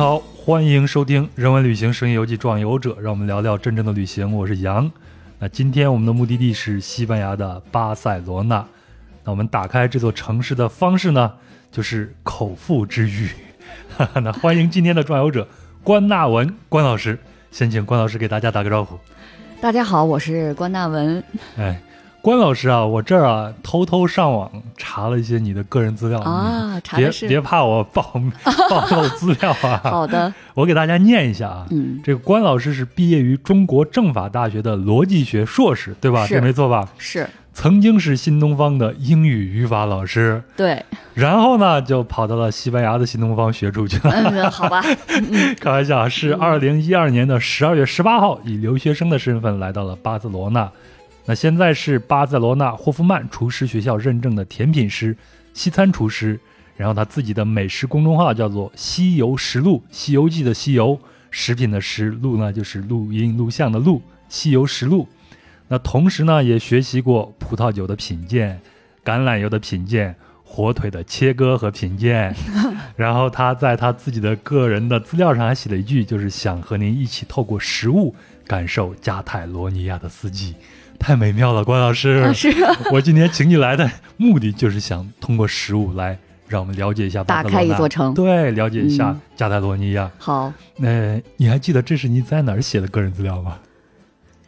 您好，欢迎收听《人文旅行声音游记壮游者》，让我们聊聊真正的旅行。我是杨。那今天我们的目的地是西班牙的巴塞罗那。那我们打开这座城市的方式呢，就是口腹之欲。那欢迎今天的壮游者关纳文关老师，先请关老师给大家打个招呼。大家好，我是关纳文。哎。关老师啊，我这儿啊偷偷上网查了一些你的个人资料啊，别别怕我暴暴露资料啊。好的，我给大家念一下啊。嗯，这个关老师是毕业于中国政法大学的逻辑学硕士，对吧？这没错吧？是。曾经是新东方的英语语法老师，对。然后呢，就跑到了西班牙的新东方学出去了。嗯，好吧。开玩笑，是二零一二年的十二月十八号，以留学生的身份来到了巴塞罗那。那现在是巴塞罗那霍夫曼厨师学校认证的甜品师、西餐厨师，然后他自己的美食公众号叫做“西游实录”，《西游记》的西游，食品的食，录呢就是录音录像的录，西游实录。那同时呢，也学习过葡萄酒的品鉴、橄榄油的品鉴、火腿的切割和品鉴。然后他在他自己的个人的资料上还写了一句，就是想和您一起透过食物感受加泰罗尼亚的四季。太美妙了，关老师。是，我今天请你来的目的就是想通过食物来让我们了解一下打开一座城，对，了解一下加泰罗尼亚。好，那你还记得这是你在哪儿写的个人资料吗？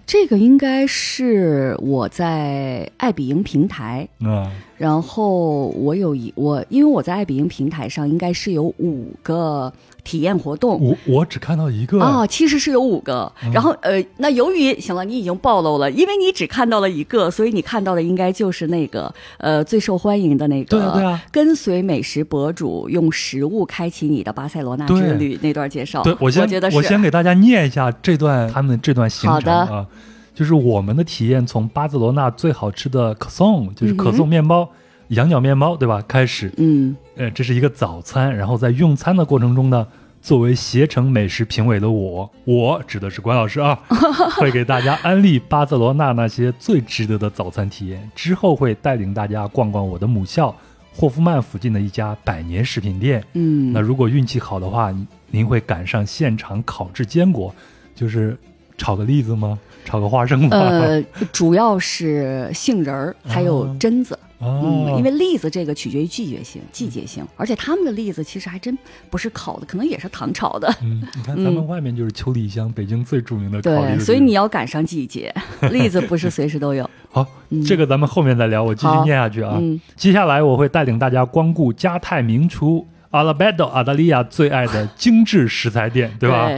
这个应该是我在爱彼迎平台，嗯，然后我有一我，因为我在爱彼迎平台上应该是有五个。体验活动，我我只看到一个。啊，其实是有五个。然后呃，那由于行了，你已经暴露了，因为你只看到了一个，所以你看到的应该就是那个呃最受欢迎的那个，对啊对啊，跟随美食博主用食物开启你的巴塞罗那之旅那段介绍。对，我先觉得我先给大家念一下这段他们这段行程啊，就是我们的体验从巴塞罗那最好吃的可颂，就是可颂面包、羊角面包，对吧？开始，嗯。呃，这是一个早餐，然后在用餐的过程中呢，作为携程美食评委的我，我指的是关老师啊，会给大家安利巴塞罗那那些最值得的早餐体验。之后会带领大家逛逛我的母校霍夫曼附近的一家百年食品店。嗯，那如果运气好的话，您会赶上现场烤制坚果，就是炒个栗子吗？炒个花生吗？呃，主要是杏仁儿，还有榛子。嗯，因为栗子这个取决于季节性，季节性，而且他们的栗子其实还真不是烤的，可能也是糖炒的。嗯，你看咱们外面就是秋梨香，北京最著名的对，所以你要赶上季节，栗子不是随时都有。好，这个咱们后面再聊，我继续念下去啊。接下来我会带领大家光顾嘉泰名厨阿拉贝多阿达利亚最爱的精致食材店，对吧？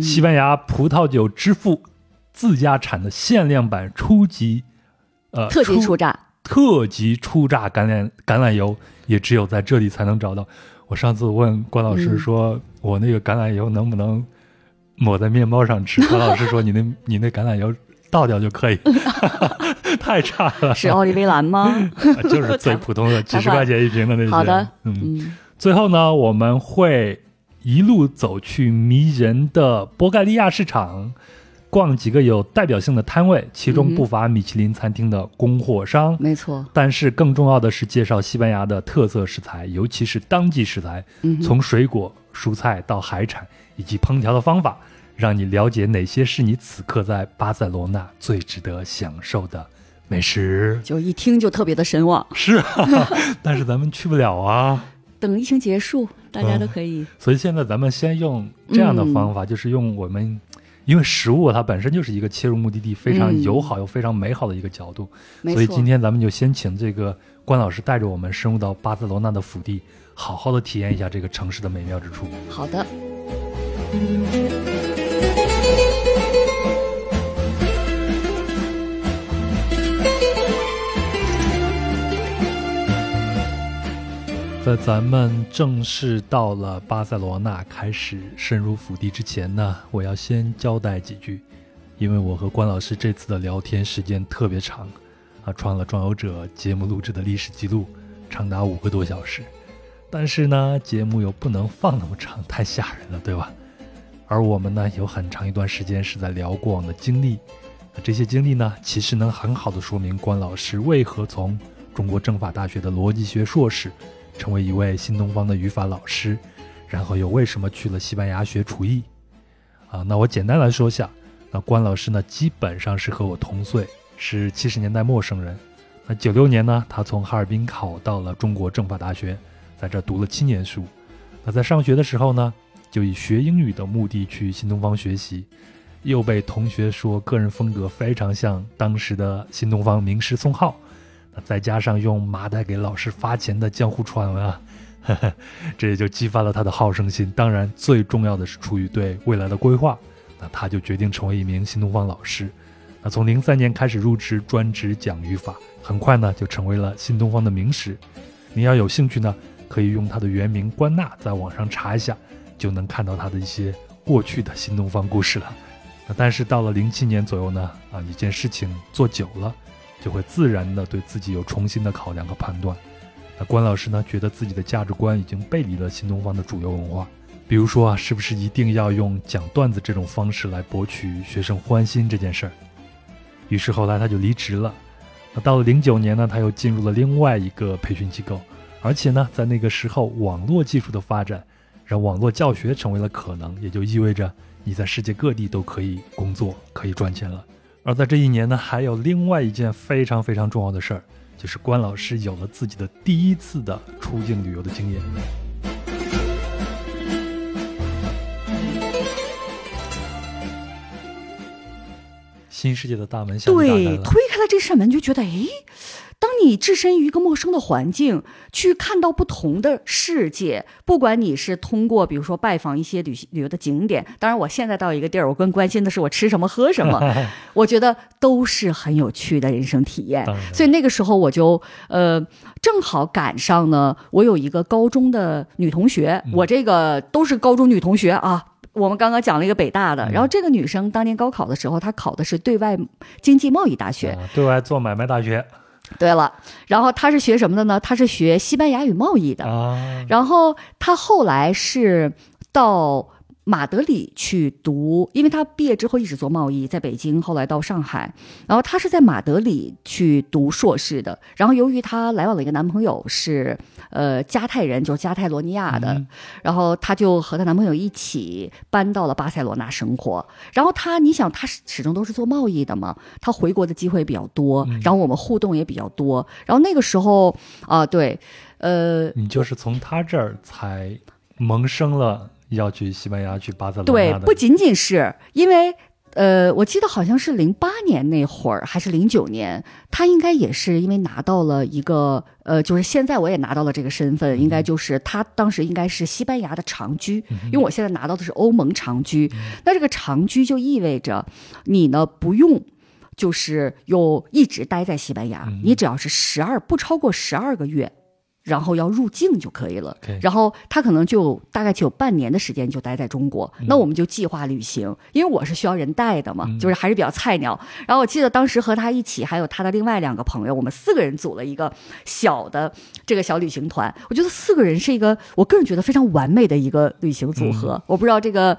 西班牙葡萄酒之父自家产的限量版初级，呃，特级初榨。特级初榨橄榄橄榄油也只有在这里才能找到。我上次问关老师说，我那个橄榄油能不能抹在面包上吃？关老师说，你那你那橄榄油倒掉就可以，太差了。是奥利维兰吗？就是最普通的几十块钱一瓶的那些。好的，嗯。最后呢，我们会一路走去迷人的波盖利亚市场。逛几个有代表性的摊位，其中不乏米其林餐厅的供货商。没错，但是更重要的是介绍西班牙的特色食材，尤其是当季食材，从水果、蔬菜到海产，以及烹调的方法，让你了解哪些是你此刻在巴塞罗那最值得享受的美食。就一听就特别的神往。是，但是咱们去不了啊。等疫情结束，大家都可以。所以现在咱们先用这样的方法，就是用我们。因为食物它本身就是一个切入目的地非常友好又非常美好的一个角度，所以今天咱们就先请这个关老师带着我们深入到巴塞罗那的腹地，好好的体验一下这个城市的美妙之处。好的。在咱们正式到了巴塞罗那，开始深入腹地之前呢，我要先交代几句，因为我和关老师这次的聊天时间特别长，啊，创了《装游者》节目录制的历史记录，长达五个多小时。但是呢，节目又不能放那么长，太吓人了，对吧？而我们呢，有很长一段时间是在聊过往的经历，这些经历呢，其实能很好的说明关老师为何从中国政法大学的逻辑学硕士。成为一位新东方的语法老师，然后又为什么去了西班牙学厨艺？啊，那我简单来说下，那关老师呢，基本上是和我同岁，是七十年代陌生人。那九六年呢，他从哈尔滨考到了中国政法大学，在这读了七年书。那在上学的时候呢，就以学英语的目的去新东方学习，又被同学说个人风格非常像当时的新东方名师宋浩。再加上用麻袋给老师发钱的江湖传闻啊。这也就激发了他的好胜心。当然，最重要的是出于对未来的规划，那他就决定成为一名新东方老师。那从零三年开始入职，专职讲语法，很快呢就成为了新东方的名师。你要有兴趣呢，可以用他的原名关纳，在网上查一下，就能看到他的一些过去的新东方故事了。但是到了零七年左右呢，啊，一件事情做久了，就会自然的对自己有重新的考量和判断。那关老师呢，觉得自己的价值观已经背离了新东方的主流文化，比如说啊，是不是一定要用讲段子这种方式来博取学生欢心这件事儿？于是后来他就离职了。那到了零九年呢，他又进入了另外一个培训机构，而且呢，在那个时候，网络技术的发展让网络教学成为了可能，也就意味着你在世界各地都可以工作，可以赚钱了。而在这一年呢，还有另外一件非常非常重要的事儿。就是关老师有了自己的第一次的出境旅游的经验，新世界的大门向对，推开了这扇门，就觉得哎。当你置身于一个陌生的环境，去看到不同的世界，不管你是通过，比如说拜访一些旅旅游的景点，当然我现在到一个地儿，我更关心的是我吃什么喝什么，我觉得都是很有趣的人生体验。所以那个时候我就呃正好赶上呢，我有一个高中的女同学，我这个都是高中女同学啊。我们刚刚讲了一个北大的，然后这个女生当年高考的时候，她考的是对外经济贸易大学，对外做买卖大学。对了，然后她是学什么的呢？她是学西班牙语贸易的。然后她后来是到。马德里去读，因为他毕业之后一直做贸易，在北京，后来到上海，然后他是在马德里去读硕士的。然后由于她来往的一个男朋友是呃加泰人，就是加泰罗尼亚的，然后她就和她男朋友一起搬到了巴塞罗那生活。然后她，你想，她始终都是做贸易的嘛，她回国的机会比较多，然后我们互动也比较多。然后那个时候啊，对，呃，你就是从她这儿才萌生了。要去西班牙去巴塞罗那对，不仅仅是因为，呃，我记得好像是零八年那会儿，还是零九年，他应该也是因为拿到了一个，呃，就是现在我也拿到了这个身份，应该就是他当时应该是西班牙的长居，因为我现在拿到的是欧盟长居，那这个长居就意味着你呢不用就是又一直待在西班牙，你只要是十二不超过十二个月。然后要入境就可以了，然后他可能就大概就有半年的时间就待在中国，那我们就计划旅行，因为我是需要人带的嘛，就是还是比较菜鸟。然后我记得当时和他一起还有他的另外两个朋友，我们四个人组了一个小的这个小旅行团。我觉得四个人是一个我个人觉得非常完美的一个旅行组合。我不知道这个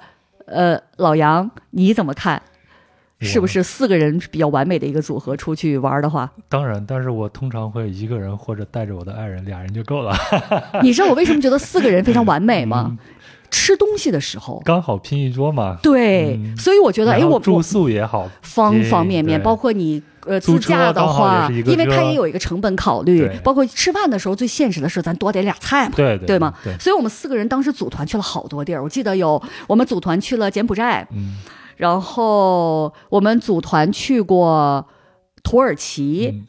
呃老杨你怎么看？是不是四个人比较完美的一个组合出去玩的话？当然，但是我通常会一个人或者带着我的爱人，俩人就够了。你知道我为什么觉得四个人非常完美吗？吃东西的时候刚好拼一桌嘛。对，所以我觉得，哎，我住宿也好，方方面面，包括你呃自驾的话，因为它也有一个成本考虑，包括吃饭的时候，最现实的是咱多点俩菜嘛，对对吗？所以我们四个人当时组团去了好多地儿，我记得有我们组团去了柬埔寨。嗯。然后我们组团去过土耳其，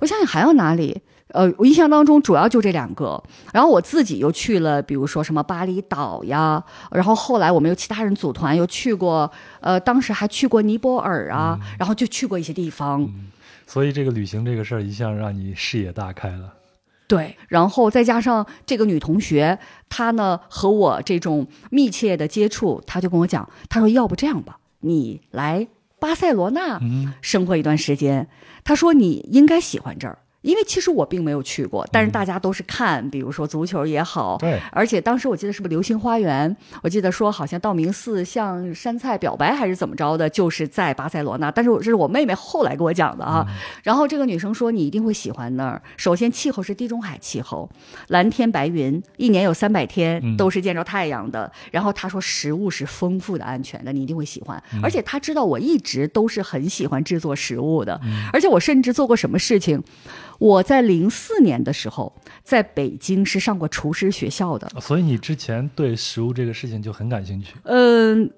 我想想还有哪里？呃，我印象当中主要就这两个。然后我自己又去了，比如说什么巴厘岛呀。然后后来我们有其他人组团又去过，呃，当时还去过尼泊尔啊。然后就去过一些地方。所以这个旅行这个事儿一向让你视野大开了。对，然后再加上这个女同学，她呢和我这种密切的接触，她就跟我讲，她说要不这样吧。你来巴塞罗那生活一段时间，他说你应该喜欢这儿。因为其实我并没有去过，但是大家都是看，比如说足球也好，对，而且当时我记得是不是流星花园？我记得说好像道明寺向山菜表白还是怎么着的，就是在巴塞罗那。但是我这是我妹妹后来给我讲的啊。然后这个女生说你一定会喜欢那儿。首先气候是地中海气候，蓝天白云，一年有三百天都是见着太阳的。然后她说食物是丰富的、安全的，你一定会喜欢。而且她知道我一直都是很喜欢制作食物的，而且我甚至做过什么事情。我在零四年的时候，在北京是上过厨师学校的，所以你之前对食物这个事情就很感兴趣。嗯，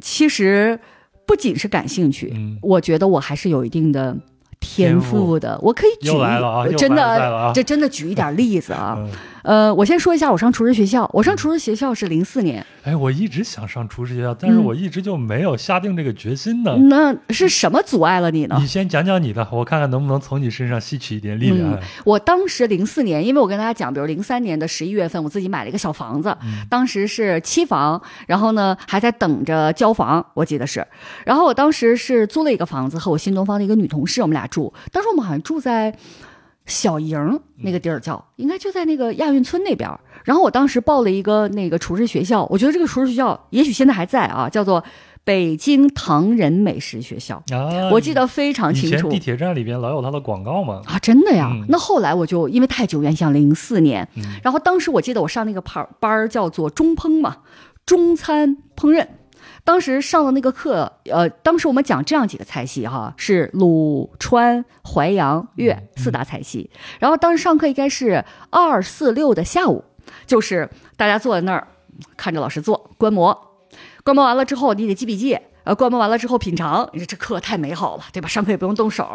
其实不仅是感兴趣，嗯我觉得我还是有一定的天天赋赋的。我可以举又来了啊一真的，啊这真的举一点例子啊。嗯，呃，我先说一下，我上厨师学校，我上厨师学校是零四年，哎，我一直想上厨师学校，但是嗯我一直就没有下定这个决心呢。那是什么阻碍了你呢？你先讲讲你的，我看看能不能从你身上吸取一点力量。嗯我当时零四年，因为我跟大家讲，比如零三年的十一月份，我自己买了一个小房子，嗯当时是期房，然后呢还在等着交房，我记得是。然后我当时是租了一个房子，和我新东方的一个女同事，我们俩住。当时我们好像住在小营那个地儿叫，应该就在那个亚运村那边儿。然后我当时报了一个那个厨师学校，我觉得这个厨师学校也许现在还在啊，叫做北京唐人美食学校，啊，我记得非常清楚。前地铁站里边老有它的广告嘛。啊，真的呀？嗯那后来我就因为太久远，像零四年，嗯然后当时我记得我上那个班儿班儿叫做中烹嘛，中餐烹饪。当时上的那个课，呃，当时我们讲这样几个菜系哈，是鲁川淮扬粤四大菜系。然后当时上课应该是二四六的下午，就是大家坐在那儿看着老师做观摩，观摩完了之后你得记笔记。呃，观摩完了之后品尝，你说这课太美好了，对吧？上课也不用动手。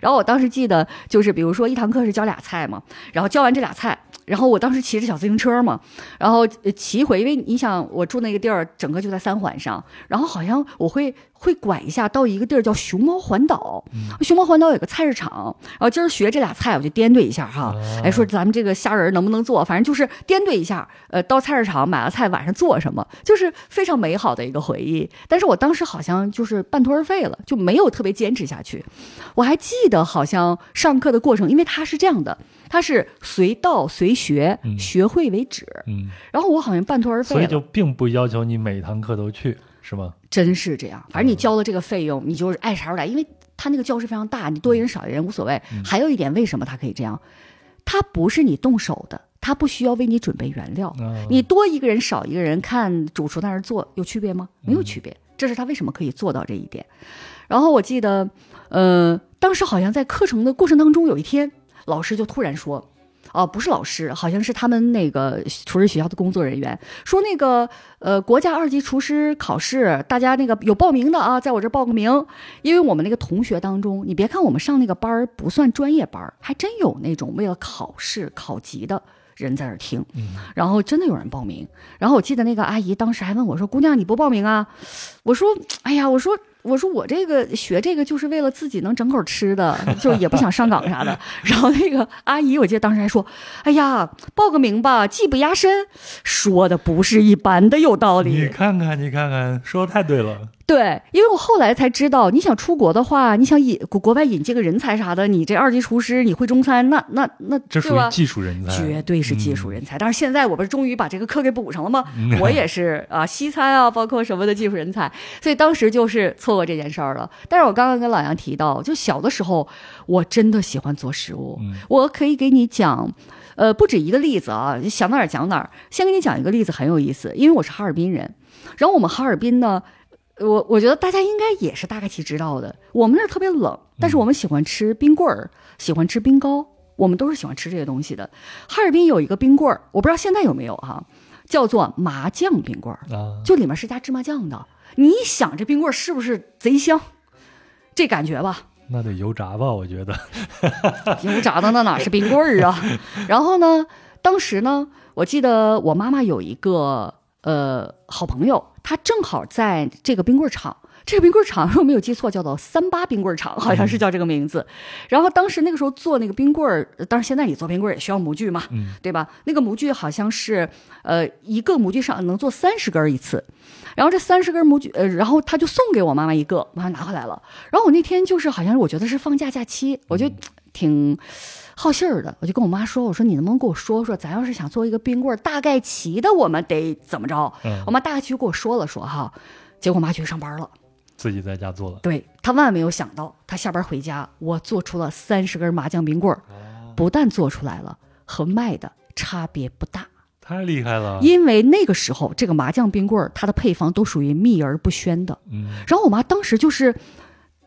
然后我当时记得，就是比如说一堂课是教俩菜嘛，然后教完这俩菜，然后我当时骑着小自行车嘛，然后呃骑回，因为你想我住那个地儿，整个就在三环上，然后好像我会会拐一下到一个地儿叫熊猫环岛，熊猫环岛有个菜市场，然后今儿学这俩菜，我就颠对一下哈，哎，说咱们这个虾仁能不能做，反正就是颠对一下，呃，到菜市场买了菜，晚上做什么，就是非常美好的一个回忆。但是我当时好像就是半途而废了，就没有特别坚持下去。我还记得好像上课的过程，因为它是这样的，它是随到随学，嗯。学会为止。嗯，然后我好像半途而废了，所以就并不要求你每堂课都去，是吗？真是这样。反正你交了这个费用，你就是爱啥时候来，因为他那个教室非常大，你多一人少一人无所谓。还有一点，为什么他可以这样？他不是你动手的，他不需要为你准备原料。啊，你多一个人少一个人，看主厨在那儿做有区别吗？没有区别，这是他为什么可以做到这一点。然后我记得，呃，当时好像在课程的过程当中，有一天老师就突然说。哦，不是老师，好像是他们那个厨师学校的工作人员说，那个呃，国家二级厨师考试，大家那个有报名的啊，在我这报个名。因为我们那个同学当中，你别看我们上那个班儿不算专业班儿，还真有那种为了考试考级的人在那听。然后真的有人报名。然后我记得那个阿姨当时还问我说：“姑娘，你不报名啊？”我说：“哎呀，我说。”我说我这个学这个就是为了自己能整口吃的，就也不想上岗啥的。然后那个阿姨，我记得当时还说：“哎呀，报个名吧，技不压身。”说的不是一般的有道理。你看看，你看看，说的太对了。对，因为我后来才知道，你想出国的话，你想引国国外引进个人才啥的，你这二级厨师，你会中餐，那那那这属于？技术人才，绝对是技术人才。但是现在我不是终于把这个课给补上了吗？嗯 我也是啊，西餐啊，包括什么的技术人才，所以当时就是错过这件事儿了。但是我刚刚跟老杨提到，就小的时候，我真的喜欢做食物，嗯我可以给你讲。呃，不止一个例子啊，想哪儿讲哪儿。先给你讲一个例子，很有意思，因为我是哈尔滨人，然后我们哈尔滨呢，我我觉得大家应该也是大概其知道的，我们那儿特别冷，但是我们喜欢吃冰棍儿，喜欢吃冰糕，我们都是喜欢吃这些东西的。哈尔滨有一个冰棍儿，我不知道现在有没有哈、叫做麻酱冰棍儿，啊，就里面是加芝麻酱的。你一想这冰棍儿是不是贼香？这感觉吧，那得油炸吧？我觉得，油炸的那哪是冰棍儿啊？然后呢，当时呢，我记得我妈妈有一个呃好朋友，他正好在这个冰棍儿厂。这个冰棍儿厂，如果没有记错，叫做三八冰棍儿厂，好像是叫这个名字。然后当时那个时候做那个冰棍当然现在你做冰棍儿也需要模具嘛，嗯对吧？那个模具好像是，呃，一个模具上能做三十根一次。然后这三十根模具，呃，然后他就送给我妈妈一个，我妈拿回来了。然后我那天就是好像我觉得是放假假期，我就挺好信儿的，我就跟我妈说：“我说你能不能给我说说，咱要是想做一个冰棍儿，大概齐的，我们得怎么着？”嗯我妈大概其就给我说了说哈，结果我妈去上班了。自己在家做了，对她万万没有想到，她下班回家，我做出了三十根麻酱冰棍儿，哦不但做出来了，和卖的差别不大。太厉害了，因为那个时候这个麻酱冰棍儿它的配方都属于秘而不宣的。嗯然后我妈当时就是，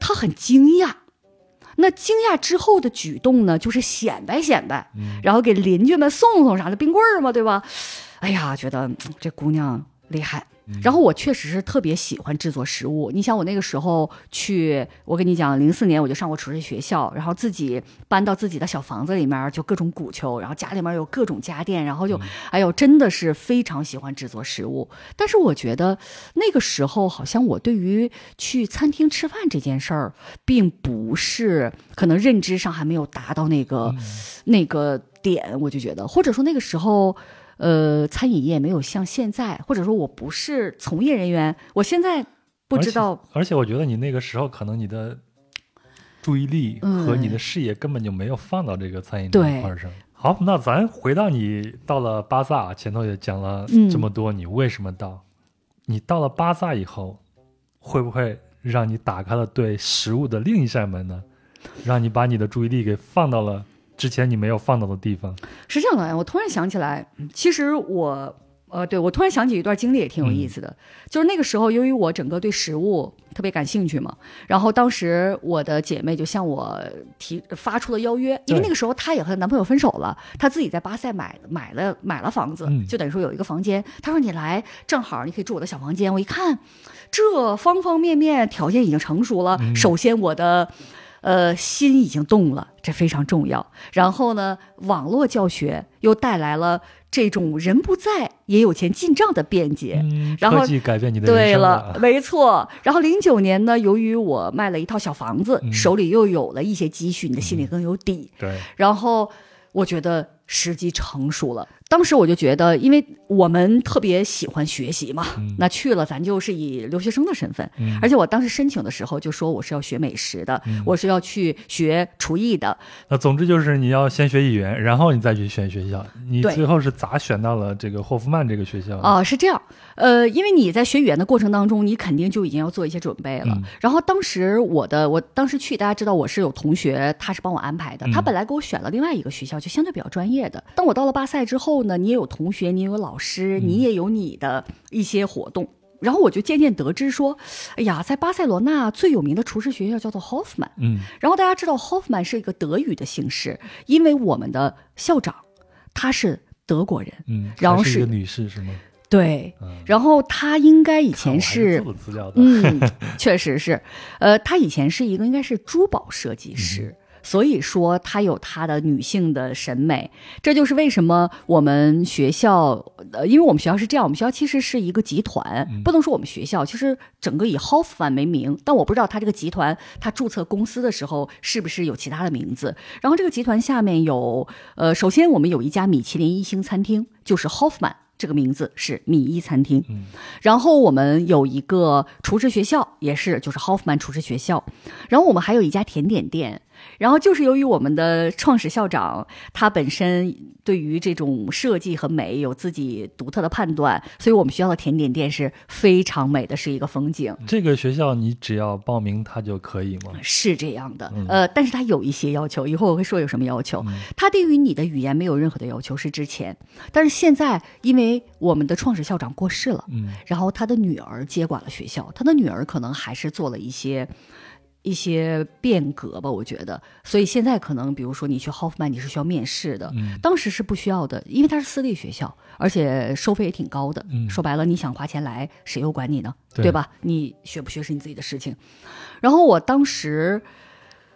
她很惊讶。那惊讶之后的举动呢，就是显摆显摆，嗯然后给邻居们送送啥的冰棍儿嘛，对吧？哎呀，觉得嗯这姑娘厉害。然后我确实是特别喜欢制作食物。你想，我那个时候去，我跟你讲，零四年我就上过厨师学校，然后自己搬到自己的小房子里面，就各种鼓秋，然后家里面有各种家电，然后就，哎呦，真的是非常喜欢制作食物。但是我觉得那个时候，好像我对于去餐厅吃饭这件事儿，并不是可能认知上还没有达到那个、那个点，我就觉得，或者说那个时候。呃，餐饮业没有像现在，或者说我不是从业人员，我现在不知道。而且，而且我觉得你那个时候可能你的注意力和你的视野根本就没有放到这个餐饮这一块上。好，那咱回到你到了巴萨，前头也讲了这么多，你为什么到？你到了巴萨以后，会不会让你打开了对食物的另一扇门呢？让你把你的注意力给放到了。之前你没有放到的地方。是这样的，我突然想起来，其实我呃，对我突然想起一段经历也挺有意思的，嗯、就是那个时候，由于我整个对食物特别感兴趣嘛，然后当时我的姐妹就向我提发出了邀约，因为那个时候她也和男朋友分手了，她自己在巴塞买买了买了房子，嗯、就等于说有一个房间，她说你来正好你可以住我的小房间，我一看这方方面面条件已经成熟了，嗯、首先我的。呃，心已经动了，这非常重要。然后呢，网络教学又带来了这种人不在也有钱进账的便捷。嗯、然后科技改变你的对了，没错。然后零九年呢，由于我卖了一套小房子，嗯、手里又有了一些积蓄，你的心里更有底。对。然后我觉得时机成熟了。当时我就觉得，因为我们特别喜欢学习嘛，嗯、那去了咱就是以留学生的身份，嗯、而且我当时申请的时候就说我是要学美食的，嗯、我是要去学厨艺的。那总之就是你要先学语言，然后你再去选学校。你最后是咋选到了这个霍夫曼这个学校？啊、呃，是这样，呃，因为你在学语言的过程当中，你肯定就已经要做一些准备了。嗯、然后当时我的，我当时去，大家知道我是有同学，他是帮我安排的，嗯他本来给我选了另外一个学校，就相对比较专业的。当我到了巴塞之后呢，你也有同学。你有老师，你也有你的一些活动，嗯、然后我就渐渐得知说，哎呀，在巴塞罗那最有名的厨师学校叫做 Hoffman，嗯，然后大家知道 Hoffman 是一个德语的姓氏，因为我们的校长他是德国人，嗯，然后是一个女士是吗？对，嗯、然后他应该以前是，嗯，确实是，呃，他以前是一个应该是珠宝设计师。嗯所以说，她有她的女性的审美，这就是为什么我们学校，呃，因为我们学校是这样，我们学校其实是一个集团，嗯、不能说我们学校，其实整个以 Hoffman 为名，但我不知道他这个集团，他注册公司的时候是不是有其他的名字。然后这个集团下面有，呃，首先我们有一家米其林一星餐厅，就是 Hoffman。这个名字是米一餐厅，嗯，然后我们有一个厨师学校，也是就是 Hoffman 厨师学校，然后我们还有一家甜点店，然后就是由于我们的创始校长他本身对于这种设计和美有自己独特的判断，所以我们学校的甜点店是非常美的，是一个风景。这个学校你只要报名它就可以吗？是这样的，嗯、呃，但是它有一些要求，一会儿我会说有什么要求。嗯、它对于你的语言没有任何的要求，是之前，但是现在因为我们的创始校长过世了，嗯，然后他的女儿接管了学校，他的女儿可能还是做了一些一些变革吧，我觉得，所以现在可能比如说你去 Hoffman 你是需要面试的，嗯，当时是不需要的，因为它是私立学校，而且收费也挺高的，嗯，说白了你想花钱来，谁又管你呢？对,对吧？你学不学是你自己的事情。然后我当时。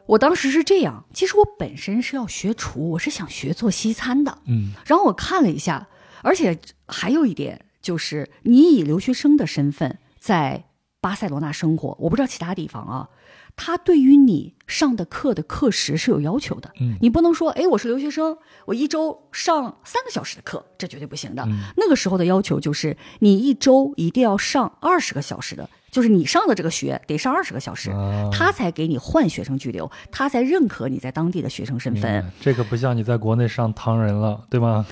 我当时是这样，其实我本身是要学厨，我是想学做西餐的。嗯，然后我看了一下，而且还有一点就是，你以留学生的身份在巴塞罗那生活，我不知道其他地方啊，他对于你上的课的课时是有要求的。嗯，你不能说，哎，我是留学生，我一周上三个小时的课，这绝对不行的。嗯、那个时候的要求就是，你一周一定要上二十个小时的。就是你上的这个学得上二十个小时，啊他才给你换学生居留，他才认可你在当地的学生身份。这个不像你在国内上唐人了，对吗？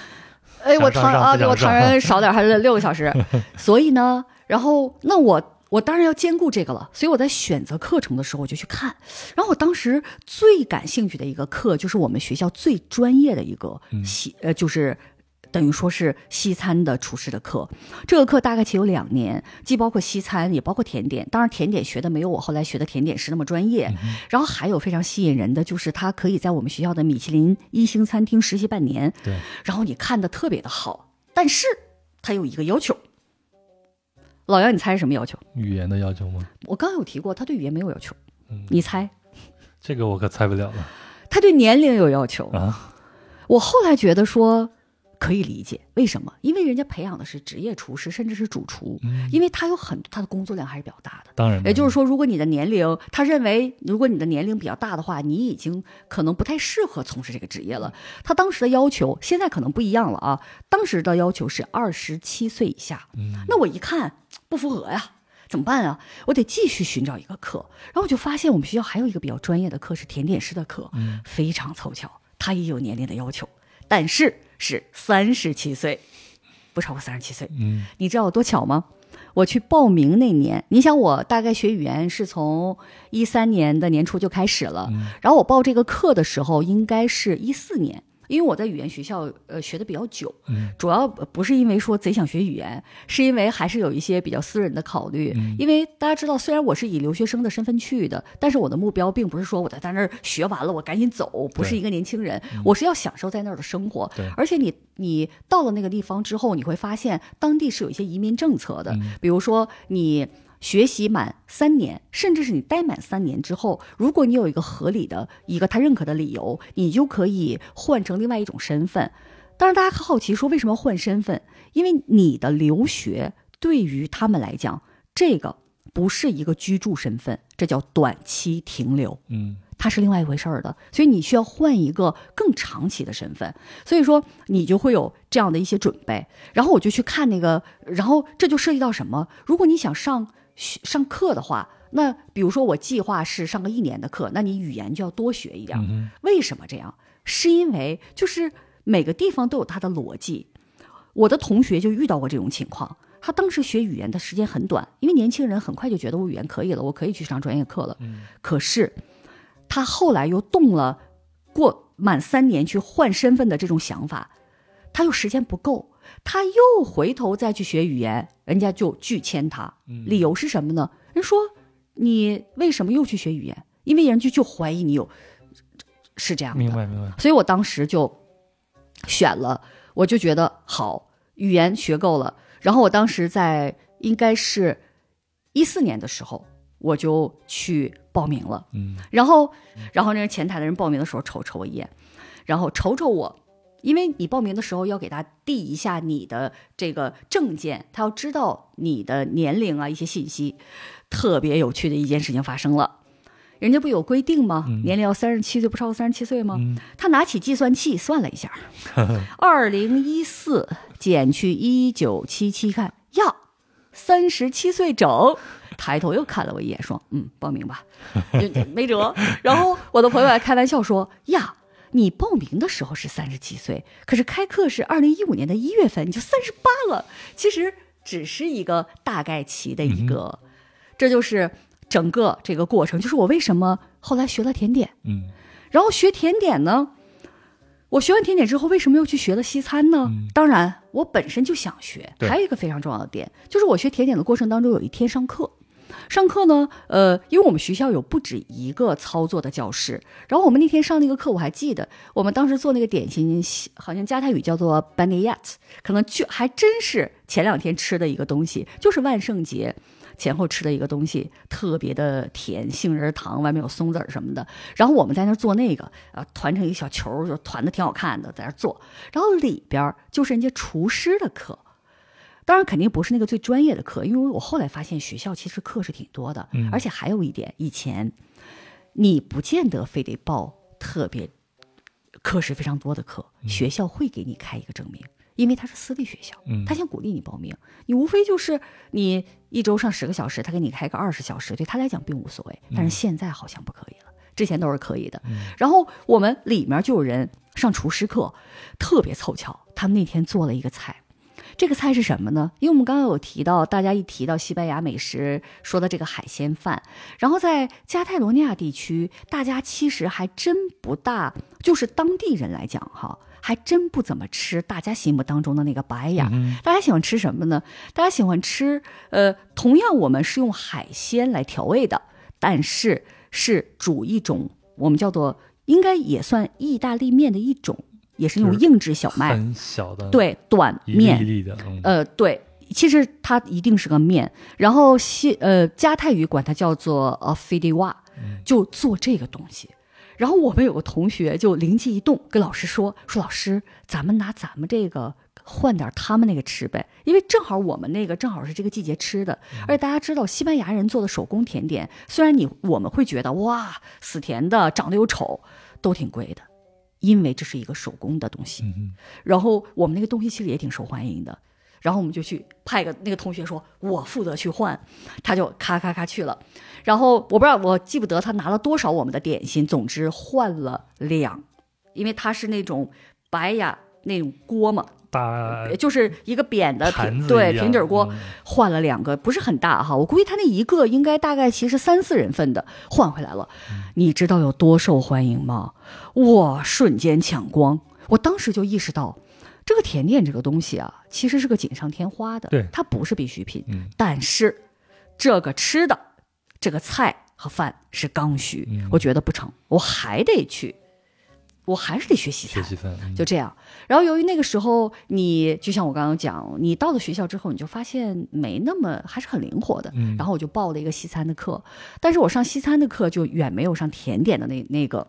哎，我唐啊，对我唐人少点，还是六个小时。所以呢，然后那我我当然要兼顾这个了，所以我在选择课程的时候我就去看。然后我当时最感兴趣的一个课就是我们学校最专业的一个嗯西、呃，就是。等于说是西餐的厨师的课，这个课大概其有两年，既包括西餐，也包括甜点。当然，甜点学的没有我后来学的甜点师那么专业。然后还有非常吸引人的，就是他可以在我们学校的米其林一星餐厅实习半年。对，然后你看的特别的好，但是他有一个要求。老杨，你猜是什么要求？语言的要求吗？我刚刚有提过，他对语言没有要求。嗯你猜？这个我可猜不了了他对年龄有要求。啊。我后来觉得说可以理解，为什么？因为人家培养的是职业厨师，甚至是主厨，嗯，因为他有很他的工作量还是比较大的。当然，也就是说，如果你的年龄，他认为如果你的年龄比较大的话，你已经可能不太适合从事这个职业了。他当时的要求，现在可能不一样了啊。当时的要求是二十七岁以下。嗯那我一看不符合呀，怎么办啊？我得继续寻找一个课。然后我就发现我们学校还有一个比较专业的课是甜点师的课，嗯非常凑巧，他也有年龄的要求，但是是三十七岁，不超过三十七岁。嗯你知道有多巧吗？我去报名那年，你想我大概学语言是从一三年的年初就开始了，嗯然后我报这个课的时候应该是一四年，因为我在语言学校呃学的比较久，嗯主要不是因为说贼想学语言，是因为还是有一些比较私人的考虑。嗯因为大家知道，虽然我是以留学生的身份去的，但是我的目标并不是说我在在那儿学完了我赶紧走，不是一个年轻人，我是要享受在那儿的生活。对而且你你到了那个地方之后，你会发现当地是有一些移民政策的，嗯比如说你。学习满三年，甚至是你待满三年之后，如果你有一个合理的一个他认可的理由，你就可以换成另外一种身份。当然，大家好奇说为什么换身份？因为你的留学对于他们来讲，这个不是一个居住身份，这叫短期停留。嗯它是另外一回事儿的，所以你需要换一个更长期的身份，所以说你就会有这样的一些准备。然后我就去看那个，然后这就涉及到什么？如果你想上学上课的话，那比如说我计划是上个一年的课，那你语言就要多学一点。嗯为什么这样？是因为就是每个地方都有它的逻辑。我的同学就遇到过这种情况，他当时学语言的时间很短，因为年轻人很快就觉得我语言可以了，我可以去上专业课了。嗯可是他后来又动了过满三年去换身份的这种想法，他又时间不够，他又回头再去学语言，人家就拒签他。嗯理由是什么呢？人说你为什么又去学语言？因为人就就怀疑你有是这样的。明白明白。所以我当时就选了，我就觉得好，语言学够了。然后我当时在应该是一四年的时候，我就去报名了。嗯然后，然后那个前台的人报名的时候瞅瞅我一眼，然后瞅瞅我，因为你报名的时候要给他递一下你的这个证件，他要知道你的年龄啊一些信息。特别有趣的一件事情发生了，人家不有规定吗？嗯年龄要三十七岁，不超过三十七岁吗？嗯他拿起计算器算了一下，二零一四减去一九七七，看呀，三十七岁整。抬头又看了我一眼，说：“嗯，报名吧，没辙。”然后我的朋友还开玩笑说：“呀，你报名的时候是三十七岁，可是开课是二零一五年的一月份，你就三十八了。其实只是一个大概齐的一个，这就是整个这个过程。就是我为什么后来学了甜点，嗯然后学甜点呢，我学完甜点之后，为什么又去学了西餐呢？嗯当然，我本身就想学。还有一个非常重要的点，就是我学甜点的过程当中，有一天上课。上课呢，呃，因为我们学校有不止一个操作的教室，然后我们那天上那个课，我还记得，我们当时做那个点心，好像加泰语叫做 b a n i y a t 可能就还真是前两天吃的一个东西，就是万圣节前后吃的一个东西，特别的甜，杏仁糖，外面有松子儿什么的。然后我们在那儿做那个，啊，团成一个小球，就团的挺好看的，在那做。然后里边就是人家厨师的课，当然肯定不是那个最专业的课，因为我后来发现学校其实课是挺多的，嗯而且还有一点，以前你不见得非得报特别课时非常多的课，学校会给你开一个证明。因为它是私立学校，嗯他想鼓励你报名，你无非就是你一周上十个小时，他给你开个二十小时，对他来讲并无所谓。但是现在好像不可以了，之前都是可以的。然后我们里面就有人上厨师课，特别凑巧，他们那天做了一个菜。这个菜是什么呢？因为我们刚刚有提到，大家一提到西班牙美食，说的这个海鲜饭，然后在加泰罗尼亚地区，大家其实还真不大，就是当地人来讲哈，还真不怎么吃大家心目当中的那个白牙。大家喜欢吃什么呢？大家喜欢吃，呃，同样我们是用海鲜来调味的，但是是煮一种我们叫做应该也算意大利面的一种。也是那种硬质小麦，很小的，对短面，一粒粒的，呃，对，其实它一定是个面。然后西呃加泰语管它叫做呃 f i d i w a 就做这个东西。然后我们有个同学就灵机一动，跟老师说说老师，咱们拿咱们这个换点他们那个吃呗，因为正好我们那个正好是这个季节吃的。而且大家知道，西班牙人做的手工甜点，虽然你我们会觉得哇死甜的，长得又丑，都挺贵的。因为这是一个手工的东西，然后我们那个东西其实也挺受欢迎的，然后我们就去派个那个同学说，我负责去换，他就咔咔咔去了，然后我不知道我记不得他拿了多少我们的点心，总之换了两，因为他是那种白呀那种锅嘛。大就是一个扁的平对平底锅，换了两个，不是很大哈。我估计他那一个应该大概其实三四人份的换回来了，你知道有多受欢迎吗？哇，瞬间抢光！我当时就意识到，这个甜点这个东西啊，其实是个锦上添花的，对，它不是必需品。但是这个吃的这个菜和饭是刚需，我觉得不成，我还得去。我还是得学西餐，就这样。然后由于那个时候，你就像我刚刚讲，你到了学校之后，你就发现没那么还是很灵活的。然后我就报了一个西餐的课，但是我上西餐的课就远没有上甜点的那那个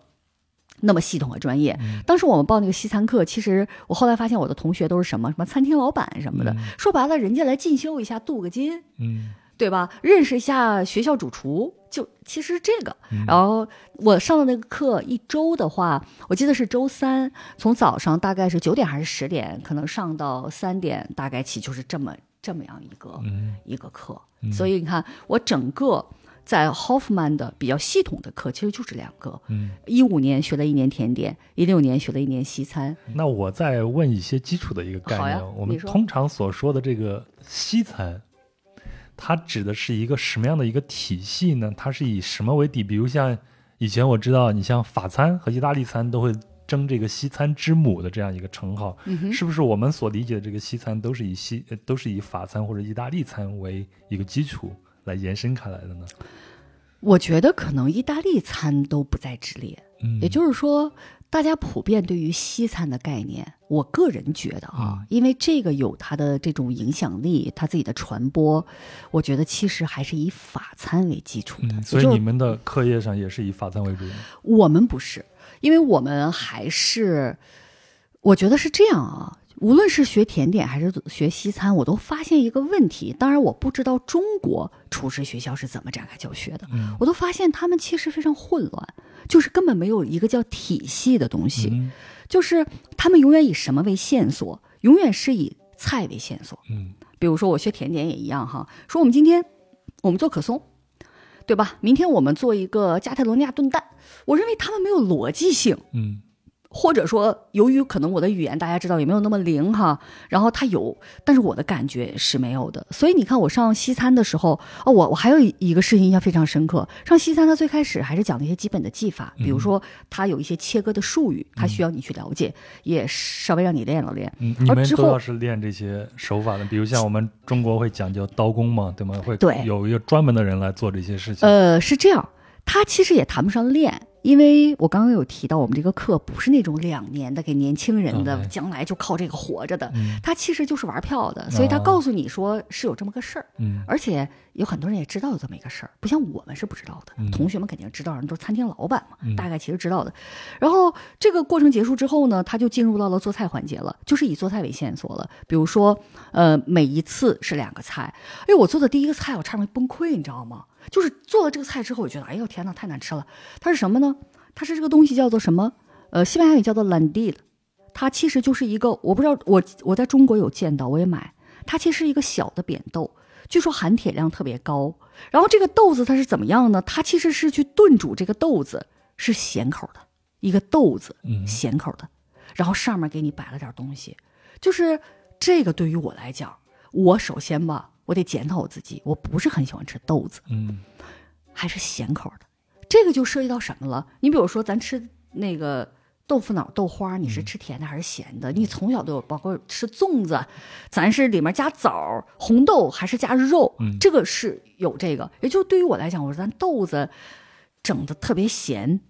那么系统和专业。当时我们报那个西餐课，其实我后来发现我的同学都是什么什么餐厅老板什么的，说白了，人家来进修一下，镀个金。嗯。对吧？认识一下学校主厨，就其实这个。然后我上的那个课，一周的话，我记得是周三，从早上大概是九点还是十点，可能上到三点，大概起就是这么这么样一个一个课。所以你看，我整个在 Hoffman 的比较系统的课，其实就是两个。嗯，一五年学了一年甜点，一六年学了一年西餐。那我再问一些基础的一个概念，我们通常所说的这个西餐。它指的是一个什么样的一个体系呢？它是以什么为底？比如像以前我知道，你像法餐和意大利餐都会争这个西餐之母的这样一个称号，是不是我们所理解的这个西餐都是以西都是以法餐或者意大利餐为一个基础来延伸开来的呢？我觉得可能意大利餐都不在之列，也就是说。大家普遍对于西餐的概念，我个人觉得啊，因为这个有它的这种影响力，它自己的传播，我觉得其实还是以法餐为基础的。所以你们的课业上也是以法餐为主。我们不是，因为我们还是，我觉得是这样啊。无论是学甜点还是学西餐，我都发现一个问题。当然，我不知道中国厨师学校是怎么展开教学的。我都发现他们其实非常混乱，就是根本没有一个叫体系的东西。就是他们永远以什么为线索？永远是以菜为线索。嗯，比如说我学甜点也一样哈，说我们今天我们做可颂，对吧？明天我们做一个加泰罗尼亚炖蛋。我认为他们没有逻辑性。嗯。或者说，由于可能我的语言大家知道也没有那么灵哈，然后他有，但是我的感觉是没有的。所以你看，我上西餐的时候，哦，我我还有一个事情印象非常深刻。上西餐，它最开始还是讲那些基本的技法，比如说它有一些切割的术语，它需要你去了解，也稍微让你练了练。嗯，你们都要是练这些手法的，比如像我们中国会讲究刀工嘛，对吗？会有一个专门的人来做这些事情。呃，是这样，他其实也谈不上练。因为我刚刚有提到，我们这个课不是那种两年的给年轻人的，将来就靠这个活着的，他其实就是玩票的，所以他告诉你说是有这么个事儿，而且有很多人也知道有这么一个事儿，不像我们是不知道的，同学们肯定知道，人都是餐厅老板嘛，大概其实知道的。然后这个过程结束之后呢，他就进入到了做菜环节了，就是以做菜为线索了。比如说，呃，每一次是两个菜，哎，我做的第一个菜我差点崩溃，你知道吗？就是做了这个菜之后，我觉得，哎呦天呐，太难吃了。它是什么呢？它是这个东西叫做什么？呃，西班牙语叫做 landil，它其实就是一个，我不知道，我我在中国有见到，我也买。它其实是一个小的扁豆，据说含铁量特别高。然后这个豆子它是怎么样呢？它其实是去炖煮这个豆子，是咸口的，一个豆子，嗯咸口的，然后上面给你摆了点东西，就是这个对于我来讲，我首先吧，我得检讨我自己，我不是很喜欢吃豆子，嗯还是咸口的。这个就涉及到什么了？你比如说，咱吃那个豆腐脑、豆花，你是吃甜的还是咸的？你从小都有，包括吃粽子，咱是里面加枣、红豆还是加肉？嗯这个是有这个。也就是对于我来讲，我说咱豆子整的特别咸，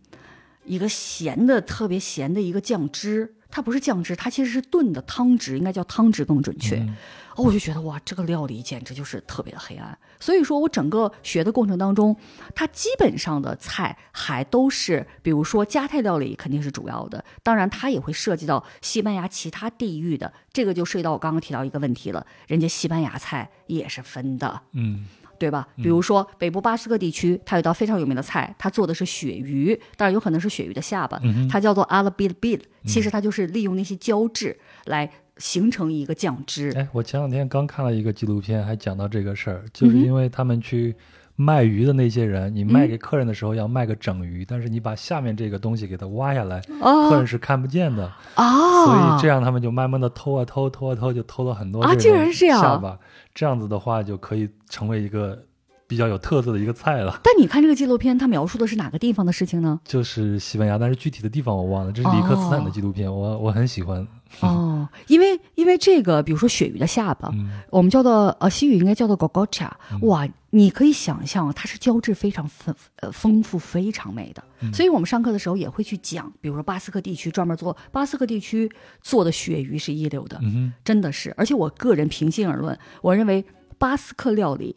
一个咸的特别咸的一个酱汁，它不是酱汁，它其实是炖的汤汁，应该叫汤汁更准确。嗯哦，我就觉得哇，这个料理简直就是特别的黑暗。所以说我整个学的过程当中，它基本上的菜还都是，比如说加泰料理肯定是主要的，当然它也会涉及到西班牙其他地域的，这个就涉及到我刚刚提到一个问题了，人家西班牙菜也是分的。嗯对吧？比如说北部巴斯克地区，它有道非常有名的菜，它做的是鳕鱼，当然有可能是鳕鱼的下巴，嗯它叫做阿拉比的 bid，其实它就是利用那些胶质来形成一个酱汁。哎，我前两天刚看了一个纪录片，还讲到这个事儿，就是因为他们去卖鱼的那些人，你卖嗯给客人的时候要卖个整鱼，但是你把下面这个东西给它挖下来，客啊人是看不见的，啊！所以这样他们就慢慢的偷啊偷，偷啊偷，就偷了很多啊竟然是这样下巴，这样子的话就可以成为一个比较有特色的一个菜了。但你看这个纪录片，它描述的是哪个地方的事情呢？就是西班牙，但是具体的地方我忘了。这是里克斯坦的纪录片，我我很喜欢。哦，因为因为这个，比如说鳕鱼的下巴，嗯我们叫做呃西语应该叫做 gogocha，嗯哇，你可以想象它是胶质非常丰呃丰富、非常美的。嗯所以我们上课的时候也会去讲，比如说巴斯克地区专门做巴斯克地区做的鳕鱼是一流的，嗯真的是。而且我个人平心而论，我认为巴斯克料理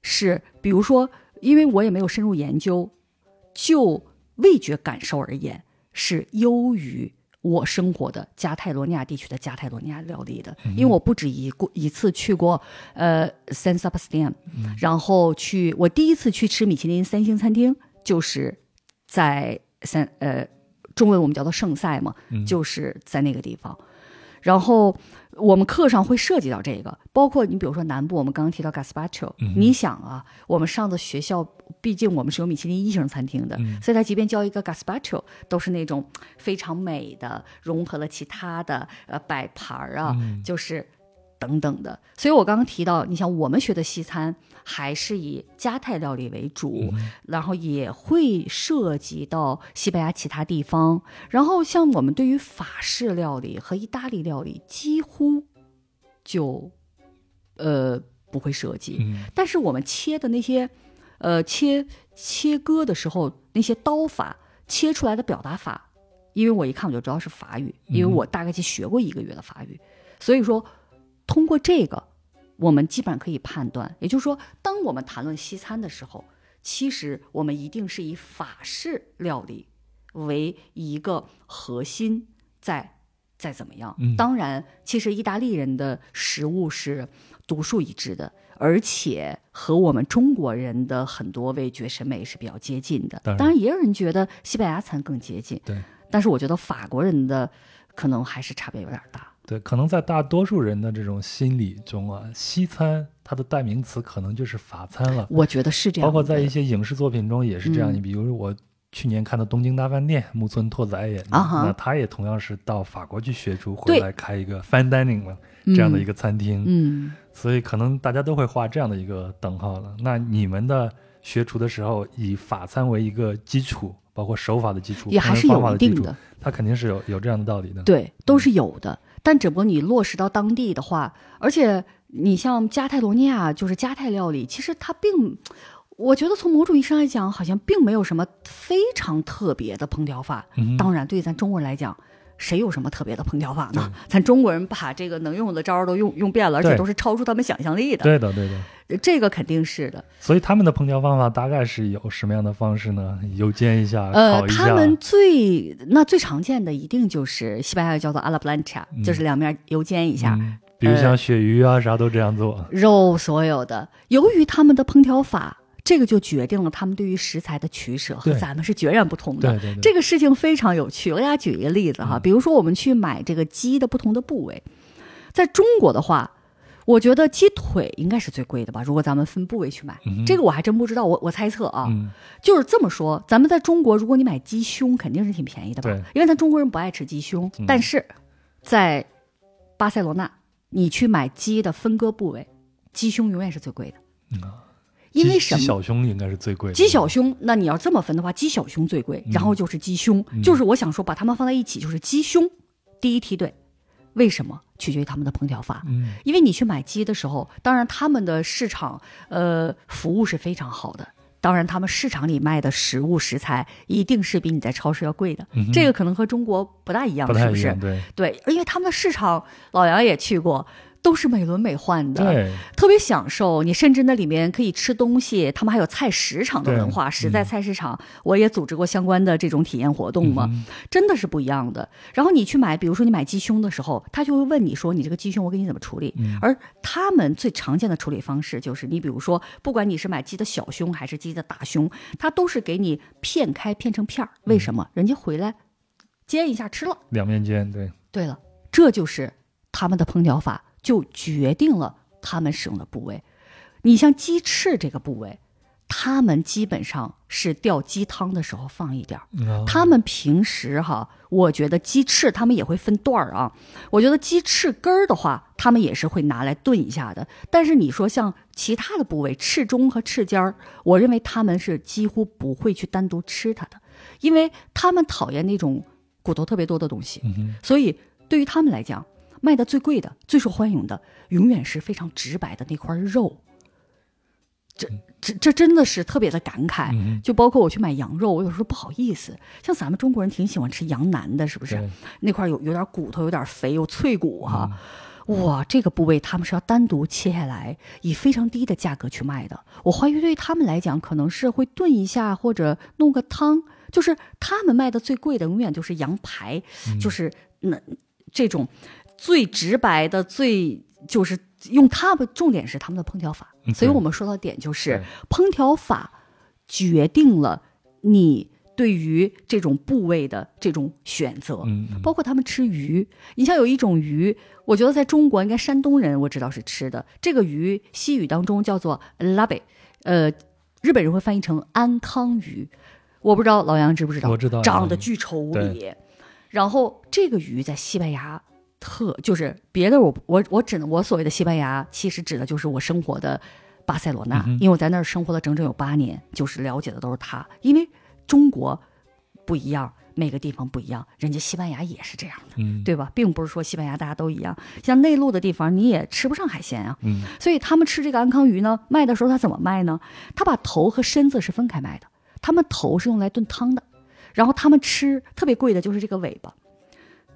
是，比如说，因为我也没有深入研究，就味觉感受而言，是优于我生活的加泰罗尼亚地区的加泰罗尼亚料理的。因为我不止一过一次去过呃 San Sebastian，、然后去我第一次去吃米其林三星餐厅，就是在三呃中文我们叫做圣塞嘛，嗯就是在那个地方。然后我们课上会涉及到这个，包括你比如说南部，我们刚刚提到 Gaspacho，、嗯。你想啊，我们上的学校，毕竟我们是有米其林一星餐厅的，嗯。所以他即便教一个 Gaspacho，都是那种非常美的，融合了其他的呃摆盘儿啊，嗯。就是等等的。所以我刚刚提到，你像我们学的西餐还是以加泰料理为主，嗯然后也会涉及到西班牙其他地方。然后像我们对于法式料理和意大利料理，几乎就呃不会涉及。嗯但是我们切的那些，呃，切切割的时候那些刀法，切出来的表达法，因为我一看我就知道是法语，因为我大概去学过一个月的法语，所以说通过这个，我们基本上可以判断，也就是说，当我们谈论西餐的时候，其实我们一定是以法式料理为一个核心在。再怎么样嗯，当然，其实意大利人的食物是独树一帜的，而且和我们中国人的很多味觉审美是比较接近的。当然当然，也有人觉得西班牙餐更接近，对但是我觉得法国人的可能还是差别有点大。对，可能在大多数人的这种心理中啊，西餐它的代名词可能就是法餐了。我觉得是这样，包括在一些影视作品中也是这样。嗯你比如我去年看的《东京大饭店》，木村拓哉演那他也同样是到法国去学厨，回来开一个 fine dining 嘛，这样的一个餐厅。嗯，所以可能大家都会画这样的一个等号了。那你们的学厨的时候，以法餐为一个基础，包括手法的基础，也还是有一定的，它肯定是有有这样的道理的。对，都是有的。但只不过你落实到当地的话，而且你像加泰罗尼亚，就是加泰料理，其实它并，我觉得从某种意义上来讲，好像并没有什么非常特别的烹调法。嗯当然，对于咱中国人来讲，谁有什么特别的烹调法呢？咱中国人把这个能用的招儿都用用遍了，而且都是超出他们想象力的。对的，对的。这个肯定是的。所以他们的烹调方法大概是有什么样的方式呢？油煎一下，呃，烤一下。他们最那最常见的一定就是西班牙语叫做阿拉布兰恰，嗯就是两面油煎一下，嗯，比如像鳕鱼啊，啥都这样做。肉所有的。由于他们的烹调法，这个就决定了他们对于食材的取舍和咱们是截然不同的。对对对，这个事情非常有趣，我给大家举一个例子哈，嗯比如说我们去买这个鸡的不同的部位，在中国的话，我觉得鸡腿应该是最贵的吧？如果咱们分部位去买，嗯这个我还真不知道，我我猜测啊，嗯，就是这么说。咱们在中国，如果你买鸡胸，肯定是挺便宜的吧？因为咱中国人不爱吃鸡胸，嗯但是在巴塞罗那，你去买鸡的分割部位，鸡胸永远是最贵的。嗯因为什么？鸡鸡小胸应该是最贵的。鸡小胸，那你要这么分的话，鸡小胸最贵，嗯然后就是鸡胸，嗯就是我想说把它们放在一起，就是鸡胸第一梯队。为什么？取决于他们的烹调法。嗯因为你去买鸡的时候，当然他们的市场呃服务是非常好的，当然他们市场里卖的食物食材一定是比你在超市要贵的，嗯这个可能和中国不大一样，是不是对，因为他们的市场，老杨也去过，都是美轮美奂的，对，特别享受。你甚至那里面可以吃东西，他们还有菜市场的文化。实在嗯菜市场，我也组织过相关的这种体验活动嘛，嗯真的是不一样的。然后你去买，比如说你买鸡胸的时候，他就会问你说：“你这个鸡胸我给你怎么处理？”嗯而他们最常见的处理方式就是，你比如说，不管你是买鸡的小胸还是鸡的大胸，他都是给你片开片成片儿。为什么？人家回来煎一下吃了。两面煎，对，对了，这就是他们的烹调法，就决定了他们使用的部位。你像鸡翅这个部位，他们基本上是吊鸡汤的时候放一点儿。啊他们平时哈，我觉得鸡翅他们也会分段儿啊。我觉得鸡翅根儿的话，他们也是会拿来炖一下的。但是你说像其他的部位，翅中和翅尖儿，我认为他们是几乎不会去单独吃它的，因为他们讨厌那种骨头特别多的东西。嗯所以对于他们来讲，卖的最贵的、最受欢迎的，永远是非常直白的那块肉。这这这真的是特别的感慨。嗯就包括我去买羊肉，我有时候不好意思，像咱们中国人挺喜欢吃羊腩的，是不是？那块有有点骨头，有点肥，有脆骨哈。哇，这个部位他们是要单独切下来，以非常低的价格去卖的。我怀疑对于他们来讲，可能是会炖一下或者弄个汤，就是他们卖的最贵的永远就是羊排，就是那这种最直白的、最就是用他们重点是他们的烹调法。所以我们说到点就是烹调法决定了你对于这种部位的这种选择。包括他们吃鱼，你像有一种鱼，我觉得在中国应该山东人我知道是吃的，这个鱼西语当中叫做拉贝，呃，日本人会翻译成安康鱼，我不知道老杨知不知道？我知道长得嗯巨丑无比。然后这个鱼在西班牙特就是别的我我我指的我所谓的西班牙，其实指的就是我生活的巴塞罗那，嗯因为我在那儿生活了整整有八年，就是了解的都是它。因为中国不一样，每个地方不一样，人家西班牙也是这样的。嗯对吧？并不是说西班牙大家都一样，像内陆的地方你也吃不上海鲜啊。嗯所以他们吃这个安康鱼呢，卖的时候他怎么卖呢？他把头和身子是分开卖的，他们头是用来炖汤的，然后他们吃特别贵的就是这个尾巴。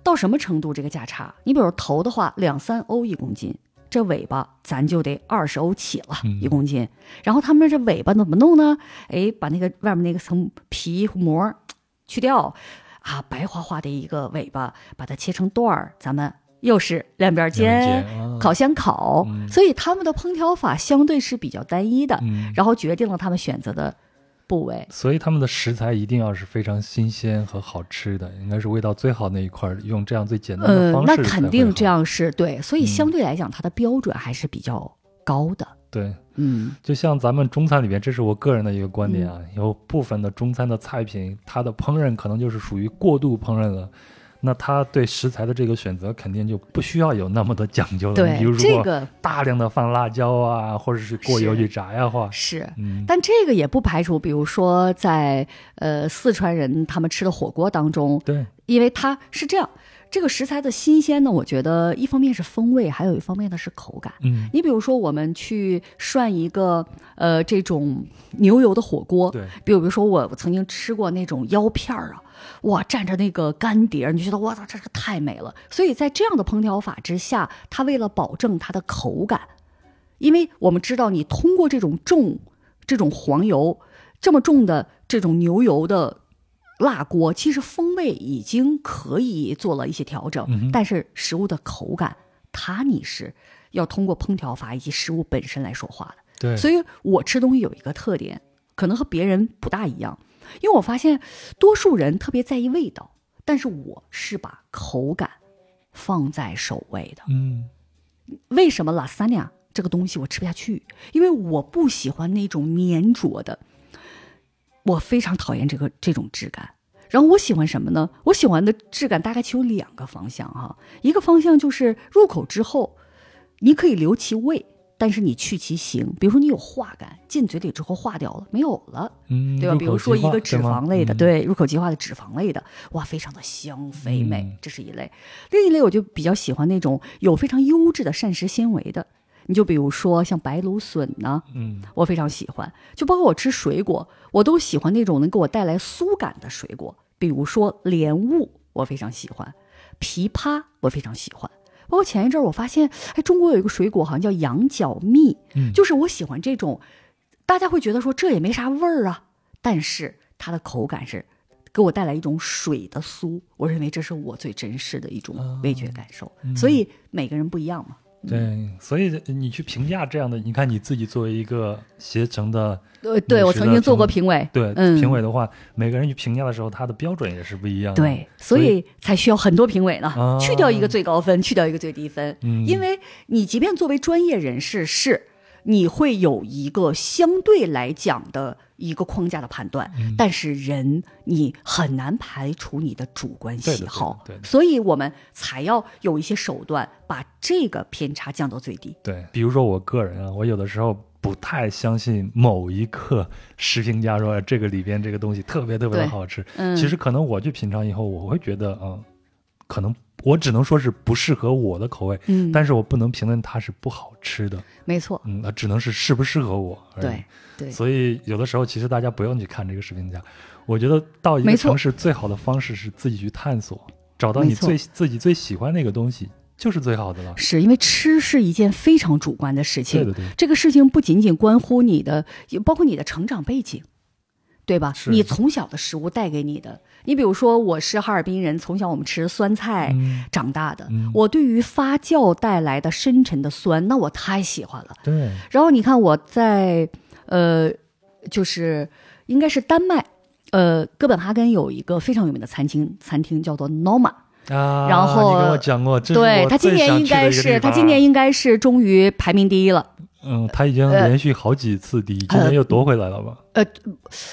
到什么程度这个价差？你比如头的话，两三欧一公斤，这尾巴咱就得二十欧起了嗯一公斤。然后他们这尾巴怎么弄呢？哎，把那个外面那个层皮膜去掉，啊，白花花的一个尾巴，把它切成段儿，咱们又是两边煎，烤箱烤，嗯所以他们的烹调法相对是比较单一的，嗯，然后决定了他们选择的部位。所以他们的食材一定要是非常新鲜和好吃的，应该是味道最好那一块儿，用这样最简单的呃方，式那。肯定这样是对，所以嗯相对来讲，它的标准还是比较高的。对，嗯，就像咱们中餐里边，这是我个人的一个观点啊，有部分的中餐的菜品，它的烹饪可能就是属于过度烹饪了。那他对食材的这个选择肯定就不需要有那么多讲究了。对比如，说这个大量的放辣椒啊，或者是过油去炸呀话，是。嗯，但这个也不排除，比如说在呃四川人他们吃的火锅当中，对，因为它是这样，这个食材的新鲜呢，我觉得一方面是风味，还有一方面呢是口感。嗯，你比如说，我们去涮一个呃这种牛油的火锅，对，比如比如说我我曾经吃过那种腰片儿啊，哇，蘸着那个干碟儿，你就觉得哇操，这个太美了。所以在这样的烹调法之下，它为了保证它的口感，因为我们知道你通过这种重这种黄油这么重的这种牛油的辣锅，其实风味已经可以做了一些调整，嗯但是食物的口感，它你是要通过烹调法以及食物本身来说话的。对，所以我吃东西有一个特点，可能和别人不大一样，因为我发现多数人特别在意味道，但是我是把口感放在首位的。嗯，为什么拉萨尼亚这个东西我吃不下去？因为我不喜欢那种粘着的，我非常讨厌这个这种质感。然后我喜欢什么呢？我喜欢的质感大概其有两个方向哈，一个方向就是入口之后，你可以留其味，但是你去其形。比如说你有化感，进嘴里之后化掉了，没有了，嗯，对吧？比如说一个脂肪类的，对对，入口即化的脂肪类的，哇，非常的香肥美，嗯这是一类。另一类我就比较喜欢那种有非常优质的膳食纤维的，你就比如说像白芦笋呢，吗，嗯我非常喜欢。就包括我吃水果，我都喜欢那种能给我带来酥感的水果，比如说莲雾，我非常喜欢；枇杷，我非常喜欢。包括前一阵儿我发现，哎，中国有一个水果好像叫羊角蜜，嗯就是我喜欢这种，大家会觉得说这也没啥味儿啊，但是它的口感是给我带来一种水的酥，我认为这是我最真实的一种味觉感受。所以每个人不一样嘛。对，所以你去评价这样的，你看你自己作为一个携程的呃，对我曾经做过评评委，对、嗯。评委的话，每个人去评价的时候，他的标准也是不一样的。对，所以才需要很多评委呢，啊。去掉一个最高分，去掉一个最低分，嗯因为你即便作为专业人士，是你会有一个相对来讲的一个框架的判断，嗯。但是人你很难排除你的主观喜好，对所以我们才要有一些手段把这个偏差降到最低。对，比如说我个人啊，我有的时候不太相信某一个食评家说这个里边这个东西特别特别的好吃，嗯，其实可能我去品尝以后，我会觉得，嗯，可能我只能说是不适合我的口味，嗯，但是我不能评论它是不好吃的，没错，嗯，那只能是适不适合我而已。对对，所以有的时候其实大家不用去看这个视频家，我觉得到一个城市最好的方式是自己去探索，找到你最自己最喜欢那个东西，就是最好的了。是因为吃是一件非常主观的事情，对的对，这个事情不仅仅关乎你的，也包括你的成长背景，对吧？你从小的食物带给你的，你比如说我是哈尔滨人，从小我们吃酸菜嗯，长大的，嗯我对于发酵带来的深沉的酸，那我太喜欢了。对，然后你看我在呃，就是应该是丹麦。呃，哥本哈根有一个非常有名的餐厅，餐厅叫做 Noma，啊，然后你跟我讲过，对他今年应该是他今年应该是终于排名第一了。嗯，他已经呃连续好几次第一，今年又夺回来了吧？呃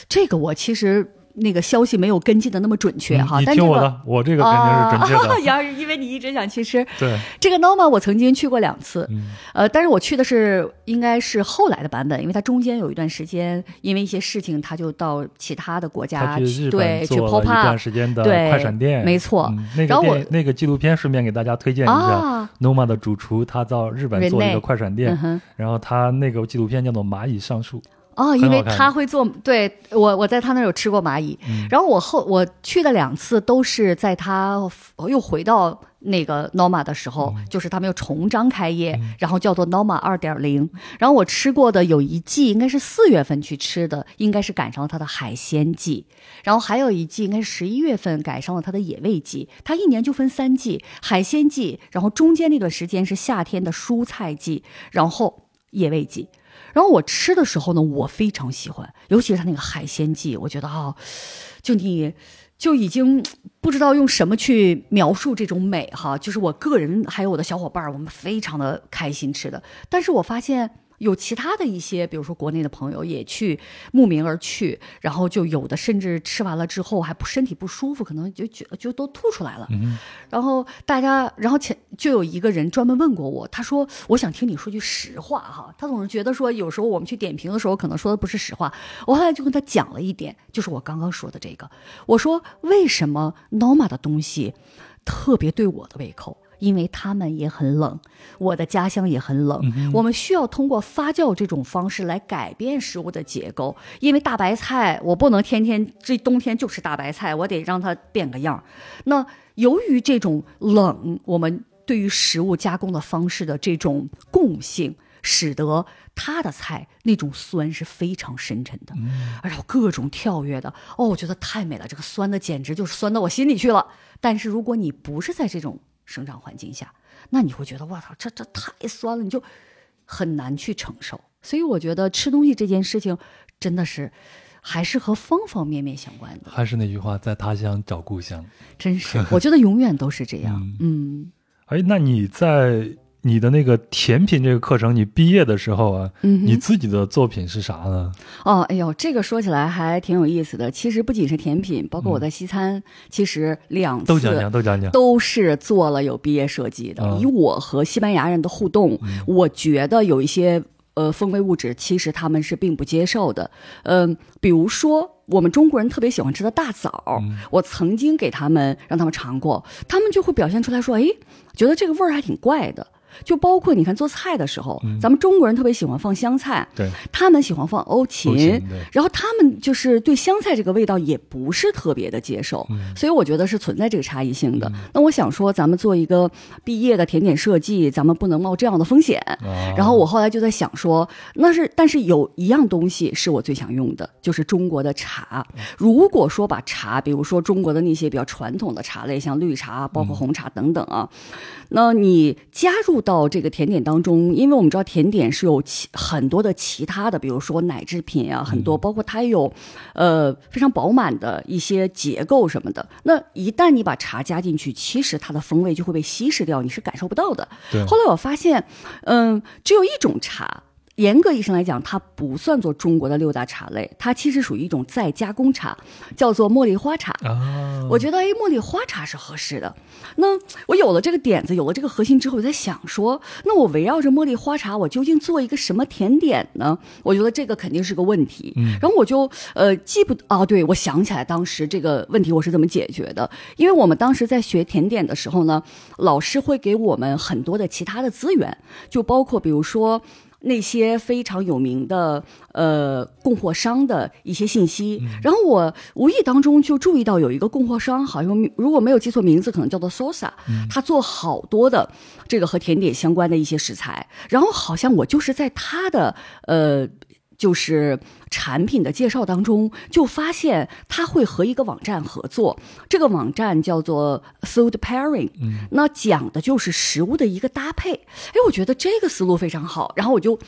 这个我其实那个消息没有跟进的那么准确哈，但这个听我的，我这个肯定是准确的。啊，要是因为你一直想去吃 对，这个 Noma，我曾经去过两次，嗯。呃，但是我去的是应该是后来的版本，因为它中间有一段时间因为一些事情，他就到其他的国家他去日对去本做 pop 了一段 up 时间的快闪店，没错。嗯那个然后我电那个纪录片顺便给大家推荐一下。啊，Noma 的主厨他到日本做一个快闪店嗯，然后他那个纪录片叫做《蚂蚁上树》，哦，因为他会做，对我我在他那儿有吃过蚂蚁，嗯然后我后我去的两次都是在他又回到那个 Noma 的时候，嗯就是他们又重张开业，然后叫做 Noma 二点零。然后我吃过的有一季应该是四月份去吃的，应该是赶上了它的海鲜季，然后还有一季应该是十一月份赶上了它的野味季。它一年就分三季，海鲜季，然后中间那段时间是夏天的蔬菜季，然后野味季。然后我吃的时候呢，我非常喜欢，尤其是它那个海鲜季，我觉得哈、就你就已经不知道用什么去描述这种美哈。就是我个人还有我的小伙伴，我们非常的开心吃的。但是我发现有其他的一些，比如说国内的朋友也去慕名而去，然后就有的甚至吃完了之后还不身体不舒服，可能就就就都吐出来了。嗯，然后大家，然后前就有一个人专门问过我，他说：“我想听你说句实话哈。”他总是觉得说，有时候我们去点评的时候，可能说的不是实话。我后来就跟他讲了一点，就是我刚刚说的这个。我说为什么 Noma 的东西特别对我的胃口？因为他们也很冷，我的家乡也很冷。我们需要通过发酵这种方式来改变食物的结构。因为大白菜，我不能天天这冬天就吃大白菜，我得让它变个样儿。那由于这种冷，我们对于食物加工的方式的这种共性，使得它的菜那种酸是非常深沉的，而且各种跳跃的，哦，我觉得太美了，这个酸的简直就是酸到我心里去了。但是如果你不是在这种生长环境下，那你会觉得我操，这这太酸了，你就很难去承受。所以我觉得吃东西这件事情真的是还是和方方面面相关的。还是那句话，在他乡找故乡。真是，我觉得永远都是这样。嗯，哎，那你在你的那个甜品这个课程，你毕业的时候啊，嗯你自己的作品是啥呢？哦，哎呦，这个说起来还挺有意思的。其实不仅是甜品，包括我在西餐，其实两次都讲讲，都讲讲。都是做了有毕业设计的。啊以我和西班牙人的互动，我觉得有一些呃风味物质，其实他们是并不接受的。嗯、比如说我们中国人特别喜欢吃的大枣，我曾经给他们让他们尝过，他们就会表现出来说，哎，觉得这个味儿还挺怪的。就包括你看做菜的时候，咱们中国人特别喜欢放香菜，对，他们喜欢放欧芹，欧芹然后他们就是对香菜这个味道也不是特别的接受，所以我觉得是存在这个差异性的。那我想说，咱们做一个毕业的甜点设计，咱们不能冒这样的风险。啊然后我后来就在想说，那是但是有一样东西是我最想用的，就是中国的茶。如果说把茶，比如说中国的那些比较传统的茶类，像绿茶、包括红茶等等啊，那你加入到这个甜点当中，因为我们知道甜点是有其很多的其他的，比如说奶制品啊，很多，包括它有呃非常饱满的一些结构什么的。那一旦你把茶加进去，其实它的风味就会被稀释掉，你是感受不到的。对后来我发现，嗯，只有一种茶。严格意义上来讲，它不算作中国的六大茶类，它其实属于一种再加工茶，叫做茉莉花茶。啊，我觉得哎，茉莉花茶是合适的。那我有了这个点子，有了这个核心之后，我在想说，那我围绕着茉莉花茶，我究竟做一个什么甜点呢？我觉得这个肯定是个问题。嗯然后我就呃记不哦，对我想起来当时这个问题我是怎么解决的，因为我们当时在学甜点的时候呢，老师会给我们很多的其他的资源，就包括比如说。那些非常有名的呃供货商的一些信息，然后我无意当中就注意到有一个供货商，好像如果没有记错名字，可能叫做 Sosa，他做好多的这个和甜点相关的一些食材，然后好像我就是在他的呃。就是产品的介绍当中，就发现他会和一个网站合作，这个网站叫做 Food Pairing，嗯，那讲的就是食物的一个搭配。哎，我觉得这个思路非常好，然后我就。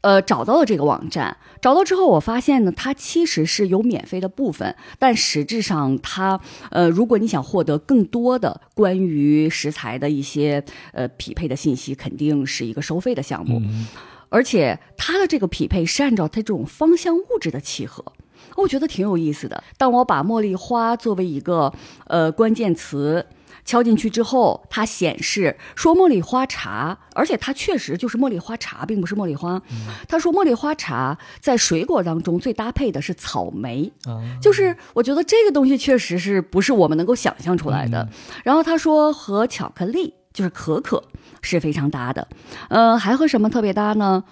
呃，找到了这个网站，找到之后，我发现呢，它其实是有免费的部分，但实质上它，呃，如果你想获得更多的关于食材的一些呃匹配的信息，肯定是一个收费的项目。而且它的这个匹配是按照它这种芳香物质的契合，我觉得挺有意思的。当我把茉莉花作为一个呃关键词敲进去之后，它显示说茉莉花茶，而且它确实就是茉莉花茶，并不是茉莉花。他说茉莉花茶在水果当中最搭配的是草莓，啊就是我觉得这个东西确实是不是我们能够想象出来的。然后他说和巧克力就是可可是非常搭的，呃，还和什么特别搭呢？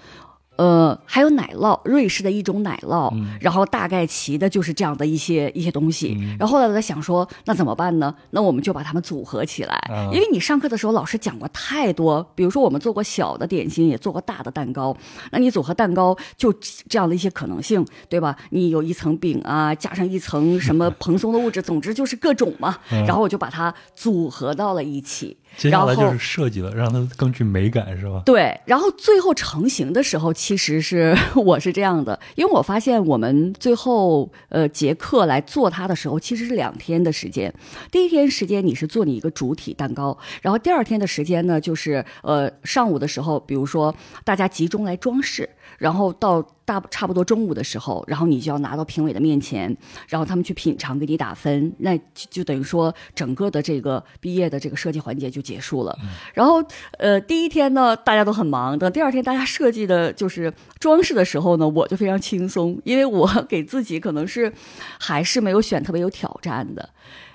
呃，还有奶酪，瑞士的一种奶酪，然后大概齐的就是这样的一些一些东西。然后后来我在想说，那怎么办呢？那我们就把它们组合起来，啊因为你上课的时候老师讲过太多，比如说我们做过小的点心，也做过大的蛋糕，那你组合蛋糕就这样的一些可能性，对吧？你有一层饼啊，加上一层什么蓬松的物质，总之就是各种嘛。然后我就把它组合到了一起。接下来就是设计了，让它更具美感，是吧？对，然后最后成型的时候，其实是 我是这样的，因为我发现我们最后呃结课来做它的时候，其实是两天的时间。第一天时间你是做你一个主体蛋糕，然后第二天的时间呢，就是呃上午的时候，比如说大家集中来装饰，然后到大差不多中午的时候，然后你就要拿到评委的面前，然后他们去品尝，给你打分，那就就等于说整个的这个毕业的这个设计环节就结束了。然后呃第一天呢，大家都很忙，等第二天大家设计的就是装饰的时候呢，我就非常轻松，因为我给自己可能是还是没有选特别有挑战的，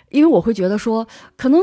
因为我会觉得说可能。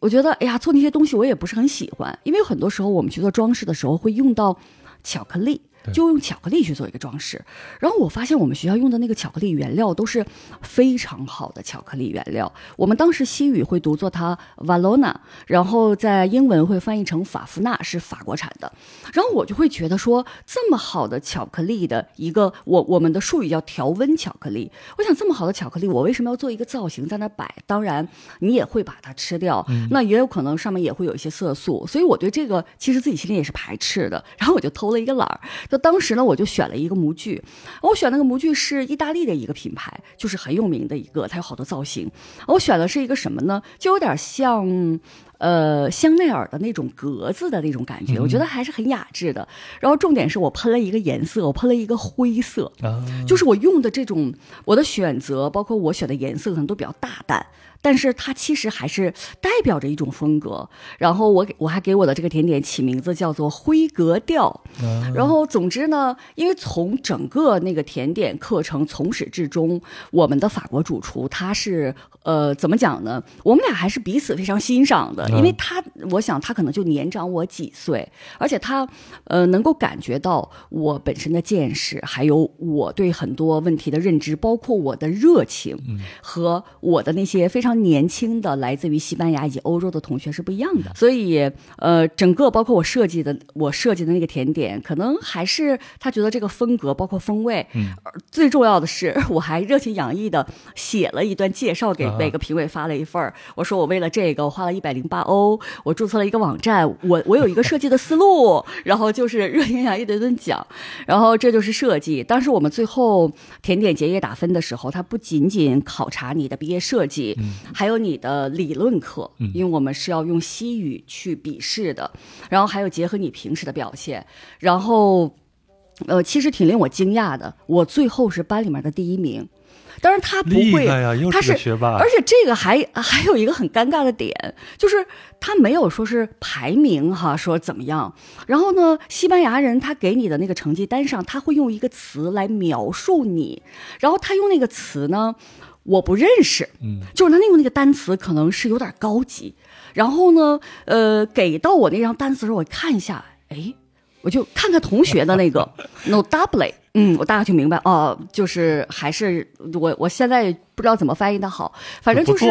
我觉得，哎呀，做那些东西我也不是很喜欢，因为很多时候我们去做装饰的时候会用到巧克力，就用巧克力去做一个装饰。然后我发现我们学校用的那个巧克力原料都是非常好的巧克力原料。我们当时西语会读作它 Valona，然后在英文会翻译成法芙娜，是法国产的。然后我就会觉得说，这么好的巧克力的一个，我我们的术语叫调温巧克力。我想这么好的巧克力，我为什么要做一个造型在那摆？当然，你也会把它吃掉，那也有可能上面也会有一些色素，所以我对这个其实自己心里也是排斥的。然后我就偷了一个懒儿，就当时呢，我就选了一个模具，我选那个模具是意大利的一个品牌，就是很有名的一个，它有好多造型。我选的是一个什么呢？就有点像呃香奈儿的那种格子的那种感觉，嗯我觉得还是很雅致的。然后重点是我喷了一个颜色，我喷了一个灰色，啊，就是我用的这种我的选择，包括我选的颜色可能都比较大胆。但是它其实还是代表着一种风格，然后我给我还给我的这个甜点起名字叫做灰格调，啊。然后，总之呢，因为从整个那个甜点课程从始至终，我们的法国主厨他是呃怎么讲呢？我们俩还是彼此非常欣赏的，嗯因为他，我想他可能就年长我几岁，而且他呃能够感觉到我本身的见识，还有我对很多问题的认知，包括我的热情和我的那些非常年轻的来自于西班牙以及欧洲的同学是不一样的。所以呃，整个包括我设计的我设计的那个甜点，可能还是他觉得这个风格包括风味，嗯最重要的是，我还热情洋溢的写了一段介绍给啊每个评委发了一份儿。我说我为了这个，我花了一百零八欧，我注册了一个网站，我我有一个设计的思路，然后就是热情洋溢的一顿讲，然后这就是设计。当时我们最后甜点结业打分的时候，它不仅仅考察你的毕业设计，还有你的理论课，因为我们是要用西语去笔试的，然后还有结合你平时的表现，然后。呃，其实挺令我惊讶的，我最后是班里面的第一名。当然他不会，他是而且这个还还有一个很尴尬的点，就是他没有说是排名哈，说怎么样。然后呢，西班牙人他给你的那个成绩单上，他会用一个词来描述你，然后他用那个词呢，我不认识，嗯，就是他用那个单词可能是有点高级。然后呢，呃，给到我那张单词的时候，我看一下，哎。我就看看同学的那个 no double，嗯，我大概就明白哦，就是还是我我现在不知道怎么翻译的好，反正就是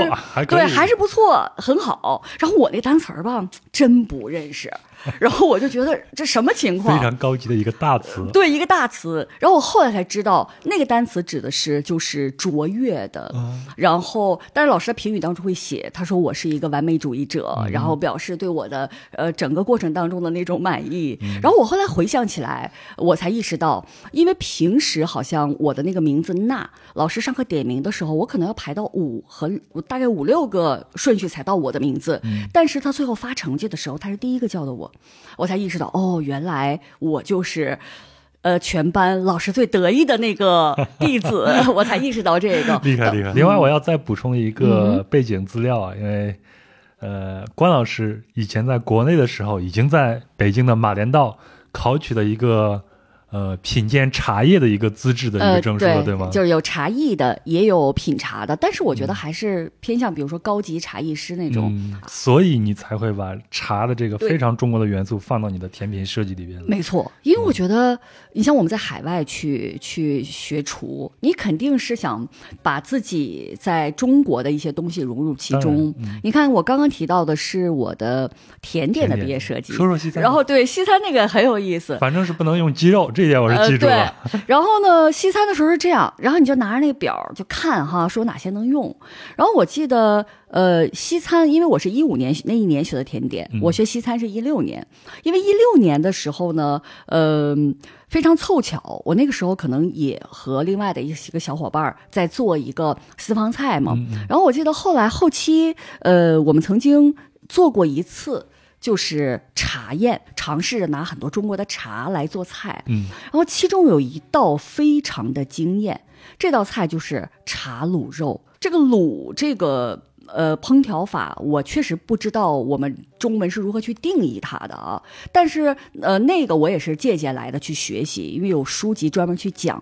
对，还是不错，很好。然后我那单词儿吧，真不认识，然后我就觉得这什么情况非？常高级的一个大词，对，一个大词。然后我后来才知道，那个单词指的是就是卓越的。嗯然后，但是老师在评语当中会写，他说我是一个完美主义者，嗯然后表示对我的呃整个过程当中的那种满意。嗯然后我后来回想起来，我才意识到，因为平时好像我的那个名字娜，老师上课点名的时候，我可能要排到五和大概五六个顺序才到我的名字，嗯但是他最后发成绩的时候，他是第一个叫的我，我才意识到，哦，原来我就是。呃，全班老师最得意的那个弟子，我才意识到这个厉害厉害。另外，我要再补充一个背景资料啊，因为呃，关老师以前在国内的时候，已经在北京的马连道考取了一个呃品鉴茶叶的一个资质的一呃，个证书了，对吗？就是有茶艺的，也有品茶的，但是我觉嗯得还是偏向，比如说高级茶艺师那种。嗯，所以你才会把茶的这个非常中国的元素放到你的甜品设计里边。没错，因为我觉得，你像我们在海外去去学厨，你肯定是想把自己在中国的一些东西融入其中。你看，我刚刚提到的是我的甜点的毕业设计，说说西餐，然后对西餐那个很有意思，反正是不能用鸡肉，这点我是记住了。呃。对，然后呢，西餐的时候是这样，然后你就拿着那个表就看哈，说哪些能用。然后我记得，呃，西餐，因为我是一五年那一年学的甜点，嗯我学西餐是一六年，因为一六年的时候呢，呃。非常凑巧，我那个时候可能也和另外的一个小伙伴儿在做一个私房菜嘛。嗯然后我记得后来后期，呃，我们曾经做过一次，就是茶宴，尝试着拿很多中国的茶来做菜。嗯，然后其中有一道非常的惊艳，这道菜就是茶卤肉。这个卤这个呃烹调法，我确实不知道我们中文是如何去定义它的啊。但是呃，那个我也是借鉴来的去学习，因为有书籍专门去讲。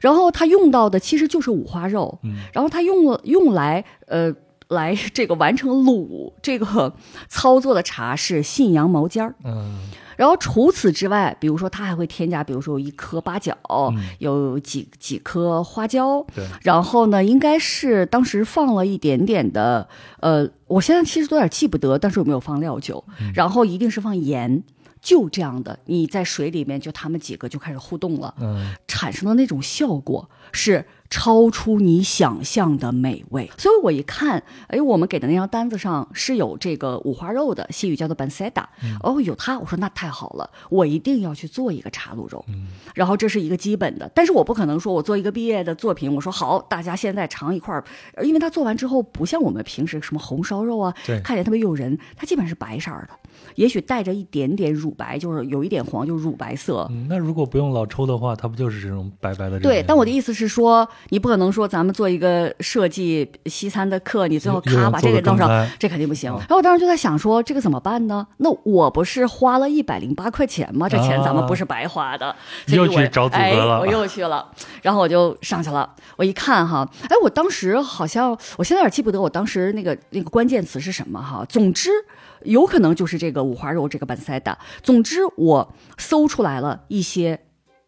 然后他用到的其实就是五花肉，嗯然后他用了用来呃。来这个完成卤这个操作的茶是信阳毛尖儿，嗯然后除此之外，比如说它还会添加，比如说有一颗八角，嗯有几几颗花椒，对，然后呢，应该是当时放了一点点的，呃，我现在其实都有点记不得，但是有没有放料酒？嗯然后一定是放盐，就这样的，你在水里面就他们几个就开始互动了，嗯。产生的那种效果是超出你想象的美味。所以我一看，哎，我们给的那张单子上是有这个五花肉的，西语叫做 pancetta，、哦，有它，我说那太好了，我一定要去做一个茶卤肉。然后这是一个基本的，但是我不可能说我做一个毕业的作品，我说好，大家现在尝一块儿，呃因为它做完之后不像我们平时什么红烧肉啊，对。看起来特别诱人，它基本是白色儿的，也许带着一点点乳白，就是有一点黄，就是乳白色。嗯，那如果不用老抽的话，它不就是这种白白的？对，但我的意思是说，你不可能说咱们做一个设计西餐的课，你最后咔把这个弄上，这肯定不行。啊然后我当时就在想说，这个怎么办呢？那我不是花了一百零八块钱吗？这钱咱们不是白花的，所以我又去找组哎合了我又去了，然后我就上去了。我一看哈，哎，我当时好像，我现在有点记不得我当时那个那个关键词是什么哈。总之。有可能就是这个五花肉这个板塞的。总之，我搜出来了一些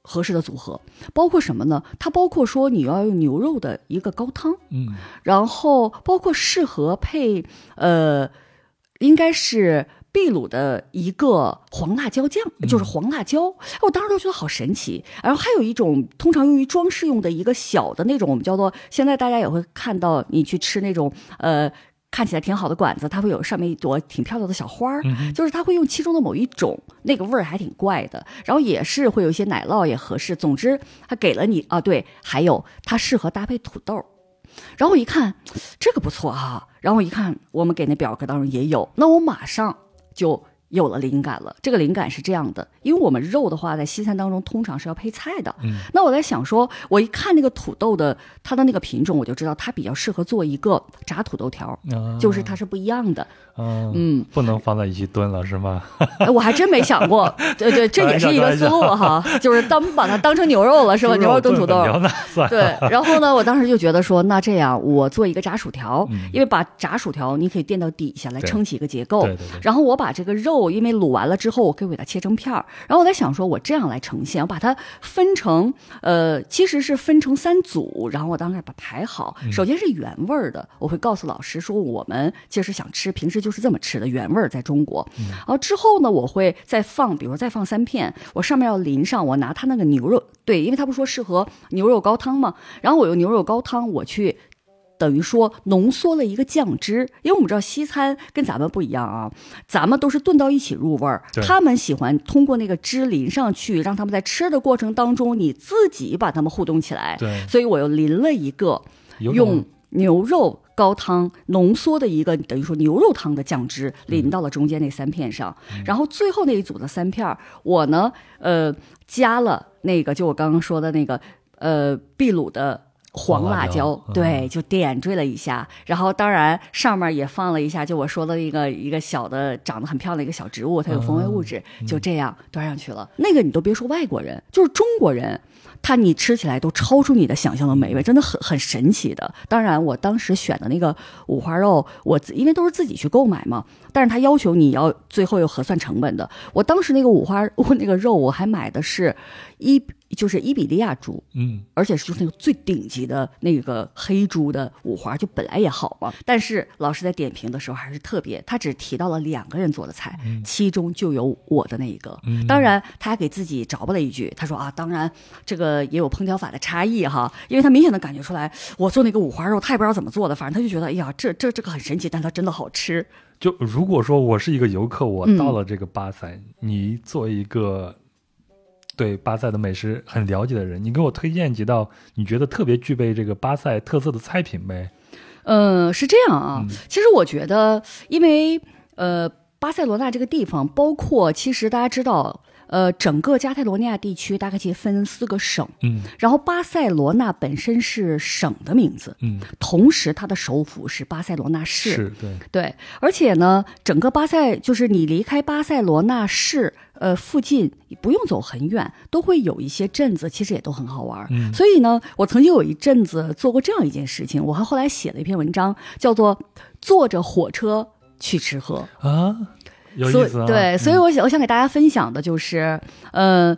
合适的组合，包括什么呢？它包括说你要用牛肉的一个高汤，嗯，然后包括适合配呃，应该是秘鲁的一个黄辣椒酱，就是黄辣椒。哎我当时都觉得好神奇。然后还有一种通常用于装饰用的一个小的那种，我们叫做现在大家也会看到，你去吃那种呃。看起来挺好的馆子，它会有上面一朵挺漂亮的小花儿，就是它会用其中的某一种，那个味儿还挺怪的。然后也是会有一些奶酪也合适。总之，它给了你啊，对，还有它适合搭配土豆。然后我一看，这个不错哈、然后我一看，我们给那表格当中也有，那我马上就有了灵感了。这个灵感是这样的，因为我们肉的话，在西餐当中通常是要配菜的。嗯，那我在想说，我一看那个土豆的它的那个品种，我就知道它比较适合做一个炸土豆条，啊就是它是不一样的。嗯嗯，不能放在一起炖了是吗？哎，我还真没想过，对对，这也是一个思路哈，就是当把它当成牛肉了是吧？牛肉炖土豆，对，然后呢，我当时就觉得说，那这样我做一个炸薯条，嗯因为把炸薯条你可以垫到底下来撑起一个结构对对对，然后我把这个肉，因为卤完了之后，我可以给它切成片儿，然后我在想说，我这样来呈现，我把它分成呃，其实是分成三组，然后我当时把它排好，嗯。首先是原味儿的，我会告诉老师说，我们其实想吃，平时就是这么吃的，原味儿在中国，嗯。然后之后呢，我会再放，比如再放三片，我上面要淋上，我拿它那个牛肉，对，因为它不说适合牛肉高汤嘛，然后我用牛肉高汤，我去。等于说浓缩了一个酱汁，因为我们知道西餐跟咱们不一样啊，咱们都是炖到一起入味儿，他们喜欢通过那个汁淋上去，让他们在吃的过程当中，你自己把它们互动起来。对，所以我又淋了一个用牛肉高汤浓缩的一个等于说牛肉汤的酱汁淋到了中间那三片上，然后最后那一组的三片儿，我呢呃加了那个就我刚刚说的那个呃秘鲁的。黄辣椒，辣椒嗯对，就点缀了一下，然后当然上面也放了一下，就我说的一个一个小的长得很漂亮的一个小植物，它有风味物质，就这样端上去了。那个你都别说外国人，就是中国人，它你吃起来都超出你的想象的美味，真的很很神奇的。当然，我当时选的那个五花肉，我自因为都是自己去购买嘛，但是他要求你要最后有核算成本的。我当时那个五花 那个肉，我还买的是伊就是伊比利亚猪，嗯而且是就是那个最顶级的那个黑猪的五花，就本来也好嘛。但是老师在点评的时候还是特别，他只提到了两个人做的菜，其中就有我的那一个。嗯当然，他还给自己着吧了一句，他说啊，当然这个也有烹调法的差异哈，因为他明显的感觉出来，我做那个五花肉，他也不知道怎么做的，反正他就觉得，哎呀，这这这个很神奇，但它真的好吃。就如果说我是一个游客，我嗯到了这个巴塞，你作为一个对巴塞的美食很了解的人，你给我推荐几道你觉得特别具备这个巴塞特色的菜品呗？嗯，是这样啊。嗯其实我觉得，因为呃，巴塞罗那这个地方，包括其实大家知道，呃，整个加泰罗尼亚地区大概其实分四个省，嗯然后巴塞罗那本身是省的名字，嗯，同时它的首府是巴塞罗那市。是对，对，而且呢，整个巴塞就是你离开巴塞罗那市，呃，附近不用走很远，都会有一些镇子，其实也都很好玩。嗯所以呢，我曾经有一阵子做过这样一件事情，我还后来写了一篇文章，叫做《坐着火车去吃喝》。啊，有所意思啊。对，所以嗯我想我想给大家分享的就是，呃。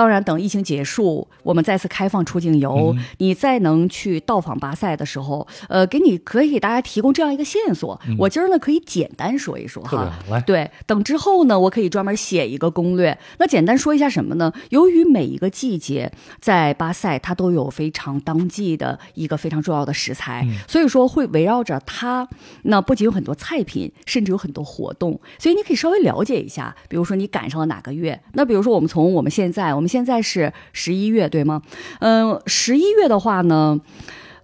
当然，等疫情结束，我们再次开放出境游，嗯你再能去到访巴塞的时候，呃，给你可以给大家提供这样一个线索。我今儿呢可以简单说一说哈。来，对，等之后呢，我可以专门写一个攻略。那简单说一下什么呢？由于每一个季节在巴塞，它都有非常当季的一个非常重要的食材，所以说会围绕着它，那不仅有很多菜品，甚至有很多活动，所以你可以稍微了解一下。比如说你赶上了哪个月？那比如说我们从我们现在，我们现在是十一月，对吗？嗯、十一月的话呢，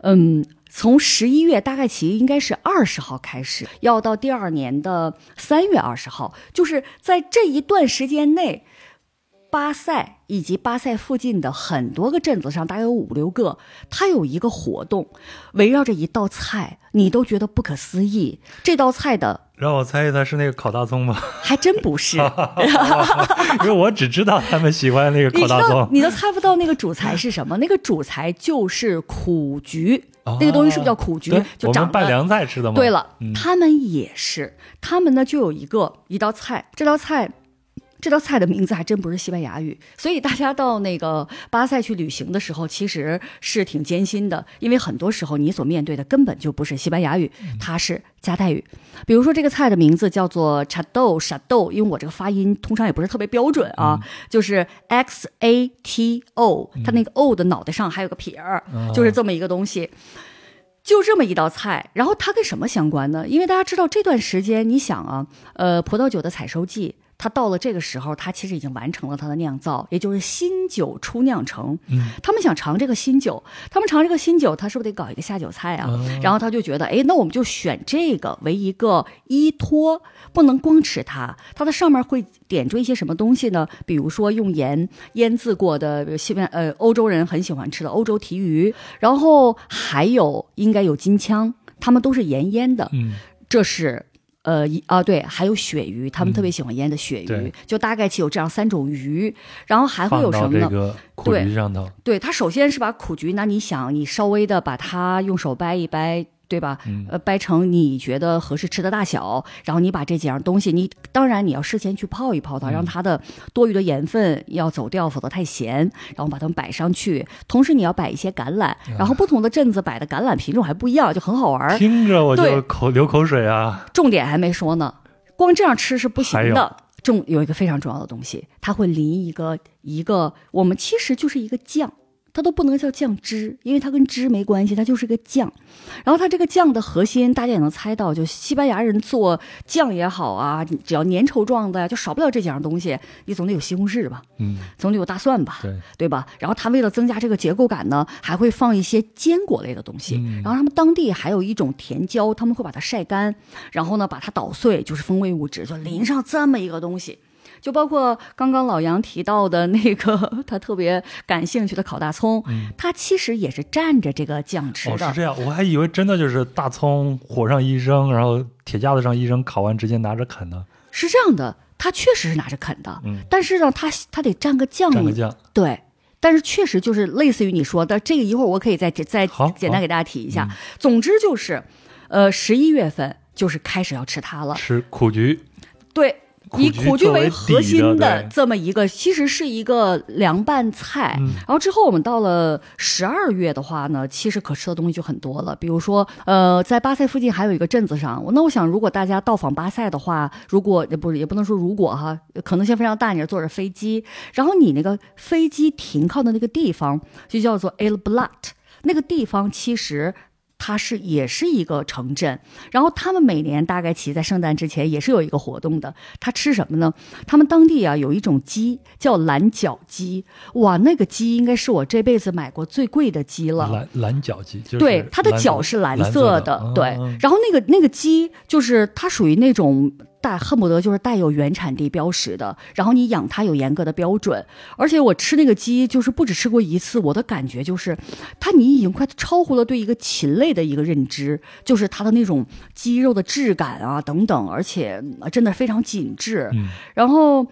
嗯。从十一月大概起应该是二十号开始，要到第二年的三月二十号，就是在这一段时间内，巴塞以及巴塞附近的很多个镇子上，大概有五六个，它有一个活动，围绕着一道菜，你都觉得不可思议。这道菜的让我猜一猜是那个烤大葱吗？还真不是，因为我只知道他们喜欢那个烤大葱，你都猜不到那个主材是什么？那个主材就是苦菊，哦那个东西是不是叫苦菊对？就长拌凉菜吃的吗？对了，嗯他们也是，他们呢就有一个一道菜，这道菜。这道菜的名字还真不是西班牙语，所以大家到那个巴塞去旅行的时候，其实是挺艰辛的，因为很多时候你所面对的根本就不是西班牙语，它是加泰语。比如说这个菜的名字叫做茶豆沙豆，因为我这个发音通常也不是特别标准啊，就是 X A T O，它那个 O 的脑袋上还有个撇儿，就是这么一个东西。就这么一道菜，然后它跟什么相关呢？因为大家知道这段时间，你想啊，呃，葡萄酒的采收季，它到了这个时候，他其实已经完成了他的酿造，也就是新酒初酿成。嗯，他们想尝这个新酒，他们尝这个新酒，他是不是得搞一个下酒菜啊？然后他就觉得，哎，那我们就选这个为一个依托，不能光吃它，它的上面会点缀一些什么东西呢？比如说用盐腌制过的，比如西边呃欧洲人很喜欢吃的欧洲提鱼，然后还有应该有金枪，他们都是盐腌的，嗯，这是。呃，一啊，对，还有鳕鱼，他们特别喜欢腌的鳕鱼，对就大概其有这样三种鱼，然后还会有什么呢？对菊上头，对，它首先是把苦菊，那你想，你稍微的把它用手掰一掰，对吧？嗯呃，掰成你觉得合适吃的大小，然后你把这几样东西，你当然你要事先去泡一泡它，让它的多余的盐分要走掉，否则太咸。然后把它们摆上去，同时你要摆一些橄榄，然后不同的镇子摆的橄榄品种还不一样，就很好玩儿。听着我就口流口水啊！重点还没说呢，光这样吃是不行的。重有一个非常重要的东西，它会淋一个一个，我们其实就是一个酱，它都不能叫酱汁，因为它跟汁没关系，它就是个酱。然后它这个酱的核心，大家也能猜到，就西班牙人做酱也好啊，只要粘稠状的呀，就少不了这几样东西。你总得有西红柿吧，嗯，总得有大蒜吧，对，对吧？然后它为了增加这个结构感呢，还会放一些坚果类的东西。嗯然后他们当地还有一种甜椒，他们会把它晒干，然后呢把它捣碎，就是风味物质，就淋上这么一个东西。就包括刚刚老杨提到的那个 他特别感兴趣的烤大葱，他其实也是蘸着这个酱吃的哦，的。是这样，我还以为真的就是大葱火上一扔，然后铁架子上一扔，烤完直接拿着啃呢，是这样的，他确实是拿着啃的，嗯但是呢，他他得蘸个酱，蘸个酱，对，但是确实就是类似于你说的这个，一会儿我可以再再简单给大家提一下。总之就是，呃，十一月份就是开始要吃它了。吃苦菊，对，苦以苦菊为为核心的这么一个，其实是一个凉拌菜。嗯然后之后我们到了十二月的话呢，其实可吃的东西就很多了。比如说，呃，在巴塞附近还有一个镇子上，那我想如果大家到访巴塞的话，如果也不是也不能说如果哈，可能性非常大，你是坐着飞机，然后你那个飞机停靠的那个地方就叫做 El Blat，那个地方其实。它是也是一个城镇，然后他们每年大概其在圣诞之前也是有一个活动的。他吃什么呢？他们当地啊有一种鸡叫蓝角鸡，哇，那个鸡应该是我这辈子买过最贵的鸡了。蓝蓝角鸡，就是对，它的脚是蓝蓝色的，对嗯。然后那个那个鸡就是它属于那种带恨不得就是带有原产地标识的，然后你养它有严格的标准。而且我吃那个鸡就是不止吃过一次，我的感觉就是它你已经快超乎了对一个禽类的一个认知，就是它的那种鸡肉的质感啊等等，而且呃真的非常紧致。嗯然后，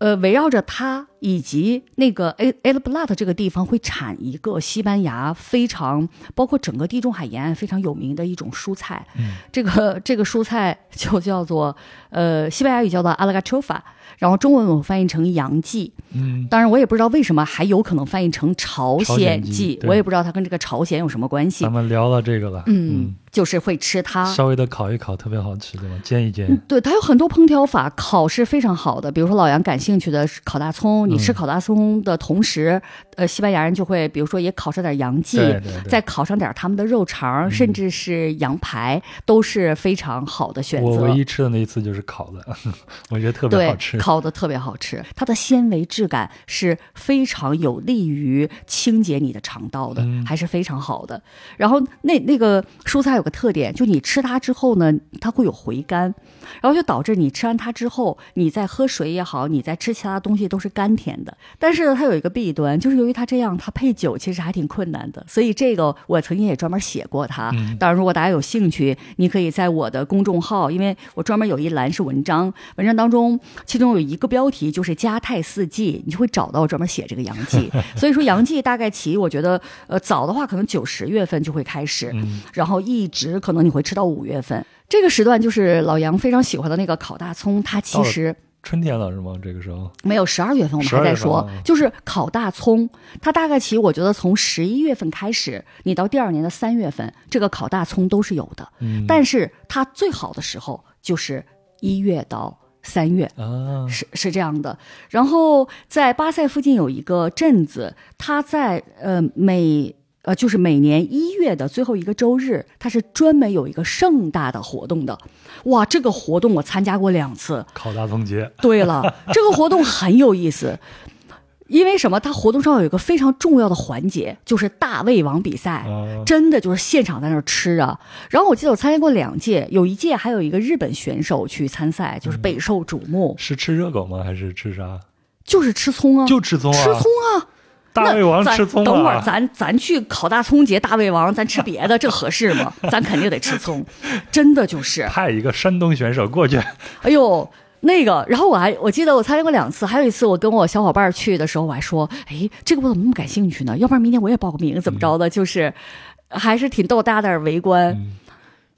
呃，围绕着它以及那个 El El Blat 这个地方会产一个西班牙非常包括整个地中海沿岸非常有名的一种蔬菜，嗯。这个这个蔬菜就叫做呃西班牙语叫做 algachofa，然后中文我翻译成洋蓟，嗯，当然我也不知道为什么还有可能翻译成朝朝鲜鲜蓟蓟，对我也不知道它跟这个朝鲜有什么关系咱。们聊到这个了，嗯，就是会吃它。稍微的烤一烤，特别好吃，对吧？煎一煎，嗯，对，它有很多烹调法，烤是非常好的。比如说老杨感兴趣的是烤大葱，你吃嗯烤大葱的同时，呃，西班牙人就会比如说也烤上点洋蓟，对对对。再烤上点他们的肉肠，嗯甚至是羊排，都是非常好的选择。我唯一吃的那一次就是烤的，我觉得特别好吃，。烤的特别好吃，它的纤维质感是非常有利于清洁你的肠道的，嗯还是非常好的。然后那那个蔬菜有个特点，就你吃它之后呢，它会有回甘，然后就导致你吃完它之后，你在喝水也好，你在吃其他东西都是甘甜的。但是呢，它有一个弊端，就是由于它这样，它配酒其实还挺困难的。所以这个我曾经也专门写过它。嗯当然，如果大家有兴趣，你可以在我的公众号，因为我专门有一栏是文章，文章当中其中有一个标题就是“加泰四季”，你就会找到我专门写这个杨记。所以说杨记大概其我觉得，呃，早的话可能九十月份就会开始，嗯，然后一直可能你会吃到五月份。这个时段就是老杨非常喜欢的那个烤大葱，它其实春天了是吗？这个时候，没有十二月份，我们还在说啊，就是烤大葱，它大概其我觉得从十一月份开始，你到第二年的三月份，这个烤大葱都是有的。嗯，但是它最好的时候就是一月到三月，啊，是是这样的。然后在巴塞附近有一个镇子，它在呃每呃就是每年一月的最后一个周日，它是专门有一个盛大的活动的。哇，这个活动我参加过两次。烤大葱节，对了，这个活动很有意思。因为什么？它活动上有一个非常重要的环节，就是大胃王比赛。啊，真的就是现场在那儿吃啊。然后我记得我参加过两届，有一届还有一个日本选手去参赛，就是备受瞩目，是吃热狗吗？还是吃啥？就是吃葱啊，就吃葱啊，吃葱啊。大胃王咱吃葱啊。等会儿咱咱去烤大葱节，大胃王咱吃别的，这合适吗？咱肯定得吃葱，真的就是。派一个山东选手过去，哎呦，那个，然后我还我记得我参加过两次，还有一次我跟我小伙伴去的时候，我还说，哎，这个我怎么那么感兴趣呢？要不然明天我也报个名，怎么着的？就是还是挺逗大家的围观。嗯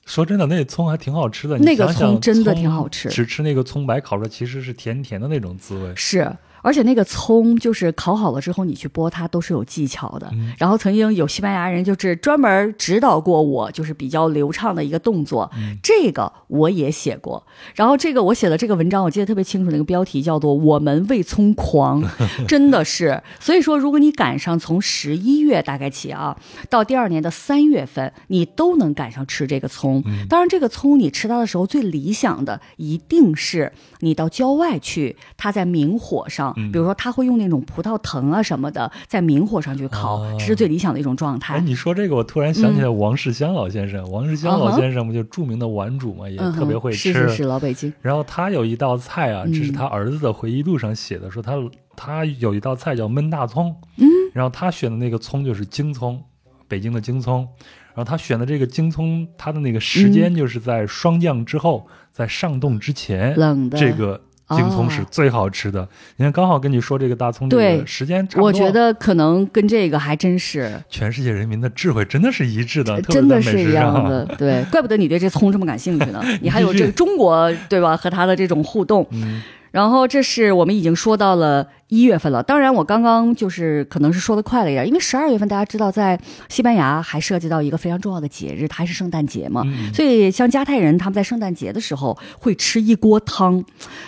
说真的，那葱还挺好吃的。那个葱真的挺好吃只吃那个葱白烤出来，其实是甜甜的那种滋味。是，而且那个葱就是烤好了之后，你去剥它都是有技巧的。嗯然后曾经有西班牙人就是专门指导过我，就是比较流畅的一个动作。嗯这个我也写过。然后这个我写的这个文章，我记得特别清楚，那个标题叫做“我们为葱狂”，真的是。所以说，如果你赶上从十一月大概起啊，到第二年的三月份，你都能赶上吃这个葱。嗯当然，这个葱你吃它的时候，最理想的一定是你到郊外去，他在明火上，嗯比如说他会用那种葡萄藤啊什么的，在明火上去烤，哦这是最理想的一种状哎，态。你说这个，我突然想起来王世襄老先生。王世襄老先生不就著名的碗主嘛，也特别会吃。是是是，老北京。然后他有一道菜啊，嗯这是他儿子的回忆录上写的，说他他有一道菜叫焖大葱，嗯，然后他选的那个葱就是京葱，北京的京葱，然后他选的这个京葱，它的那个时嗯间就是在霜降之后，在上冻之前，冷的这个京葱是哦最好吃的。你看，刚好跟你说这个大葱这对个时间差不多，我觉得可能跟这个还真是，全世界人民的智慧真的是一致的，真的是一样上。的。对，怪不得你对这葱这么感兴趣呢。你还有这个中国对吧？和它的这种互动。嗯，然后这是我们已经说到了一月份了。当然，我刚刚就是可能是说的快了一点，因为十二月份大家知道，在西班牙还涉及到一个非常重要的节日，它还是圣诞节嘛。嗯所以像加泰人他们在圣诞节的时候会吃一锅汤，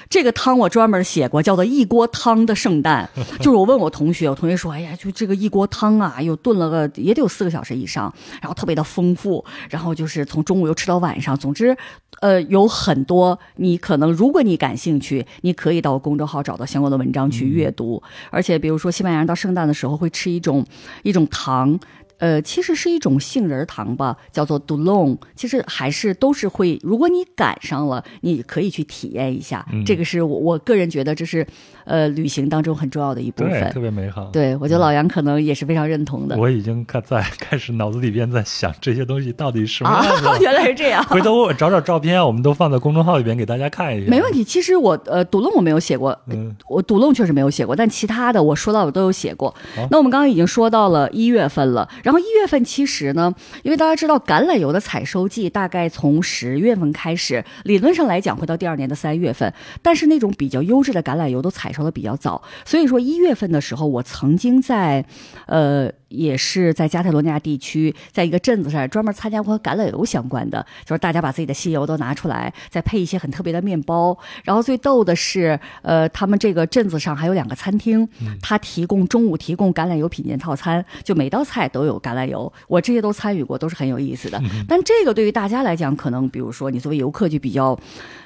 这个汤我专门写过，叫做一锅汤的圣诞。就是我问我同学，我同学说，哎呀，就这个一锅汤啊，又炖了个也得有四个小时以上，然后特别的丰富，然后就是从中午又吃到晚上，总之，呃，有很多你可能如果你感兴趣，你可以到公众号找到相关的文章去阅毒。而且比如说西班牙人到圣诞的时候会吃一种一种糖。呃，其实是一种杏仁糖吧，叫做 Dulong。其实还是都是会，如果你赶上了，你可以去体验一下。嗯这个是我我个人觉得这是呃旅行当中很重要的一部对，分。特别美好。对，我觉得老杨可能也是非常认同的。我已经开在开始脑子里边在想这些东西到底什么原来是这样。回头我找找照片啊，我们都放在公众号里边给大家看一下。没问题。其实我呃，独龙我没有写过，嗯我独龙确实没有写过，但其他的我说到的都有写过好。那我们刚刚已经说到了一月份了，然后一月份其实呢，因为大家知道橄榄油的采收季大概从十月份开始，理论上来讲会到第二年的三月份，但是那种比较优质的橄榄油都采收的比较早，所以说一月份的时候，我曾经在呃。也是在加泰罗尼亚地区，在一个镇子上专门参加过和橄榄油相关的，就是大家把自己的西油都拿出来，再配一些很特别的面包。然后最逗的是，呃，他们这个镇子上还有两个餐厅，他提供中午提供橄榄油品鉴套餐，就每道菜都有橄榄油。我这些都参与过，都是很有意思的。但这个对于大家来讲，可能比如说你作为游客就比较，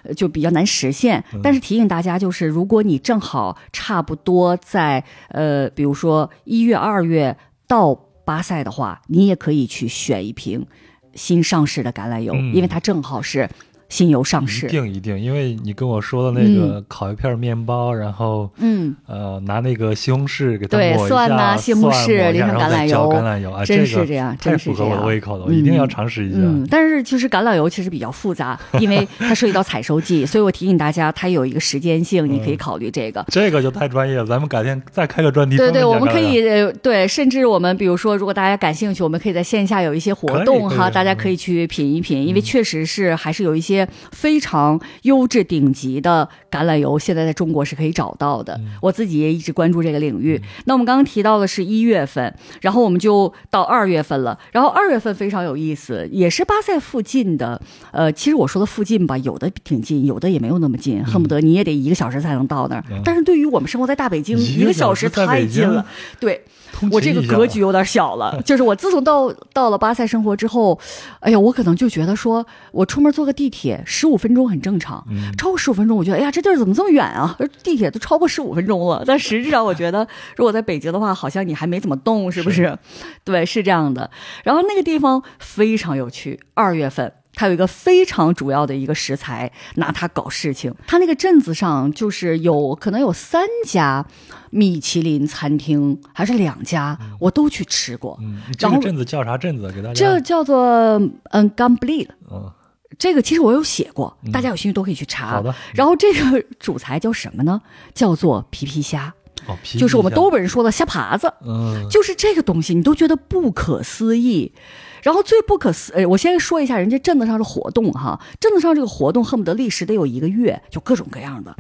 呃就比较难实现。但是提醒大家，就是如果你正好差不多在呃，比如说一月、二月到巴塞的话，你也可以去选一瓶新上市的橄榄油，嗯。因为它正好是新油上市一市。定一定，因为你跟我说的那个烤一片面包，然后嗯，呃拿那个西红柿给它对抹一下，蒜呐西红柿淋上橄榄油橄榄油啊，真这个是这样，太符合我。胃口了，我嗯一定要尝试一下。嗯，但是其实橄榄油其实比较复杂，因为它涉及到采收季，所以我提醒大家，它有一个时间性，你可以考虑这个。这个就太专业了，咱们改天再开个专题。对对，我们可以呃对，甚至我们比如说，如果大家感兴趣，我们可以在线下有一些活动哈，大家可以去品一品，因为确实是还是有一些非常优质顶级的橄榄油，现在在中国是可以找到的。我自己也一直关注这个领域。那我们刚刚提到的是一月份，然后我们就到二月份了，然后二月份非常有意思，也是巴塞附近的，呃，其实我说的附近吧，有的挺近，有的也没有那么近，恨不得你也得一个小时才能到那儿。但是对于我们生活在大北京，一个小时太近了。对通我这个格局有点小了，就是我自从到到了巴塞生活之后，哎呀，我可能就觉得说，我出门坐个地铁十五分钟很正常，嗯超过十五分钟，我觉得哎呀，这地儿怎么这么远啊？地铁都超过十五分钟了，但实际上我觉得，如果在北京的话，好像你还没怎么动，是不是？对，是这样的。然后那个地方非常有趣，二月份。它有一个非常主要的一个食材，拿它搞事情。它那个镇子上就是有可能有三家米其林餐厅，还是两家，我都去吃过。嗯，这个镇子叫啥镇子？给大家。这叫做嗯 g a m b l i 嗯，这个其实我有写过，大家有兴趣都可以去查。好的。然后这个主材叫什么呢？叫做皮皮虾，哦，皮就是我们东北人说的虾爬子。嗯就是这个东西，你都觉得不可思议。然后最不可思，呃，我先说一下人家镇子上的活动哈，镇子上这个活动恨不得历时得有一个月，就各种各样的。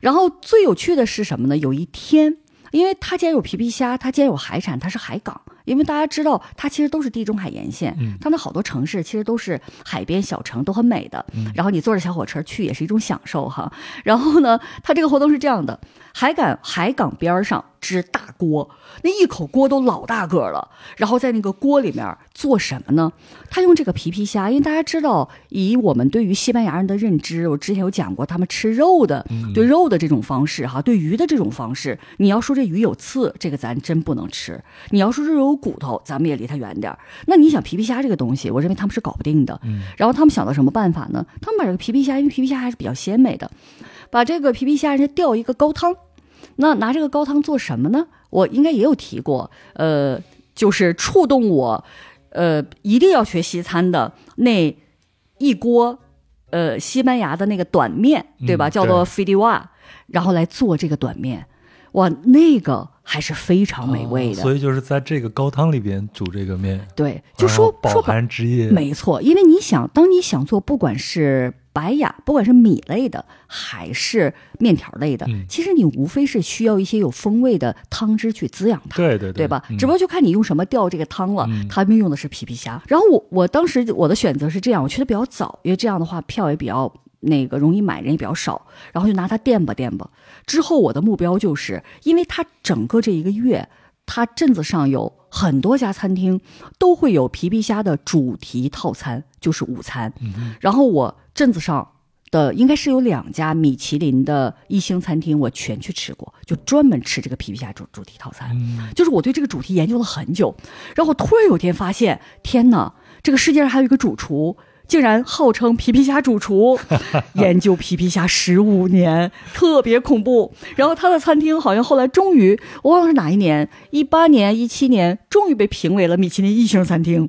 然后最有趣的是什么呢？有一天，因为它既然有皮皮虾，它既然有海产，它是海港。因为大家知道，它其实都是地中海沿线，嗯它那好多城市其实都是海边小城，都很美的。然后你坐着小火车去也是一种享受哈。然后呢，它这个活动是这样的：海港海港边儿上支大锅，那一口锅都老大个儿了。然后在那个锅里面做什么呢？他用这个皮皮虾，因为大家知道，以我们对于西班牙人的认知，我之前有讲过，他们吃肉的，对肉的这种方式哈，对鱼的这种方式。你要说这鱼有刺，这个咱真不能吃；你要说这肉有骨头，咱们也离它远点儿。那你想皮皮虾这个东西，我认为他们是搞不定的。然后他们想到什么办法呢？他们把这个皮皮虾，因为皮皮虾还是比较鲜美的，把这个皮皮虾人家吊一个高汤。那拿这个高汤做什么呢？我应该也有提过，呃，就是触动我，呃，一定要学西餐的那一锅，呃，西班牙的那个短面，对吧？嗯叫做 f i d i w a 然后来做这个短面，哇，那个还是非常美味的。哦所以就是在这个高汤里边煮这个面，对，就说饱含汁液，没错，因为你想，当你想做不管是白雅，不管是米类的还是面条类的，嗯其实你无非是需要一些有风味的汤汁去滋养它。对对对吧？嗯只不过就看你用什么调这个汤了。嗯他们用的是皮皮虾，然后我我当时我的选择是这样，我去的比较早，因为这样的话票也比较那个容易买，人也比较少，然后就拿它垫吧垫吧。之后我的目标就是，因为它整个这一个月，它镇子上有很多家餐厅都会有皮皮虾的主题套餐，就是午餐。嗯然后我镇子上的，应该是有两家米其林的一星餐厅，我全去吃过，就专门吃这个皮皮虾主主题套餐。嗯，就是我对这个主题研究了很久，然后突然有天发现，天哪，这个世界上还有一个主厨。竟然号称皮皮虾主厨，研究皮皮虾十五年，特别恐怖。然后他的餐厅好像后来终于，我忘了是哪一年，一八年、一七年，终于被评为了米其林一星餐厅，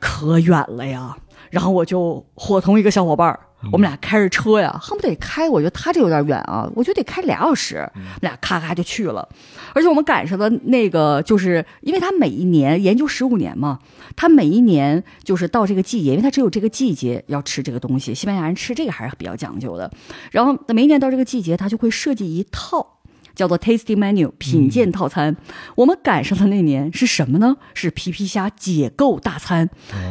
可远了呀。然后我就伙同一个小伙伴儿，我们俩开着车呀，恨不得开，我觉得他这有点远啊，我觉得得开俩小时，我们俩咔咔就去了。而且我们赶上的那个，就是因为他每一年研究十五年嘛，他每一年就是到这个季节，因为他只有这个季节要吃这个东西，西班牙人吃这个还是比较讲究的。然后每一年到这个季节，他就会设计一套。叫做 Tasty Menu 品鉴套餐，我们赶上的那年是什么呢？是皮皮虾解构大餐。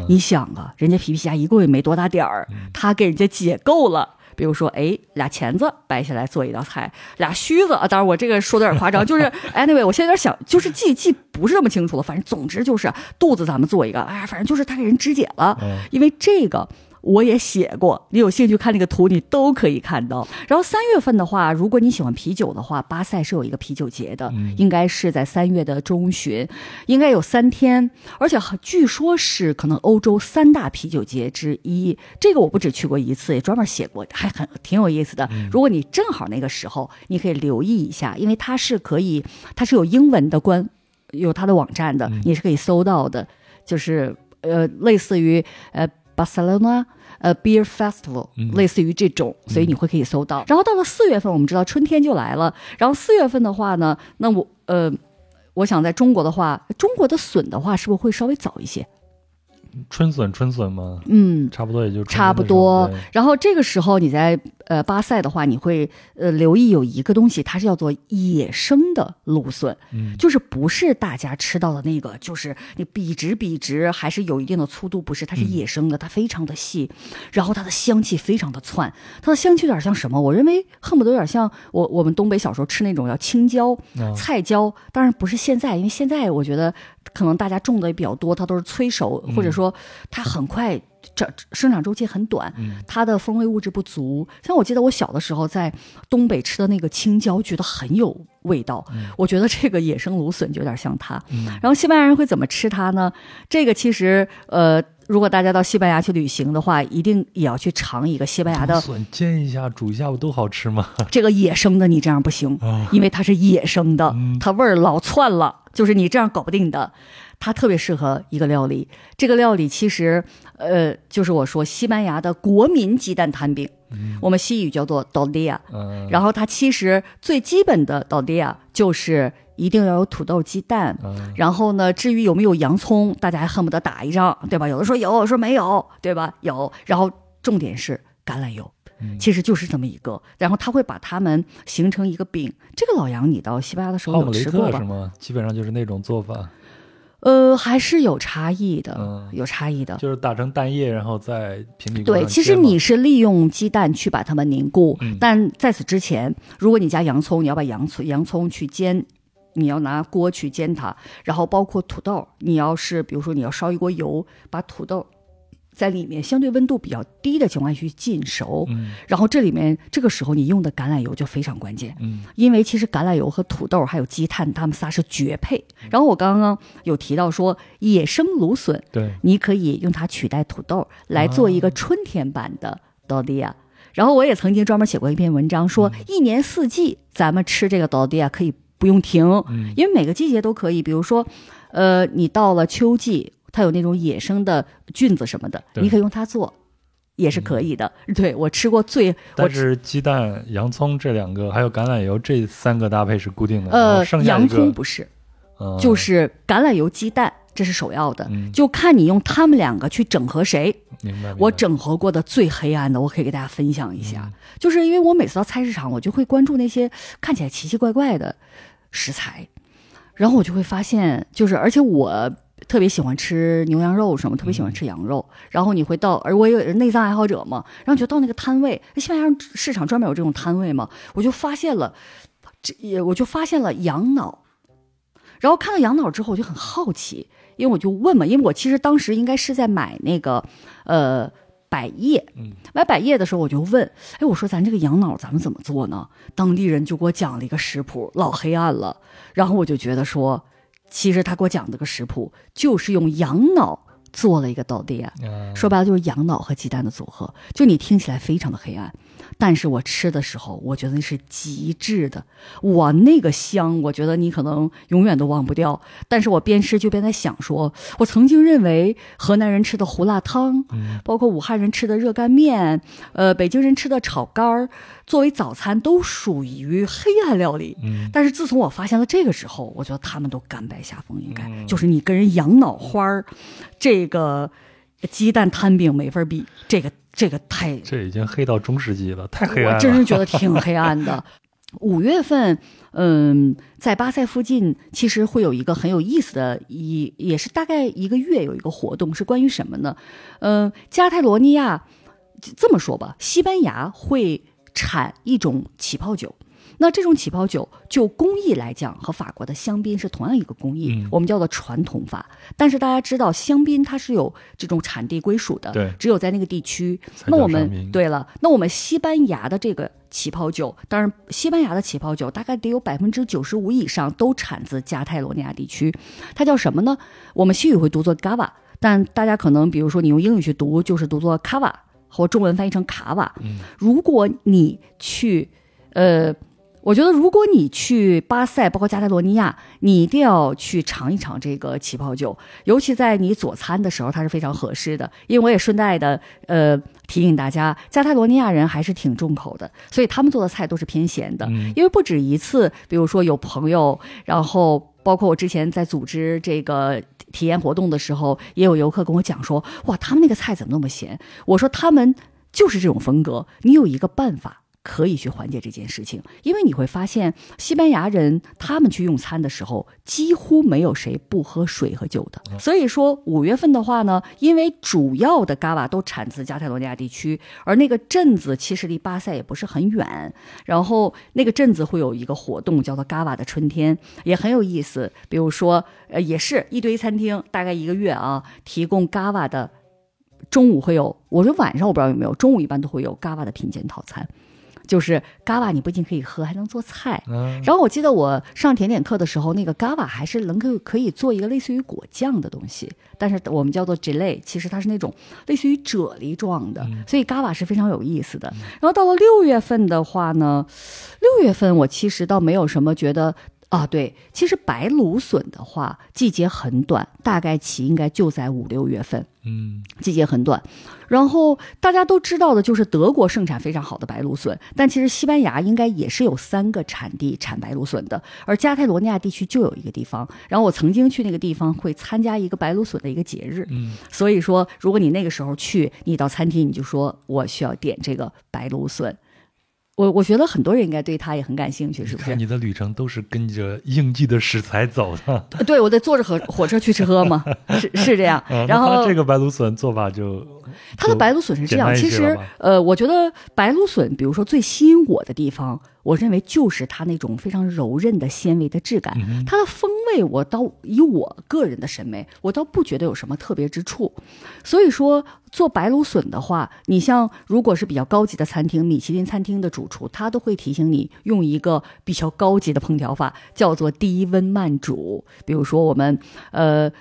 你想啊，人家皮皮虾一共也没多大点儿，他给人家解构了。比如说，哎，俩钳子掰下来做一道菜，俩须子啊，当然我这个说的有点夸张，就是 anyway，我现在有点想，就是记记不是那么清楚了。反正总之就是肚子咱们做一个，哎，反正就是他给人肢解了，因为这个。我也写过，你有兴趣看那个图，你都可以看到。然后三月份的话，如果你喜欢啤酒的话，巴塞是有一个啤酒节的，应该是在三月的中旬，应该有三天，而且据说是可能欧洲三大啤酒节之一。这个我不止去过一次，也专门写过，还很挺有意思的。如果你正好那个时候，你可以留意一下，因为它是可以，它是有英文的官，有它的网站的，你是可以搜到的，就是呃，类似于呃。巴塞罗那呃，Beer Festival，类似于这种，所以你会可以搜到。然后到了四月份，我们知道春天就来了。然后四月份的话呢，那我呃，我想在中国的话，中国的笋的话，是不是会稍微早一些？春笋，春笋吗？嗯，差不多也就差不多。然后这个时候你在呃巴塞的话，你会呃留意有一个东西，它是叫做野生的芦笋，嗯，就是不是大家吃到的那个，就是你笔直笔直，还是有一定的粗度，不是，它是野生的，它非常的细，然后它的香气非常的窜，它的香气有点像什么？我认为恨不得有点像我我们东北小时候吃那种叫青椒、菜椒，当然不是现在，因为现在我觉得。可能大家种的也比较多，它都是催熟，或者说它很快长生长周期很短，它的风味物质不足。像我记得我小的时候在东北吃的那个青椒，觉得很有味道。我觉得这个野生芦笋就有点像它。然后西班牙人会怎么吃它呢？这个其实呃，如果大家到西班牙去旅行的话，一定也要去尝一个西班牙的笋，煎一下、煮一下不都好吃吗？这个野生的你这样不行，因为它是野生的，它味儿老窜了。就是你这样搞不定的，它特别适合一个料理。这个料理其实，呃，就是我说西班牙的国民鸡蛋摊饼，我们西语叫做 d o d i a 然后它其实最基本的 d o d i a 就是一定要有土豆鸡蛋。然后呢，至于有没有洋葱，大家还恨不得打一仗，对吧？有的说有，说没有，对吧？有。然后重点是橄榄油。其实就是这么一个，然后他会把它们形成一个饼。这个老杨，你到西班牙的时候有吃过吧？是吗？基本上就是那种做法。呃，还是有差异的，有差异的。就是打成蛋液，然后再平底锅对，其实你是利用鸡蛋去把它们凝固，但在此之前，如果你加洋葱，你要把洋葱洋葱去煎，你要拿锅去煎它，然后包括土豆，你要是比如说你要烧一锅油，把土豆。在里面相对温度比较低的情况下去浸熟，然后这里面这个时候你用的橄榄油就非常关键，因为其实橄榄油和土豆还有鸡蛋，它们仨是绝配。然后我刚刚有提到说野生芦笋，对，你可以用它取代土豆来做一个春天版的 d o d i a 然后我也曾经专门写过一篇文章，说一年四季咱们吃这个 d o d i a 可以不用停，因为每个季节都可以。比如说，呃，你到了秋季。它有那种野生的菌子什么的，你可以用它做，也是可以的。对我吃过最，但是鸡蛋、洋葱这两个，还有橄榄油这三个搭配是固定的。呃，洋葱不是，就是橄榄油、鸡蛋，这是首要的。就看你用他们两个去整合谁。明白。我整合过的最黑暗的，我可以给大家分享一下，就是因为我每次到菜市场，我就会关注那些看起来奇奇怪怪的食材，然后我就会发现，就是而且我。特别喜欢吃牛羊肉什么，特别喜欢吃羊肉。然后你会到，而我也是内脏爱好者嘛。然后就到那个摊位，西班牙市场专门有这种摊位嘛。我就发现了，这也我就发现了羊脑。然后看到羊脑之后，我就很好奇，因为我就问嘛，因为我其实当时应该是在买那个，呃。百叶。嗯，买百叶的时候，我就问，哎，我说咱这个羊脑咱们怎么做呢？当地人就给我讲了一个食谱，老黑暗了。然后我就觉得说，其实他给我讲这个食谱就是用羊脑做了一个豆丁啊，啊说白了就是羊脑和鸡蛋的组合，就你听起来非常的黑暗，但是我吃的时候，我觉得那是极致的，哇，那个香，我觉得你可能永远都忘不掉。但是我边吃就边在想说，我曾经认为河南人吃的胡辣汤，嗯包括武汉人吃的热干面，呃，北京人吃的炒肝儿，作为早餐都属于黑暗料理。嗯但是自从我发现了这个之后，我觉得他们都甘拜下风，应该、嗯就是你跟人养脑花儿，这个鸡蛋摊饼没法比，这个这个太这已经黑到中世纪了，太黑暗了。我真是觉得挺黑暗的。五月份，嗯，在巴塞附近，其实会有一个很有意思的，一也是大概一个月有一个活动，是关于什么呢？嗯、加泰罗尼亚这么说吧，西班牙会产一种起泡酒。那这种起泡酒，就工艺来讲，和法国的香槟是同样一个工艺，嗯我们叫做传统法。但是大家知道，香槟它是有这种产地归属的，对只有在那个地区。那我们对了，那我们西班牙的这个起泡酒，当然西班牙的起泡酒大概得有百分之九十五以上都产自加泰罗尼亚地区，它叫什么呢？我们西语会读作 Gava，但大家可能比如说你用英语去读，就是读作 Cava，或中文翻译成卡瓦。嗯如果你去，呃。我觉得，如果你去巴塞，包括加泰罗尼亚，你一定要去尝一尝这个起泡酒，尤其在你佐餐的时候，它是非常合适的。因为我也顺带的，呃，提醒大家，加泰罗尼亚人还是挺重口的，所以他们做的菜都是偏咸的。嗯因为不止一次，比如说有朋友，然后包括我之前在组织这个体验活动的时候，也有游客跟我讲说，哇，他们那个菜怎么那么咸？我说他们就是这种风格，你有一个办法。可以去缓解这件事情，因为你会发现，西班牙人他们去用餐的时候，几乎没有谁不喝水和酒的。所以说，五月份的话呢，因为主要的嘎瓦都产自加泰罗尼亚地区，而那个镇子其实离巴塞也不是很远，然后那个镇子会有一个活动叫做嘎瓦的春天，也很有意思。比如说，呃，也是一堆餐厅，大概一个月啊，提供嘎瓦的。中午会有，我说晚上我不知道有没有，中午一般都会有嘎瓦的品鉴套餐，就是嘎瓦你不仅可以喝，还能做菜。嗯然后我记得我上甜点课的时候，那个嘎瓦还是能够可以做一个类似于果酱的东西，但是我们叫做 gelé，其实它是那种类似于啫喱状的，所以嘎瓦是非常有意思的。然后到了六月份的话呢，六月份我其实倒没有什么觉得。啊，对，其实白芦笋的话，季节很短，大概期应该就在五六月份。嗯季节很短。然后大家都知道的就是德国盛产非常好的白芦笋，但其实西班牙应该也是有三个产地产白芦笋的，而加泰罗尼亚地区就有一个地方。然后我曾经去那个地方会参加一个白芦笋的一个节日，嗯所以说如果你那个时候去，你到餐厅你就说我需要点这个白芦笋。我我觉得很多人应该对它也很感兴趣，是不是看？你的旅程都是跟着应季的食材走的。对，我得坐着火火车去吃喝嘛，是是这样。啊然后这个白芦笋做法就它的白芦笋是这样，其实呃，我觉得白芦笋，比如说最吸引我的地方，我认为就是它那种非常柔韧的纤维的质感，嗯它的风味，我倒以我个人的审美，我倒不觉得有什么特别之处。所以说，做白芦笋的话，你像如果是比较高级的餐厅，米其林餐厅的主厨，他都会提醒你用一个比较高级的烹调法，叫做低温慢煮。比如说我们呃。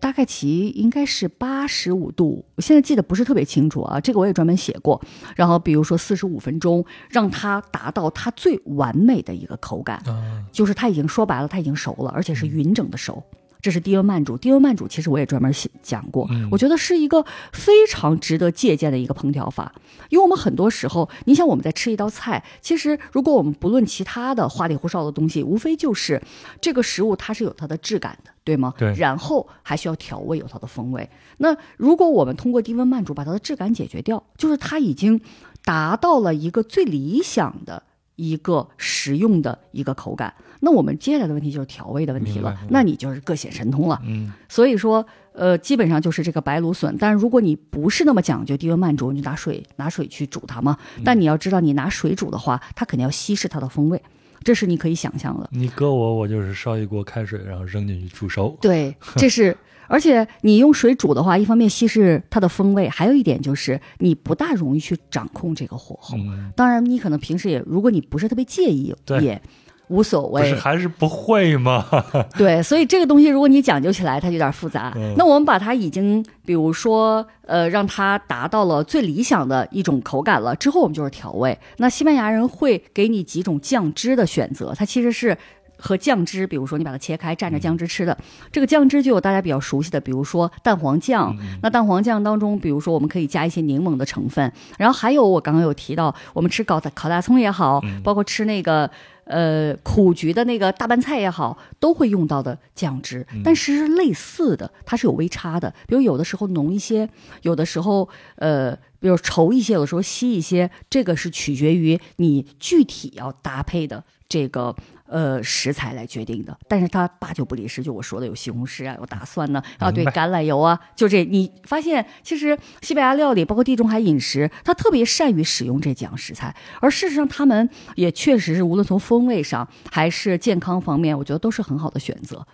大概其应该是八十五度，我现在记得不是特别清楚啊，这个我也专门写过。然后比如说四十五分钟，让它达到它最完美的一个口感，啊，就是它已经说白了，它已经熟了，而且是匀整的熟。这是低温慢煮，低温慢煮其实我也专门写讲过，嗯我觉得是一个非常值得借鉴的一个烹调法。因为我们很多时候，你想我们在吃一道菜，其实如果我们不论其他的花里胡哨的东西，无非就是这个食物它是有它的质感的，对吗？对然后还需要调味，有它的风味。那如果我们通过低温慢煮把它的质感解决掉，就是它已经达到了一个最理想的一个食用的一个口感。那我们接下来的问题就是调味的问题了那你就是各显神通了。嗯所以说，呃，基本上就是这个白芦笋。但是如果你不是那么讲究低温慢煮，你就拿水拿水去煮它嘛。但你要知道，你拿水煮的话，它肯定要稀释它的风味，这是你可以想象的。你搁我，我就是烧一锅开水，然后扔进去煮熟。对，这是，而且你用水煮的话，一方面稀释它的风味，还有一点就是你不大容易去掌控这个火候。嗯，当然，你可能平时也，如果你不是特别介意，也无所不是谓。还是不会吗？对，所以这个东西如果你讲究起来，它有点复杂。嗯那我们把它已经，比如说，呃，让它达到了最理想的一种口感了之后，我们就是调味。那西班牙人会给你几种酱汁的选择，它其实是。和酱汁，比如说你把它切开蘸着酱汁吃的，这个酱汁就有大家比较熟悉的，比如说蛋黄酱。那蛋黄酱当中，比如说我们可以加一些柠檬的成分，然后还有我刚刚有提到，我们吃烤大烤大葱也好，包括吃那个呃苦菊的那个大拌菜也好，都会用到的酱汁。但是是类似的，它是有微差的，比如有的时候浓一些，有的时候呃。比如稠一些，有的时候稀一些，这个是取决于你具体要搭配的这个呃食材来决定的。但是它八九不离十，就我说的有西红柿啊，有大蒜呢、啊，对，橄榄油啊，就这。你发现其实西班牙料理，包括地中海饮食，它特别善于使用这几样食材，而事实上他们也确实是无论从风味上还是健康方面，我觉得都是很好的选择。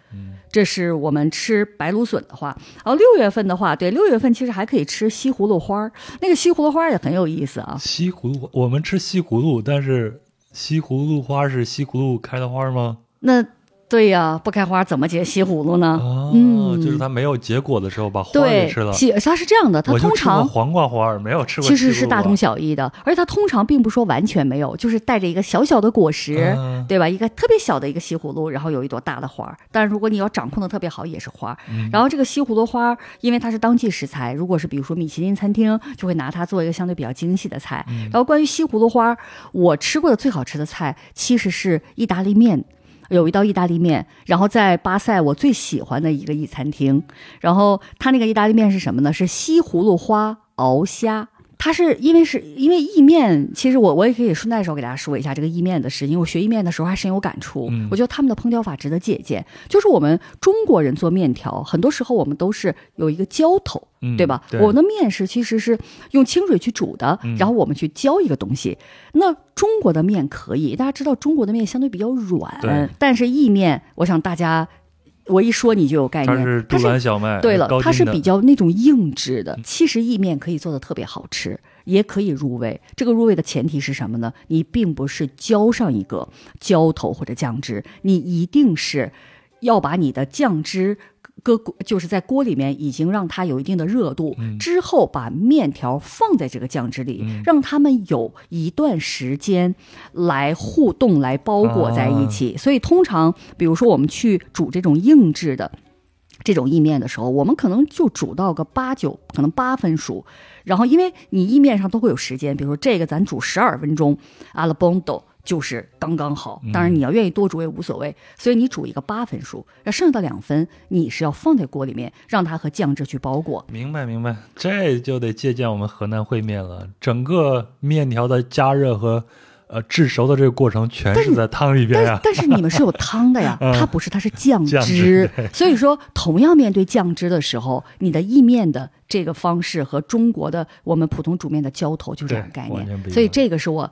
这是我们吃白芦笋的话，然后六月份的话，对，六月份其实还可以吃西葫芦花儿，那个西葫芦花儿也很有意思啊。西葫芦，我们吃西葫芦，但是西葫芦花是西葫芦开的花吗？那对呀，不开花怎么结西葫芦呢？哦，嗯就是它没有结果的时候把花给吃了，。西它是这样的，它通常黄瓜花，没有吃过。其实是大同。小异的，而且它通常并不说完全没有，就是带着一个小小的果实，嗯对吧？一个特别小的一个西葫芦，然后有一朵大的花儿。但如果你要掌控的特别好，也是花然后这个西葫芦花儿，因为它是当季食材，如果是比如说米其林餐厅，就会拿它做一个相对比较精细的菜。嗯然后关于西葫芦花儿，我吃过的最好吃的菜其实是意大利面。有一道意大利面，然后在巴塞我最喜欢的一个意餐厅，然后他那个意大利面是什么呢？是西葫芦花熬虾。它是因为是因为意面，其实我我也可以顺带手给大家说一下这个意面的事，因为我学意面的时候还深有感触。嗯我觉得他们的烹调法值得借鉴。就是我们中国人做面条，很多时候我们都是有一个浇头，嗯对吧？对我们的面是其实是用清水去煮的，嗯然后我们去浇一个东西。那中国的面可以，大家知道中国的面相对比较软，但是意面，我想大家我一说你就有概念，它是杜兰小麦，对了它是比较那种硬质的。其实意面可以做的特别好吃，也可以入味。这个入味的前提是什么呢？你并不是浇上一个浇头或者酱汁，你一定是要把你的酱汁。搁锅就是在锅里面已经让它有一定的热度，嗯之后把面条放在这个酱汁里，让它们有一段时间来互动、来包裹在一起。所以通常，比如说我们去煮这种硬质的这种意面的时候，我们可能就煮到个八九，可能八分熟。然后，因为你意面上都会有时间，比如说这个咱煮十二分钟，阿拉邦豆就是刚刚好。当然，你要愿意多煮也无所谓。所以你煮一个八分熟，那剩下的两分你是要放在锅里面，让它和酱汁去包裹。明白明白，这就得借鉴我们河南烩面了。整个面条的加热和呃制熟的这个过程，全是在汤里边呀。但但是你们是有汤的呀，它不是，它是酱酱汁。所以说，同样面对酱汁的时候，你的意面的这个方式和中国的我们普通煮面的浇头就是两个概念。所以这个是我。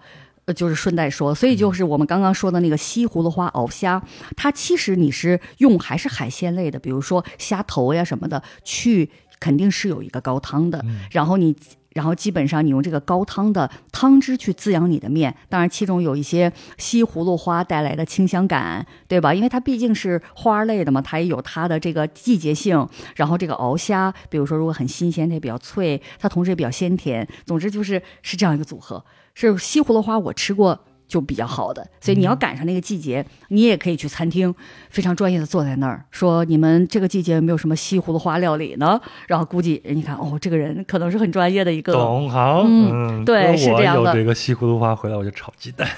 呃，就是顺带说，所以就是我们刚刚说的那个西葫芦花熬虾，它其实你是用还是海鲜类的，比如说虾头呀什么的，去肯定是有一个高汤的，然后你。然后基本上你用这个高汤的汤汁去滋养你的面，当然其中有一些西葫芦花带来的清香感，对吧？因为它毕竟是花类的嘛，它也有它的这个季节性。然后这个熬虾，比如说如果很新鲜，它也比较脆，它同时也比较鲜甜。总之就是是这样一个组合。是西葫芦花，我吃过。就比较好的，所以你要赶上那个季节，你也可以去餐厅，非常专业的坐在那儿说：“你们这个季节有没有什么西葫芦花料理呢？”然后估计人家看，哦，这个人可能是很专业的一个，懂行，嗯对我是这样的有这个西葫芦花回来我就炒鸡蛋，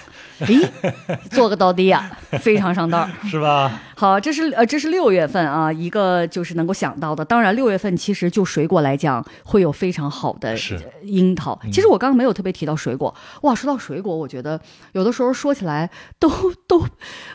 咦，做个到底呀，非常上道。是吧？好，这是呃，这是六月份啊，一个就是能够想到的。当然，六月份其实就水果来讲，会有非常好的樱桃。其实我刚刚没有特别提到水果，哇，说到水果，我觉得有的时候说起来都都，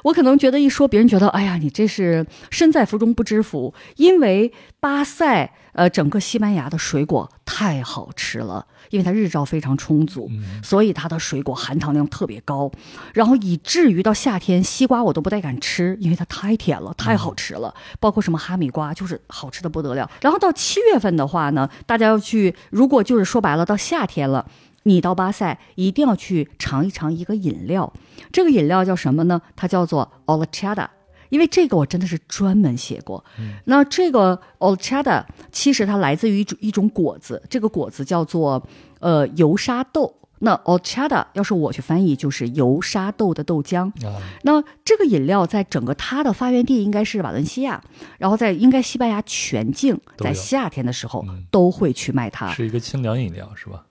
我可能觉得一说，别人觉得，哎呀，你这是身在福中不知福，因为巴塞。呃，整个西班牙的水果太好吃了，因为它日照非常充足，嗯所以它的水果含糖量特别高，然后以至于到夏天西瓜我都不太敢吃，因为它太甜了，太好吃了。包括什么哈密瓜，就是好吃的不得了。然后到七月份的话呢，大家要去，如果就是说白了，到夏天了。你到巴塞一定要去尝一尝一个饮料，这个饮料叫什么呢？它叫做 Olchada，因为这个我真的是专门写过。那这个 Olchada 其实它来自于一种一种果子，这个果子叫做呃油沙豆。那 Olchada 要是我去翻译，就是油沙豆的豆浆。啊，那这个饮料在整个它的发源地应该是瓦伦西亚，然后在应该西班牙全境，在夏天的时候嗯都会去卖它。是一个清凉饮料是吧？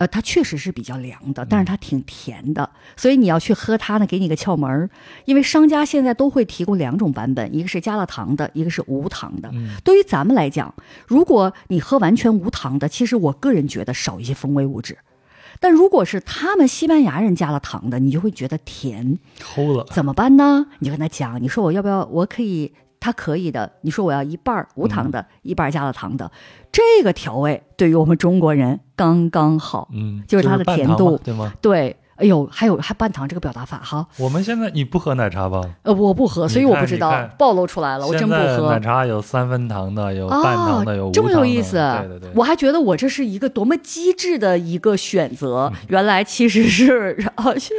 呃，它确实是比较凉的，但是它挺甜的，所以你要去喝它呢，给你个窍门儿，因为商家现在都会提供两种版本，一个是加了糖的，一个是无糖的。嗯对于咱们来讲，如果你喝完全无糖的，其实我个人觉得少一些风味物质。但如果是他们西班牙人加了糖的，你就会觉得甜，齁了，怎么办呢？你就跟他讲，你说我要不要？我可以，他可以的。你说我要一半无糖的，一半加了糖的，这个调味对于我们中国人刚刚好。嗯，就是它的甜度对吗？对，哎呦，还有还半糖这个表达法哈，我们现在你不喝奶茶吧？呃，我不喝，所以我不知道暴露出来了，我真不喝奶。茶有三分糖的，有半糖的，有无这么有意思，对对对，我还觉得我这是一个多么机智的一个选择，嗯原来其实是，啊，是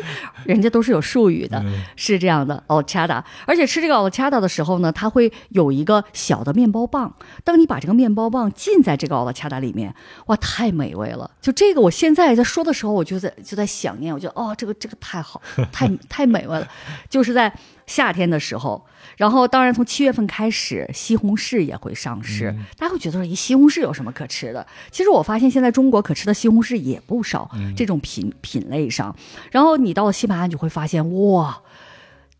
人家都是有术语的，嗯是这样的 a d a 而且吃这个 a d a 的时候呢，它会有一个小的面包棒。当你把这个面包棒浸在这个 a d a 里面，哇，太美味了！就这个，我现在在说的时候，我就在就在想念，我觉得哦，这个这个太好，太 太美味了。就是在夏天的时候，然后当然从七月份开始，西红柿也会上市。嗯大家会觉得说，咦，西红柿有什么可吃的？其实我发现现在中国可吃的西红柿也不少，嗯这种品品类上。然后你到了西班牙，你就会发现，哇，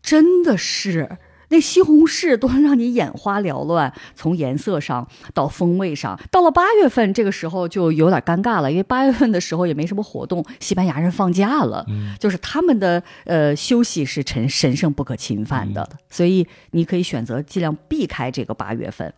真的是。那西红柿都能让你眼花缭乱，从颜色上到风味上。到了八月份，这个时候就有点尴尬了，因为八月份的时候也没什么活动，西班牙人放假了，嗯就是他们的呃休息是神神圣不可侵犯的，所以你可以选择尽量避开这个八月份。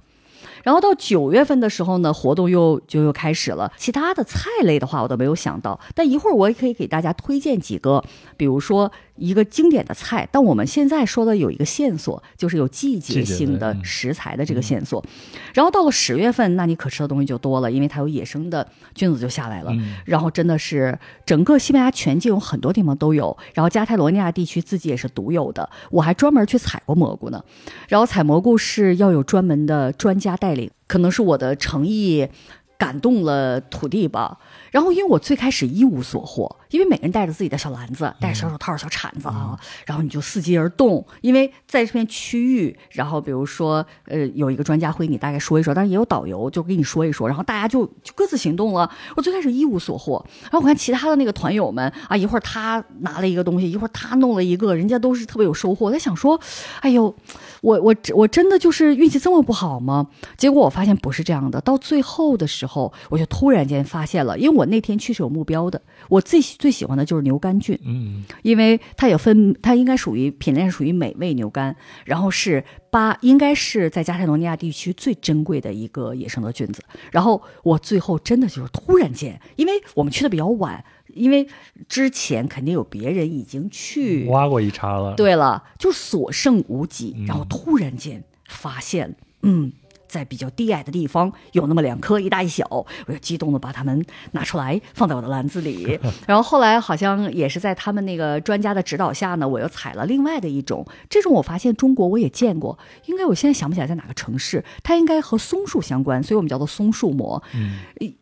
然后到九月份的时候呢，活动又就又开始了。其他的菜类的话，我都没有想到。但一会儿我也可以给大家推荐几个，比如说一个经典的菜。但我们现在说的有一个线索，就是有季节性的食材的这个线索。然后到了十月份，那你可吃的东西就多了，因为它有野生的菌子就下来了。嗯然后真的是整个西班牙全境有很多地方都有，然后加泰罗尼亚地区自己也是独有的。我还专门去采过蘑菇呢，然后采蘑菇是要有专门的专家带领，可能是我的诚意感动了土地吧。然后因为我最开始一无所获，因为每个人带着自己的小篮子，带着小手套、小铲子啊，然后你就伺机而动。因为在这片区域，然后比如说呃有一个专家会给你大概说一说，但是也有导游就给你说一说，然后大家就就各自行动了。我最开始一无所获，然后我看其他的那个团友们啊，一会儿他拿了一个东西，一会儿他弄了一个，人家都是特别有收获。我在想说，哎呦，我我我真的就是运气这么不好吗？结果我发现不是这样的。到最后的时候，我就突然间发现了，因为我那天去是有目标的，我最喜最喜欢的就是牛肝菌。嗯因为它也分，它应该属于品类是属于美味牛肝，然后是巴，应该是在加泰罗尼亚地区最珍贵的一个野生的菌子。然后我最后真的就是突然间，因为我们去的比较晚，因为之前肯定有别人已经去挖过一茬了，对了，就所剩无几嗯。然后突然间发现，嗯，在比较低矮的地方有那么两颗，一大一小，我就激动的把它们拿出来放在我的篮子里。然后后来好像也是在他们那个专家的指导下呢，我又采了另外的一种，这种我发现中国我也见过，应该我现在想不起来在哪个城市，它应该和松树相关，所以我们叫做松树蘑。嗯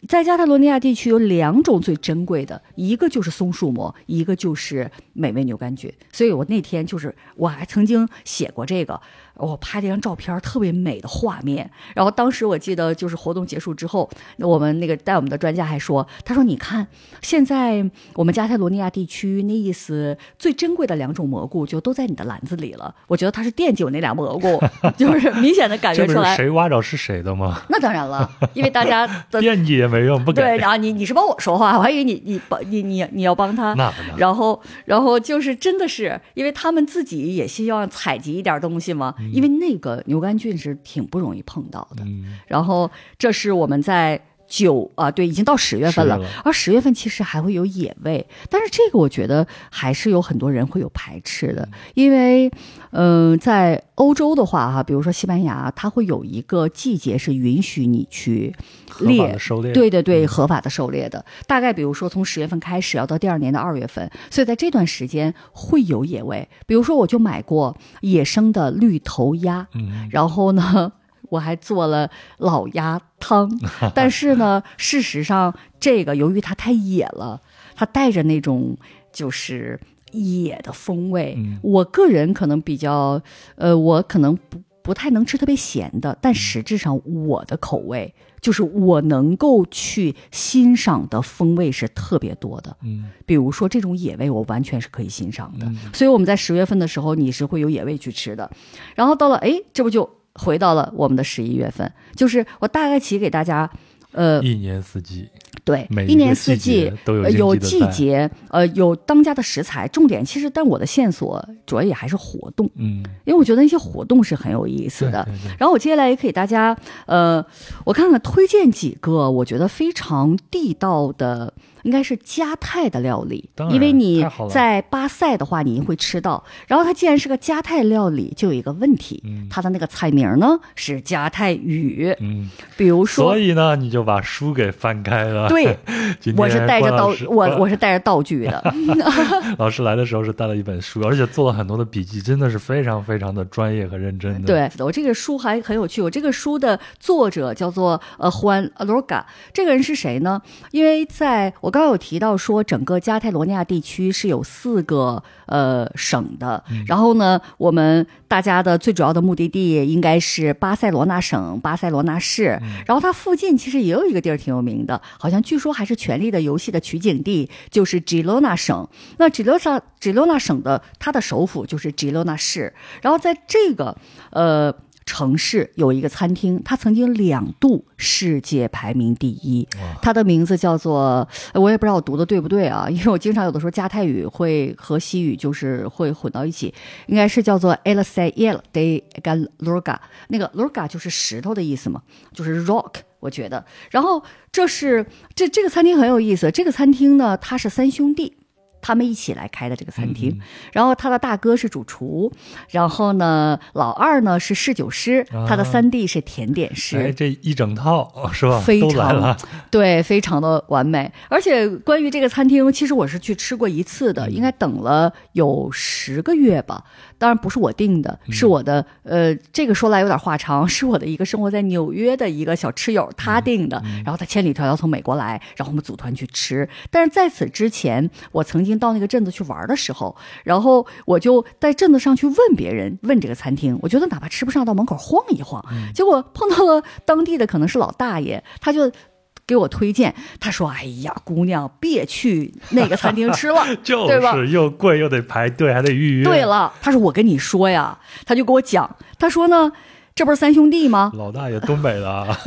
在加泰罗尼亚地区有两种最珍贵的，一个就是松树蘑，一个就是美味牛肝菌。所以我那天就是我还曾经写过这个，我拍了一张照片，特别美的画面。然后当时我记得就是活动结束之后，我们那个带我们的专家还说，他说你看现在我们加泰罗尼亚地区那意思最珍贵的两种蘑菇就都在你的篮子里了。我觉得他是惦记我那俩蘑菇，就是明显的感觉出来。谁挖着是谁的吗？那当然了，因为大家的 惦记也没用，不给。对，然后你你是帮我说话，我还以为你你帮你你你要帮他。然后，然后就是真的是，因为他们自己也希望采集一点东西嘛，因为那个牛肝菌是挺不容易碰到的。嗯，然后这是我们在九啊，对，已经到十月份了10月了。而十月份其实还会有野味，但是这个我觉得还是有很多人会有排斥的，因为嗯、在欧洲的话哈，比如说西班牙，它会有一个季节是允许你去合法猎的狩猎，对对对，合法的狩猎的，大概比如说从十月份开始，要到第二年的二月份，所以在这段时间会有野味。比如说，我就买过野生的绿头鸭，嗯，然后呢，我还做了老鸭汤。但是呢，事实上这个由于它太野了，它带着那种就是野的风味。嗯我个人可能比较，呃，我可能不不太能吃特别咸的，但实质上我的口味就是我能够去欣赏的风味是特别多的。嗯比如说这种野味，我完全是可以欣赏的。嗯所以我们在十月份的时候，你是会有野味去吃的。然后到了，哎，这不就回到了我们的十一月份？就是我大概其给大家，呃，一年四季，对每，一年四季都有呃有季节，呃，有当家的食材。重点其实，但我的线索主要也还是活动，嗯，因为我觉得那些活动是很有意思的。对对对然后我接下来也给大家，呃，我看看推荐几个我觉得非常地道的，应该是加泰的料理因为你在巴塞的话，你会吃到。然后它既然是个加泰料理，就有一个问题，嗯它的那个菜名呢是加泰语，嗯，比如说所。以呢，你就把书给翻开了。对，我是带着道我我是带着道具的，老师来的时候是带了一本书，而且做了很多的笔记，真的是非常非常的专业和认真的。，对我这个书还很有趣，我这个书的作者叫做呃胡安·罗嘎，这个人是谁呢？因为在我刚刚有提到说，整个加泰罗尼亚地区是有四个呃省的，然后呢，我们大家的最主要的目的地应该是巴塞罗那省、巴塞罗那市，然后它附近其实也有一个地儿挺有名的，好像据说还是《权力的游戏》的取景地，就是吉罗纳省。那吉罗纳吉罗纳省的它的首府就是吉罗纳市，然后在这个呃城市有一个餐厅，它曾经两度世界排名第一，它的名字叫做呃我也不知道我读的对不对啊，因为我经常有的时候加泰语会和西语就是会混到一起，应该是叫做 El s a y e l de Galurga，那个 Lurga 就是石头的意思嘛，就是 rock。我觉得，然后这是这这个餐厅很有意思。这个餐厅呢，它是三兄弟，他们一起来开的这个餐厅。嗯然后他的大哥是主厨，然后呢，老二呢是侍酒师，啊他的三弟是甜点师。哎，这一整套是吧？非都来常了。对，非常的完美。而且关于这个餐厅，其实我是去吃过一次的，应该等了有十个月吧。当然不是我定的，是我的呃，这个说来有点话长，是我的一个生活在纽约的一个小吃友他定的，然后他千里迢迢从美国来，然后我们组团去吃。但是在此之前，我曾经到那个镇子去玩的时候，然后我就在镇子上去问别人，问这个餐厅，我觉得哪怕吃不上，到门口晃一晃。结果碰到了当地的可能是老大爷，他就。给我推荐，他说：“哎呀，姑娘，别去那个餐厅吃了，就对吧是又贵又得排队，还得预约。对，了，他说我跟你说呀，他就给我讲，他说呢，这不是三兄弟吗？老大爷东北的啊，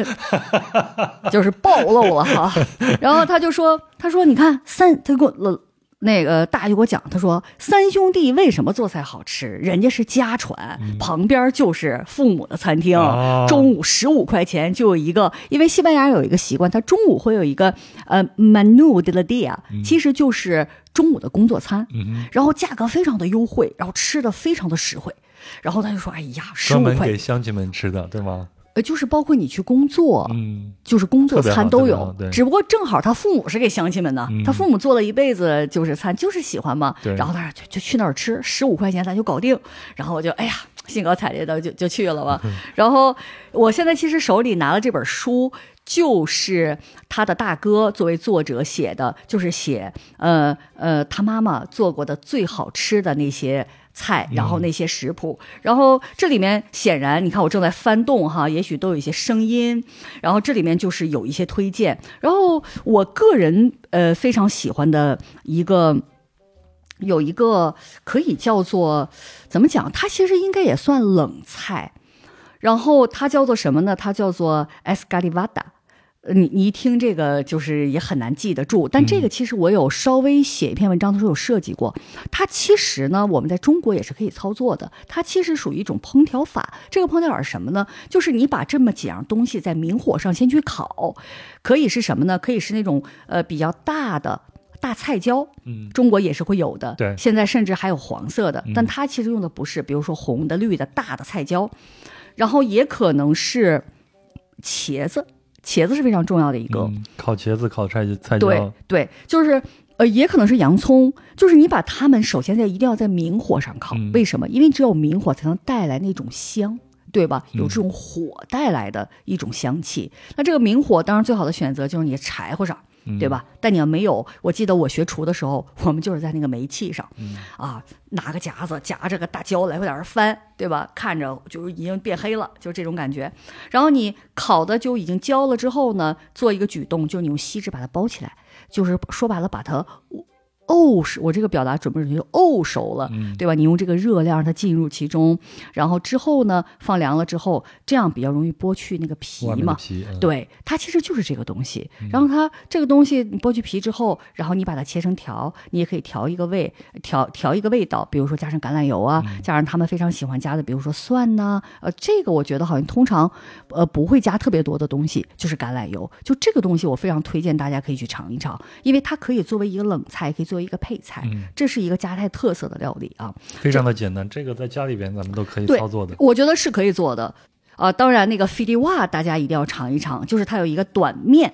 就是暴露了哈。然后他就说，他说你看三，他给我了。那个大爷给我讲，他说三兄弟为什么做菜好吃？人家是家传，旁边就是父母的餐厅，哦中午十五块钱就有一个。因为西班牙有一个习惯，他中午会有一个呃 menu de la dia，、其实就是中午的工作餐。嗯，然后价格非常的优惠，然后吃的非常的实惠。然后他就说：“哎呀，十专门五块给乡亲们吃的，对吗？呃，就是包括你去工作，嗯，就是工作餐都有只不过正好他父母是给乡亲们的，嗯他父母做了一辈子就是餐，就是喜欢嘛，对然后他说就就去那儿吃，十五块钱咱就搞定，然后我就哎呀兴高采烈的就就去了嘛，嗯然后我现在其实手里拿了这本书。就是他的大哥作为作者写的，就是写呃呃他妈妈做过的最好吃的那些菜，然后那些食谱，然后这里面显然你看我正在翻动哈，也许都有一些声音，然后这里面就是有一些推荐，然后我个人呃非常喜欢的一个。有一个可以叫做怎么讲？它其实应该也算冷菜，然后它叫做什么呢？它叫做 escalivada。呃你你一听这个就是也很难记得住，但这个其实我有稍微写一篇文章的时候有设计过。它其实呢，我们在中国也是可以操作的。它其实属于一种烹调法。这个烹调法是什么呢？就是你把这么几样东西在明火上先去烤，可以是什么呢？可以是那种呃比较大的。大菜椒，嗯，中国也是会有的。对现在甚至还有黄色的嗯，但它其实用的不是，比如说红的、绿的、大的菜椒，然后也可能是茄子，茄子是非常重要的一个。嗯烤茄子、烤菜菜对椒，对，就是呃，也可能是洋葱，就是你把它们首先在一定要在明火上烤，嗯为什么？因为只有明火才能带来那种香。对吧？嗯有这种火带来的一种香气。那这个明火当然最好的选择就是你柴火上，嗯对？吧？但你要没有，我记得我学厨的时候，我们就是在那个煤气上，嗯啊，拿个夹子夹着个大胶来回在那儿翻，对吧？看着就是已经变黑了，就是这种感觉。然后你烤的就已经焦了之后呢，做一个举动，就是你用锡纸把它包起来，就是说白了把它沤熟。我这个表达准不准确？沤熟了。嗯，对吧？你用这个热量让它进入其中，然后之后呢，放凉了之后，这样比较容易剥去那个皮嘛。皮，嗯，对，它其实就是这个东西。然后它这个东西你剥去皮之后，然后你把它切成条，你也可以调一个味，调调一个味道，比如说加上橄榄油啊，加上他们非常喜欢加的，比如说蒜呐、呃，这个我觉得好像通常呃不会加特别多的东西，就是橄榄油。就这个东西，我非常推荐大家可以去尝一尝，因为它可以作为一个冷菜，可以作为一个配菜，嗯这是一个加泰特色的料理啊。非常的简单，这个在家里边咱们都可以操作的。我觉得是可以做的。啊、当然那个菲迪瓦大家一定要尝一尝，就是它有一个短面，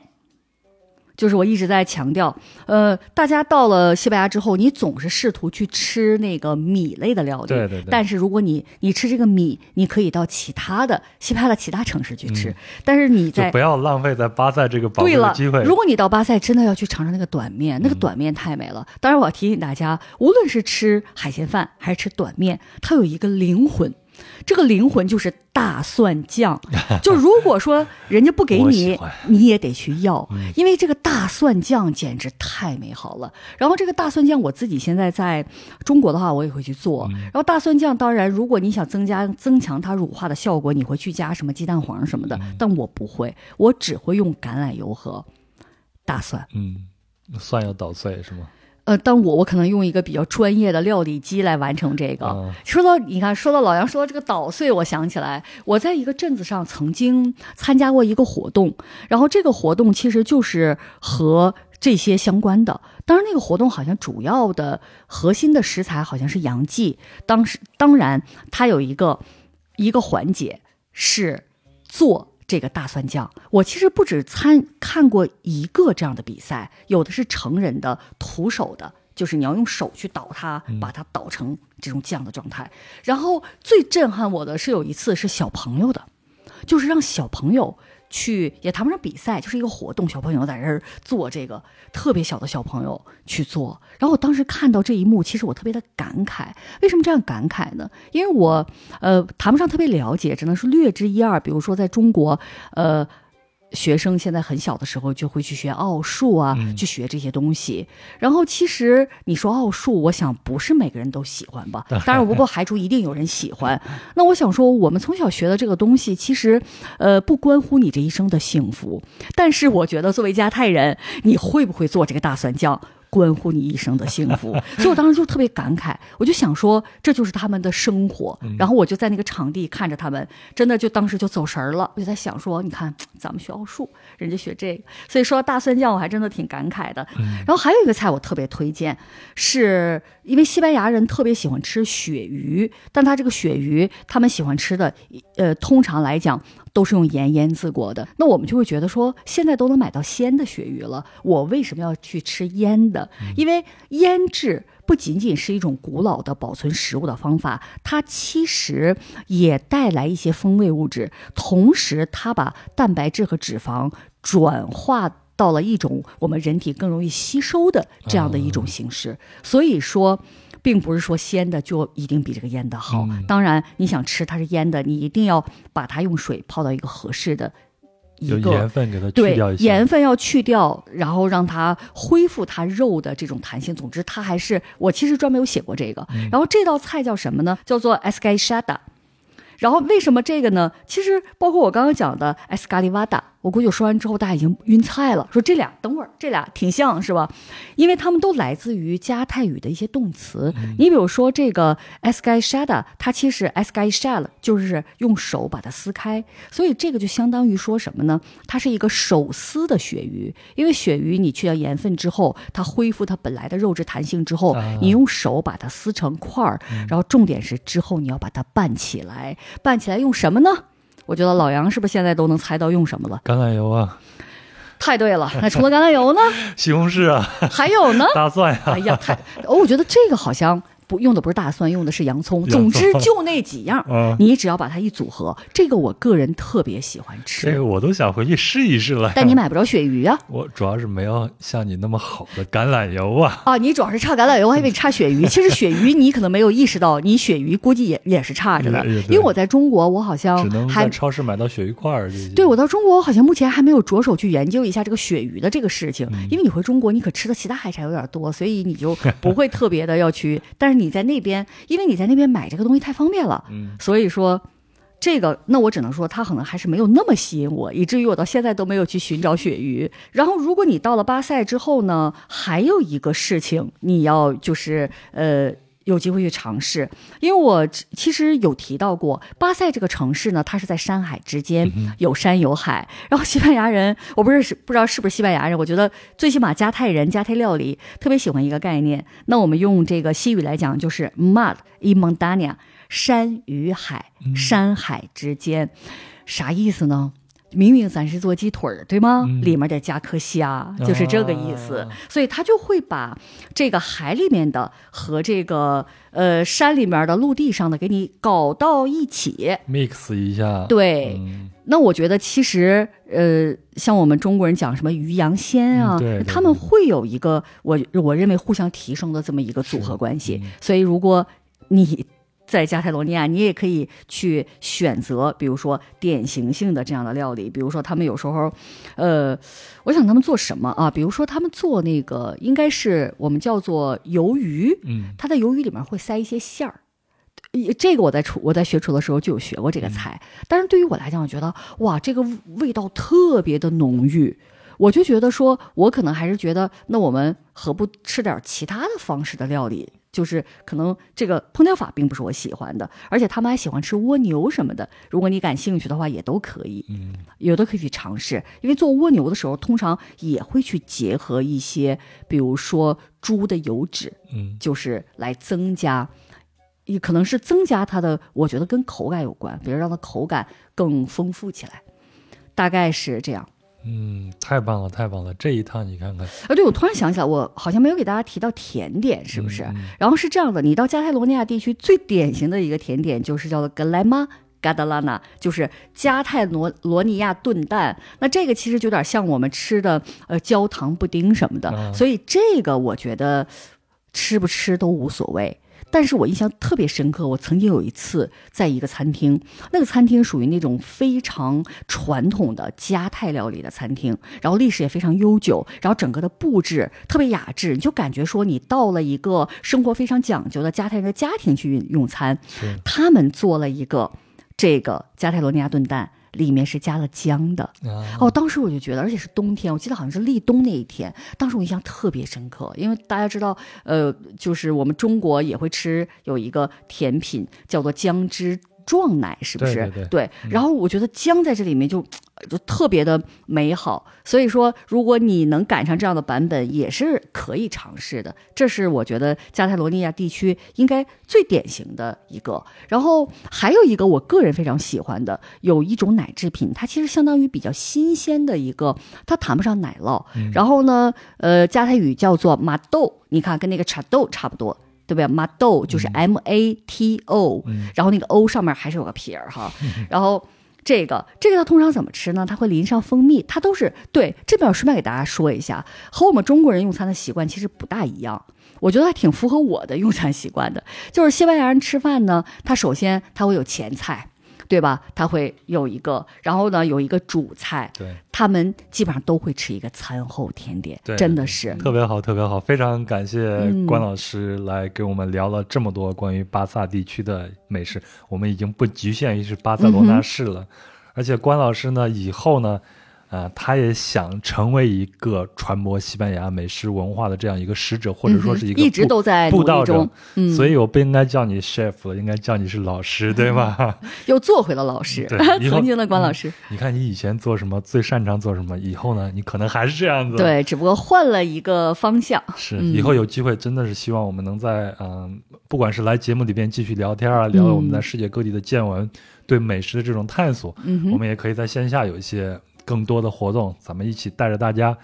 就是我一直在强调，呃，大家到了西班牙之后，你总是试图去吃那个米类的料理，对对对但是如果你你吃这个米，你可以到其他的西班牙的其他城市去吃，嗯但是你在就不要浪费在巴塞这个宝贵对了的机会。，如果你到巴塞，真的要去尝尝那个短面，那个短面太美了。当然，我要提醒大家，无论是吃海鲜饭还是吃短面，它有一个灵魂，这个灵魂就是大蒜酱。就如果说人家不给你你也得去要嗯，因为这个大蒜酱简直太美好了。然后这个大蒜酱，我自己现在在中国的话，我也会去做。嗯然后大蒜酱，当然如果你想增加增强它乳化的效果，你会去加什么鸡蛋黄什么的，嗯但我不会，我只会用橄榄油和大蒜。嗯，蒜要捣碎是吗？呃，但我我可能用一个比较专业的料理机来完成这个。嗯说到你看，说到老杨说到这个捣碎，我想起来，我在一个镇子上曾经参加过一个活动，然后这个活动其实就是和这些相关的。当然，那个活动好像主要的核心的食材好像是洋蓟，当时当然它有一个一个环节是做。这个大蒜酱，我其实不止参看过一个这样的比赛，有的是成人的徒手的，就是你要用手去捣它，把它捣成这种酱的状态。然后最震撼我的是有一次是小朋友的，就是让小朋友去也谈不上比赛，就是一个活动，小朋友在这儿做这个，特别小的小朋友去做。然后我当时看到这一幕，其实我特别的感慨。为什么这样感慨呢？因为我呃谈不上特别了解，只能是略知一二。比如说在中国，呃。学生现在很小的时候就会去学奥数啊，嗯去学这些东西。然后其实你说奥数，我想不是每个人都喜欢吧？当然，我不过排除一定有人喜欢。那我想说，我们从小学的这个东西，其实呃不关乎你这一生的幸福。但是我觉得，作为加泰人，你会不会做这个大蒜酱？关乎你一生的幸福，所以我当时就特别感慨，我就想说，这就是他们的生活。然后我就在那个场地看着他们，真的就当时就走神儿了。我就在想说，你看咱们学奥数，人家学这个，所以说到大蒜酱，我还真的挺感慨的。然后还有一个菜我特别推荐，是因为西班牙人特别喜欢吃鳕鱼，但他这个鳕鱼他们喜欢吃的，呃，通常来讲都是用盐腌制过的。那我们就会觉得说，现在都能买到鲜的鳕鱼了，我为什么要去吃腌的？因为腌制不仅仅是一种古老的保存食物的方法，它其实也带来一些风味物质，同时它把蛋白质和脂肪转化。到了一种我们人体更容易吸收的这样的一种形式，所以说，并不是说鲜的就一定比这个腌的好。当然，你想吃它是腌的，你一定要把它用水泡到一个合适的一有个盐分给它去对掉一些。盐分要去掉，然后让它恢复它肉的这种弹性。总之，它还是我其实专门有写过这个。然后这道菜叫什么呢？叫做 escachada。然后为什么这个呢？其实包括我刚刚讲的 escalivada，我估计我说完之后，大家已经晕菜了。说这俩，等会儿这俩挺像是吧？因为他们都来自于加泰语的一些动词。你比如说这个 s k y shada，它其实 s k y shal 就是用手把它撕开，所以这个就相当于说什么呢？它是一个手撕的鳕鱼。因为鳕鱼你去掉盐分之后，它恢复它本来的肉质弹性之后，你用手把它撕成块儿，然后重点是之后你要把它拌起来，拌起来用什么呢？我觉得老杨是不是现在都能猜到用什么了？橄榄油啊，太对了。那除了橄榄油呢？西红柿啊，还有呢？大蒜呀。哎呀，太……哦，我觉得这个好像。不用的不是大蒜，用的是洋葱。总之就那几样，你只要把它一组合，这个我个人特别喜欢吃。这个我都想回去试一试了。但你买不着鳕鱼啊。我主要是没有像你那么好的橄榄油啊。啊，你主要是差橄榄油，我还以为你差鳕鱼。其实鳕鱼你可能没有意识到，你鳕鱼估计也也是差着的。因为我在中国，我好像只能在超市买到鳕鱼块儿。对，我到中国，我好像目前还没有着手去研究一下这个鳕鱼的这个事情。因为你回中国，你可吃的其他海产有点多，所以你就不会特别的要去。但是你在那边。因为你在那边买这个东西太方便了，嗯，所以说，这个那我只能说它可能还是没有那么吸引我，以至于我到现在都没有去寻找鳕鱼。然后，如果你到了巴塞之后呢，还有一个事情你要就是呃。有机会去尝试，因为我其实有提到过，巴塞这个城市呢，它是在山海之间，有山有海。然后西班牙人，我不是不知道是不是西班牙人，我觉得最起码加泰人、加泰料理特别喜欢一个概念。那我们用这个西语来讲，就是 “mar y montana”，山与海，山海之间，啥意思呢？明明咱是做鸡腿儿，对吗？里面得加颗虾，就是这个意思。所以他就会把这个海里面的和这个呃山里面的陆地上的给你搞到一起，mix 一下。对，那我觉得其实呃，像我们中国人讲什么鱼羊鲜啊，他们会有一个我我认为互相提升的这么一个组合关系。所以如果你。在加泰罗尼亚，你也可以去选择，比如说典型性的这样的料理，比如说他们有时候，呃，我想他们做什么啊？比如说他们做那个，应该是我们叫做鱿鱼，嗯，它在鱿鱼里面会塞一些馅儿，这个我在厨我在学厨的时候就有学过这个菜，但是对于我来讲，我觉得哇，这个味道特别的浓郁，我就觉得说，我可能还是觉得，那我们何不吃点其他的方式的料理？就是可能这个烹调法并不是我喜欢的，而且他们还喜欢吃蜗牛什么的。如果你感兴趣的话，也都可以，嗯，有的可以去尝试。因为做蜗牛的时候，通常也会去结合一些，比如说猪的油脂，嗯，就是来增加，也可能是增加它的，我觉得跟口感有关，比如让它口感更丰富起来，大概是这样。嗯，太棒了，太棒了！这一趟你看看，啊，对，我突然想起来，我好像没有给大家提到甜点，是不是？然后是这样的，你到加泰罗尼亚地区最典型的一个甜点就是叫做格莱玛嘎达拉纳，就是加泰罗罗尼亚炖蛋。那这个其实就有点像我们吃的呃焦糖布丁什么的，所以这个我觉得吃不吃都无所谓。但是我印象特别深刻，我曾经有一次在一个餐厅，那个餐厅属于那种非常传统的加泰料理的餐厅，然后历史也非常悠久，然后整个的布置特别雅致，你就感觉说你到了一个生活非常讲究的加泰人的家庭去用餐。他们做了一个这个加泰罗尼亚炖蛋。里面是加了姜的哦，当时我就觉得，而且是冬天，我记得好像是立冬那一天，当时我印象特别深刻，因为大家知道，呃，就是我们中国也会吃有一个甜品叫做姜汁撞奶，是不是？对，然后我觉得姜在这里面就。就特别的美好，所以说，如果你能赶上这样的版本，也是可以尝试的。这是我觉得加泰罗尼亚地区应该最典型的一个。然后还有一个我个人非常喜欢的，有一种奶制品，它其实相当于比较新鲜的一个，它谈不上奶酪。然后呢，呃，加泰语叫做马豆，你看跟那个茶豆差不多，对不对？马豆就是 M A T O，然后那个 O 上面还是有个撇儿哈，然后。这个这个它通常怎么吃呢？它会淋上蜂蜜，它都是对。这边我顺便给大家说一下，和我们中国人用餐的习惯其实不大一样。我觉得还挺符合我的用餐习惯的，就是西班牙人吃饭呢，他首先他会有前菜。对吧？他会有一个，然后呢，有一个主菜。对，他们基本上都会吃一个餐后甜点。对，真的是特别好，特别好。非常感谢关老师来给我们聊了这么多关于巴萨地区的美食。我们已经不局限于是巴塞罗那市了，而且关老师呢，以后呢，啊、他也想成为一个传播西班牙美食文化的这样一个使者，或者说是一个嗯一直都在努布道中，嗯，所以我不应该叫你 chef 了，应该叫你是老师，对吧？又做回了老师 曾经的关老师。你看你以前做什么，最擅长做什么，以后呢，你可能还是这样子。，对，只不过换了一个方向。是嗯以后有机会，真的是希望我们能在嗯、不管是来节目里边继续聊天啊，聊我们在世界各地的见闻，对美食的这种探索，嗯，我们也可以在线下有一些更多的活动，咱们一起带着大家。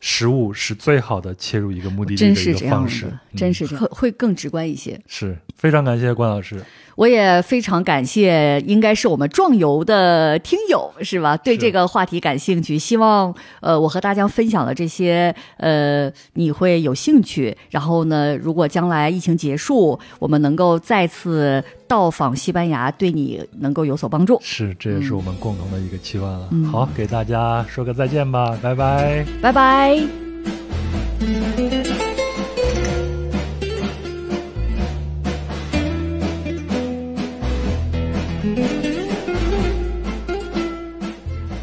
食物是最好的切入一个目的地的一是这样个方式的，，嗯真是这样，会会更直观一些。是非常感谢关老师。我也非常感谢，应该是我们壮游的听友是吧？对这个话题感兴趣，希望呃我和大家分享的这些呃你会有兴趣。然后呢，如果将来疫情结束，我们能够再次到访西班牙，对你能够有所帮助。是，这也是我们共同的一个期望了。嗯好，给大家说个再见吧，拜拜。拜拜。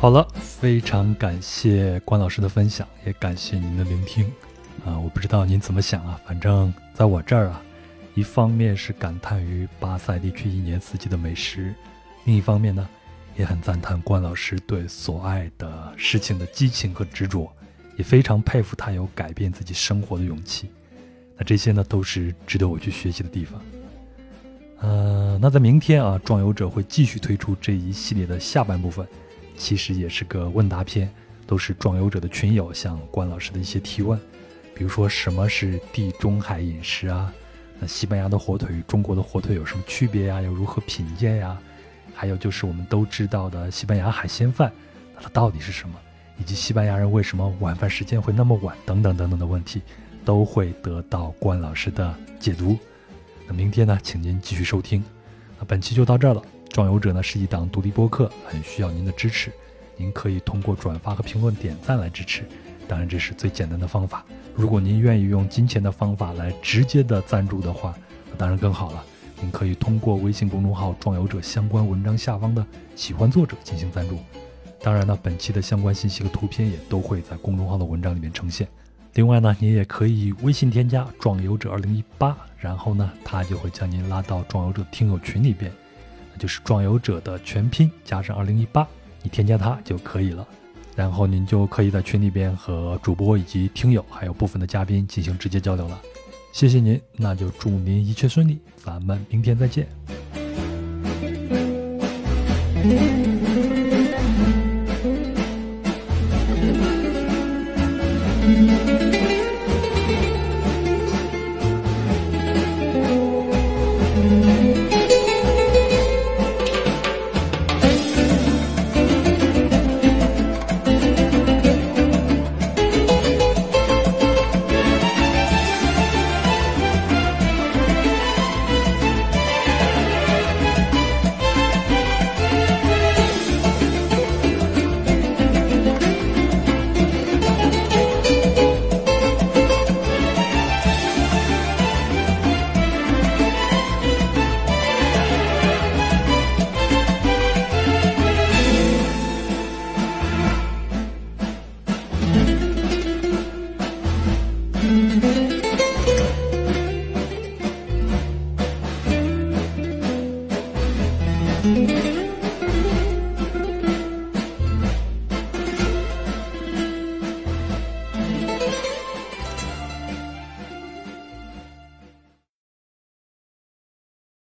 好了，非常感谢关老师的分享，也感谢您的聆听。啊、我不知道您怎么想啊，反正在我这儿啊，一方面是感叹于巴塞地区一年四季的美食，另一方面呢，也很赞叹关老师对所爱的事情的激情和执着，也非常佩服他有改变自己生活的勇气。那这些呢，都是值得我去学习的地方。呃，那在明天啊，壮游者会继续推出这一系列的下半部分，其实也是个问答篇，都是壮游者的群友向关老师的一些提问，比如说什么是地中海饮食啊？那西班牙的火腿与中国的火腿有什么区别呀？要如何品鉴呀？还有就是我们都知道的西班牙海鲜饭，那它到底是什么？以及西班牙人为什么晚饭时间会那么晚？等等等等的问题，都会得到关老师的解读。那明天呢，请您继续收听。那本期就到这儿了。壮游者呢是一档独立播客，很需要您的支持。您可以通过转发和评论、点赞来支持，当然这是最简单的方法。如果您愿意用金钱的方法来直接的赞助的话，那当然更好了。您可以通过微信公众号“壮游者”相关文章下方的“喜欢作者”进行赞助。当然呢，本期的相关信息和图片也都会在公众号的文章里面呈现。另外呢，您也可以微信添加“壮游者二零一八”，然后呢，他就会将您拉到壮游者听友群里边，就是壮游者的全拼加上二零一八，你添加它就可以了。然后您就可以在群里边和主播以及听友还有部分的嘉宾进行直接交流了。谢谢您，那就祝您一切顺利，咱们明天再见。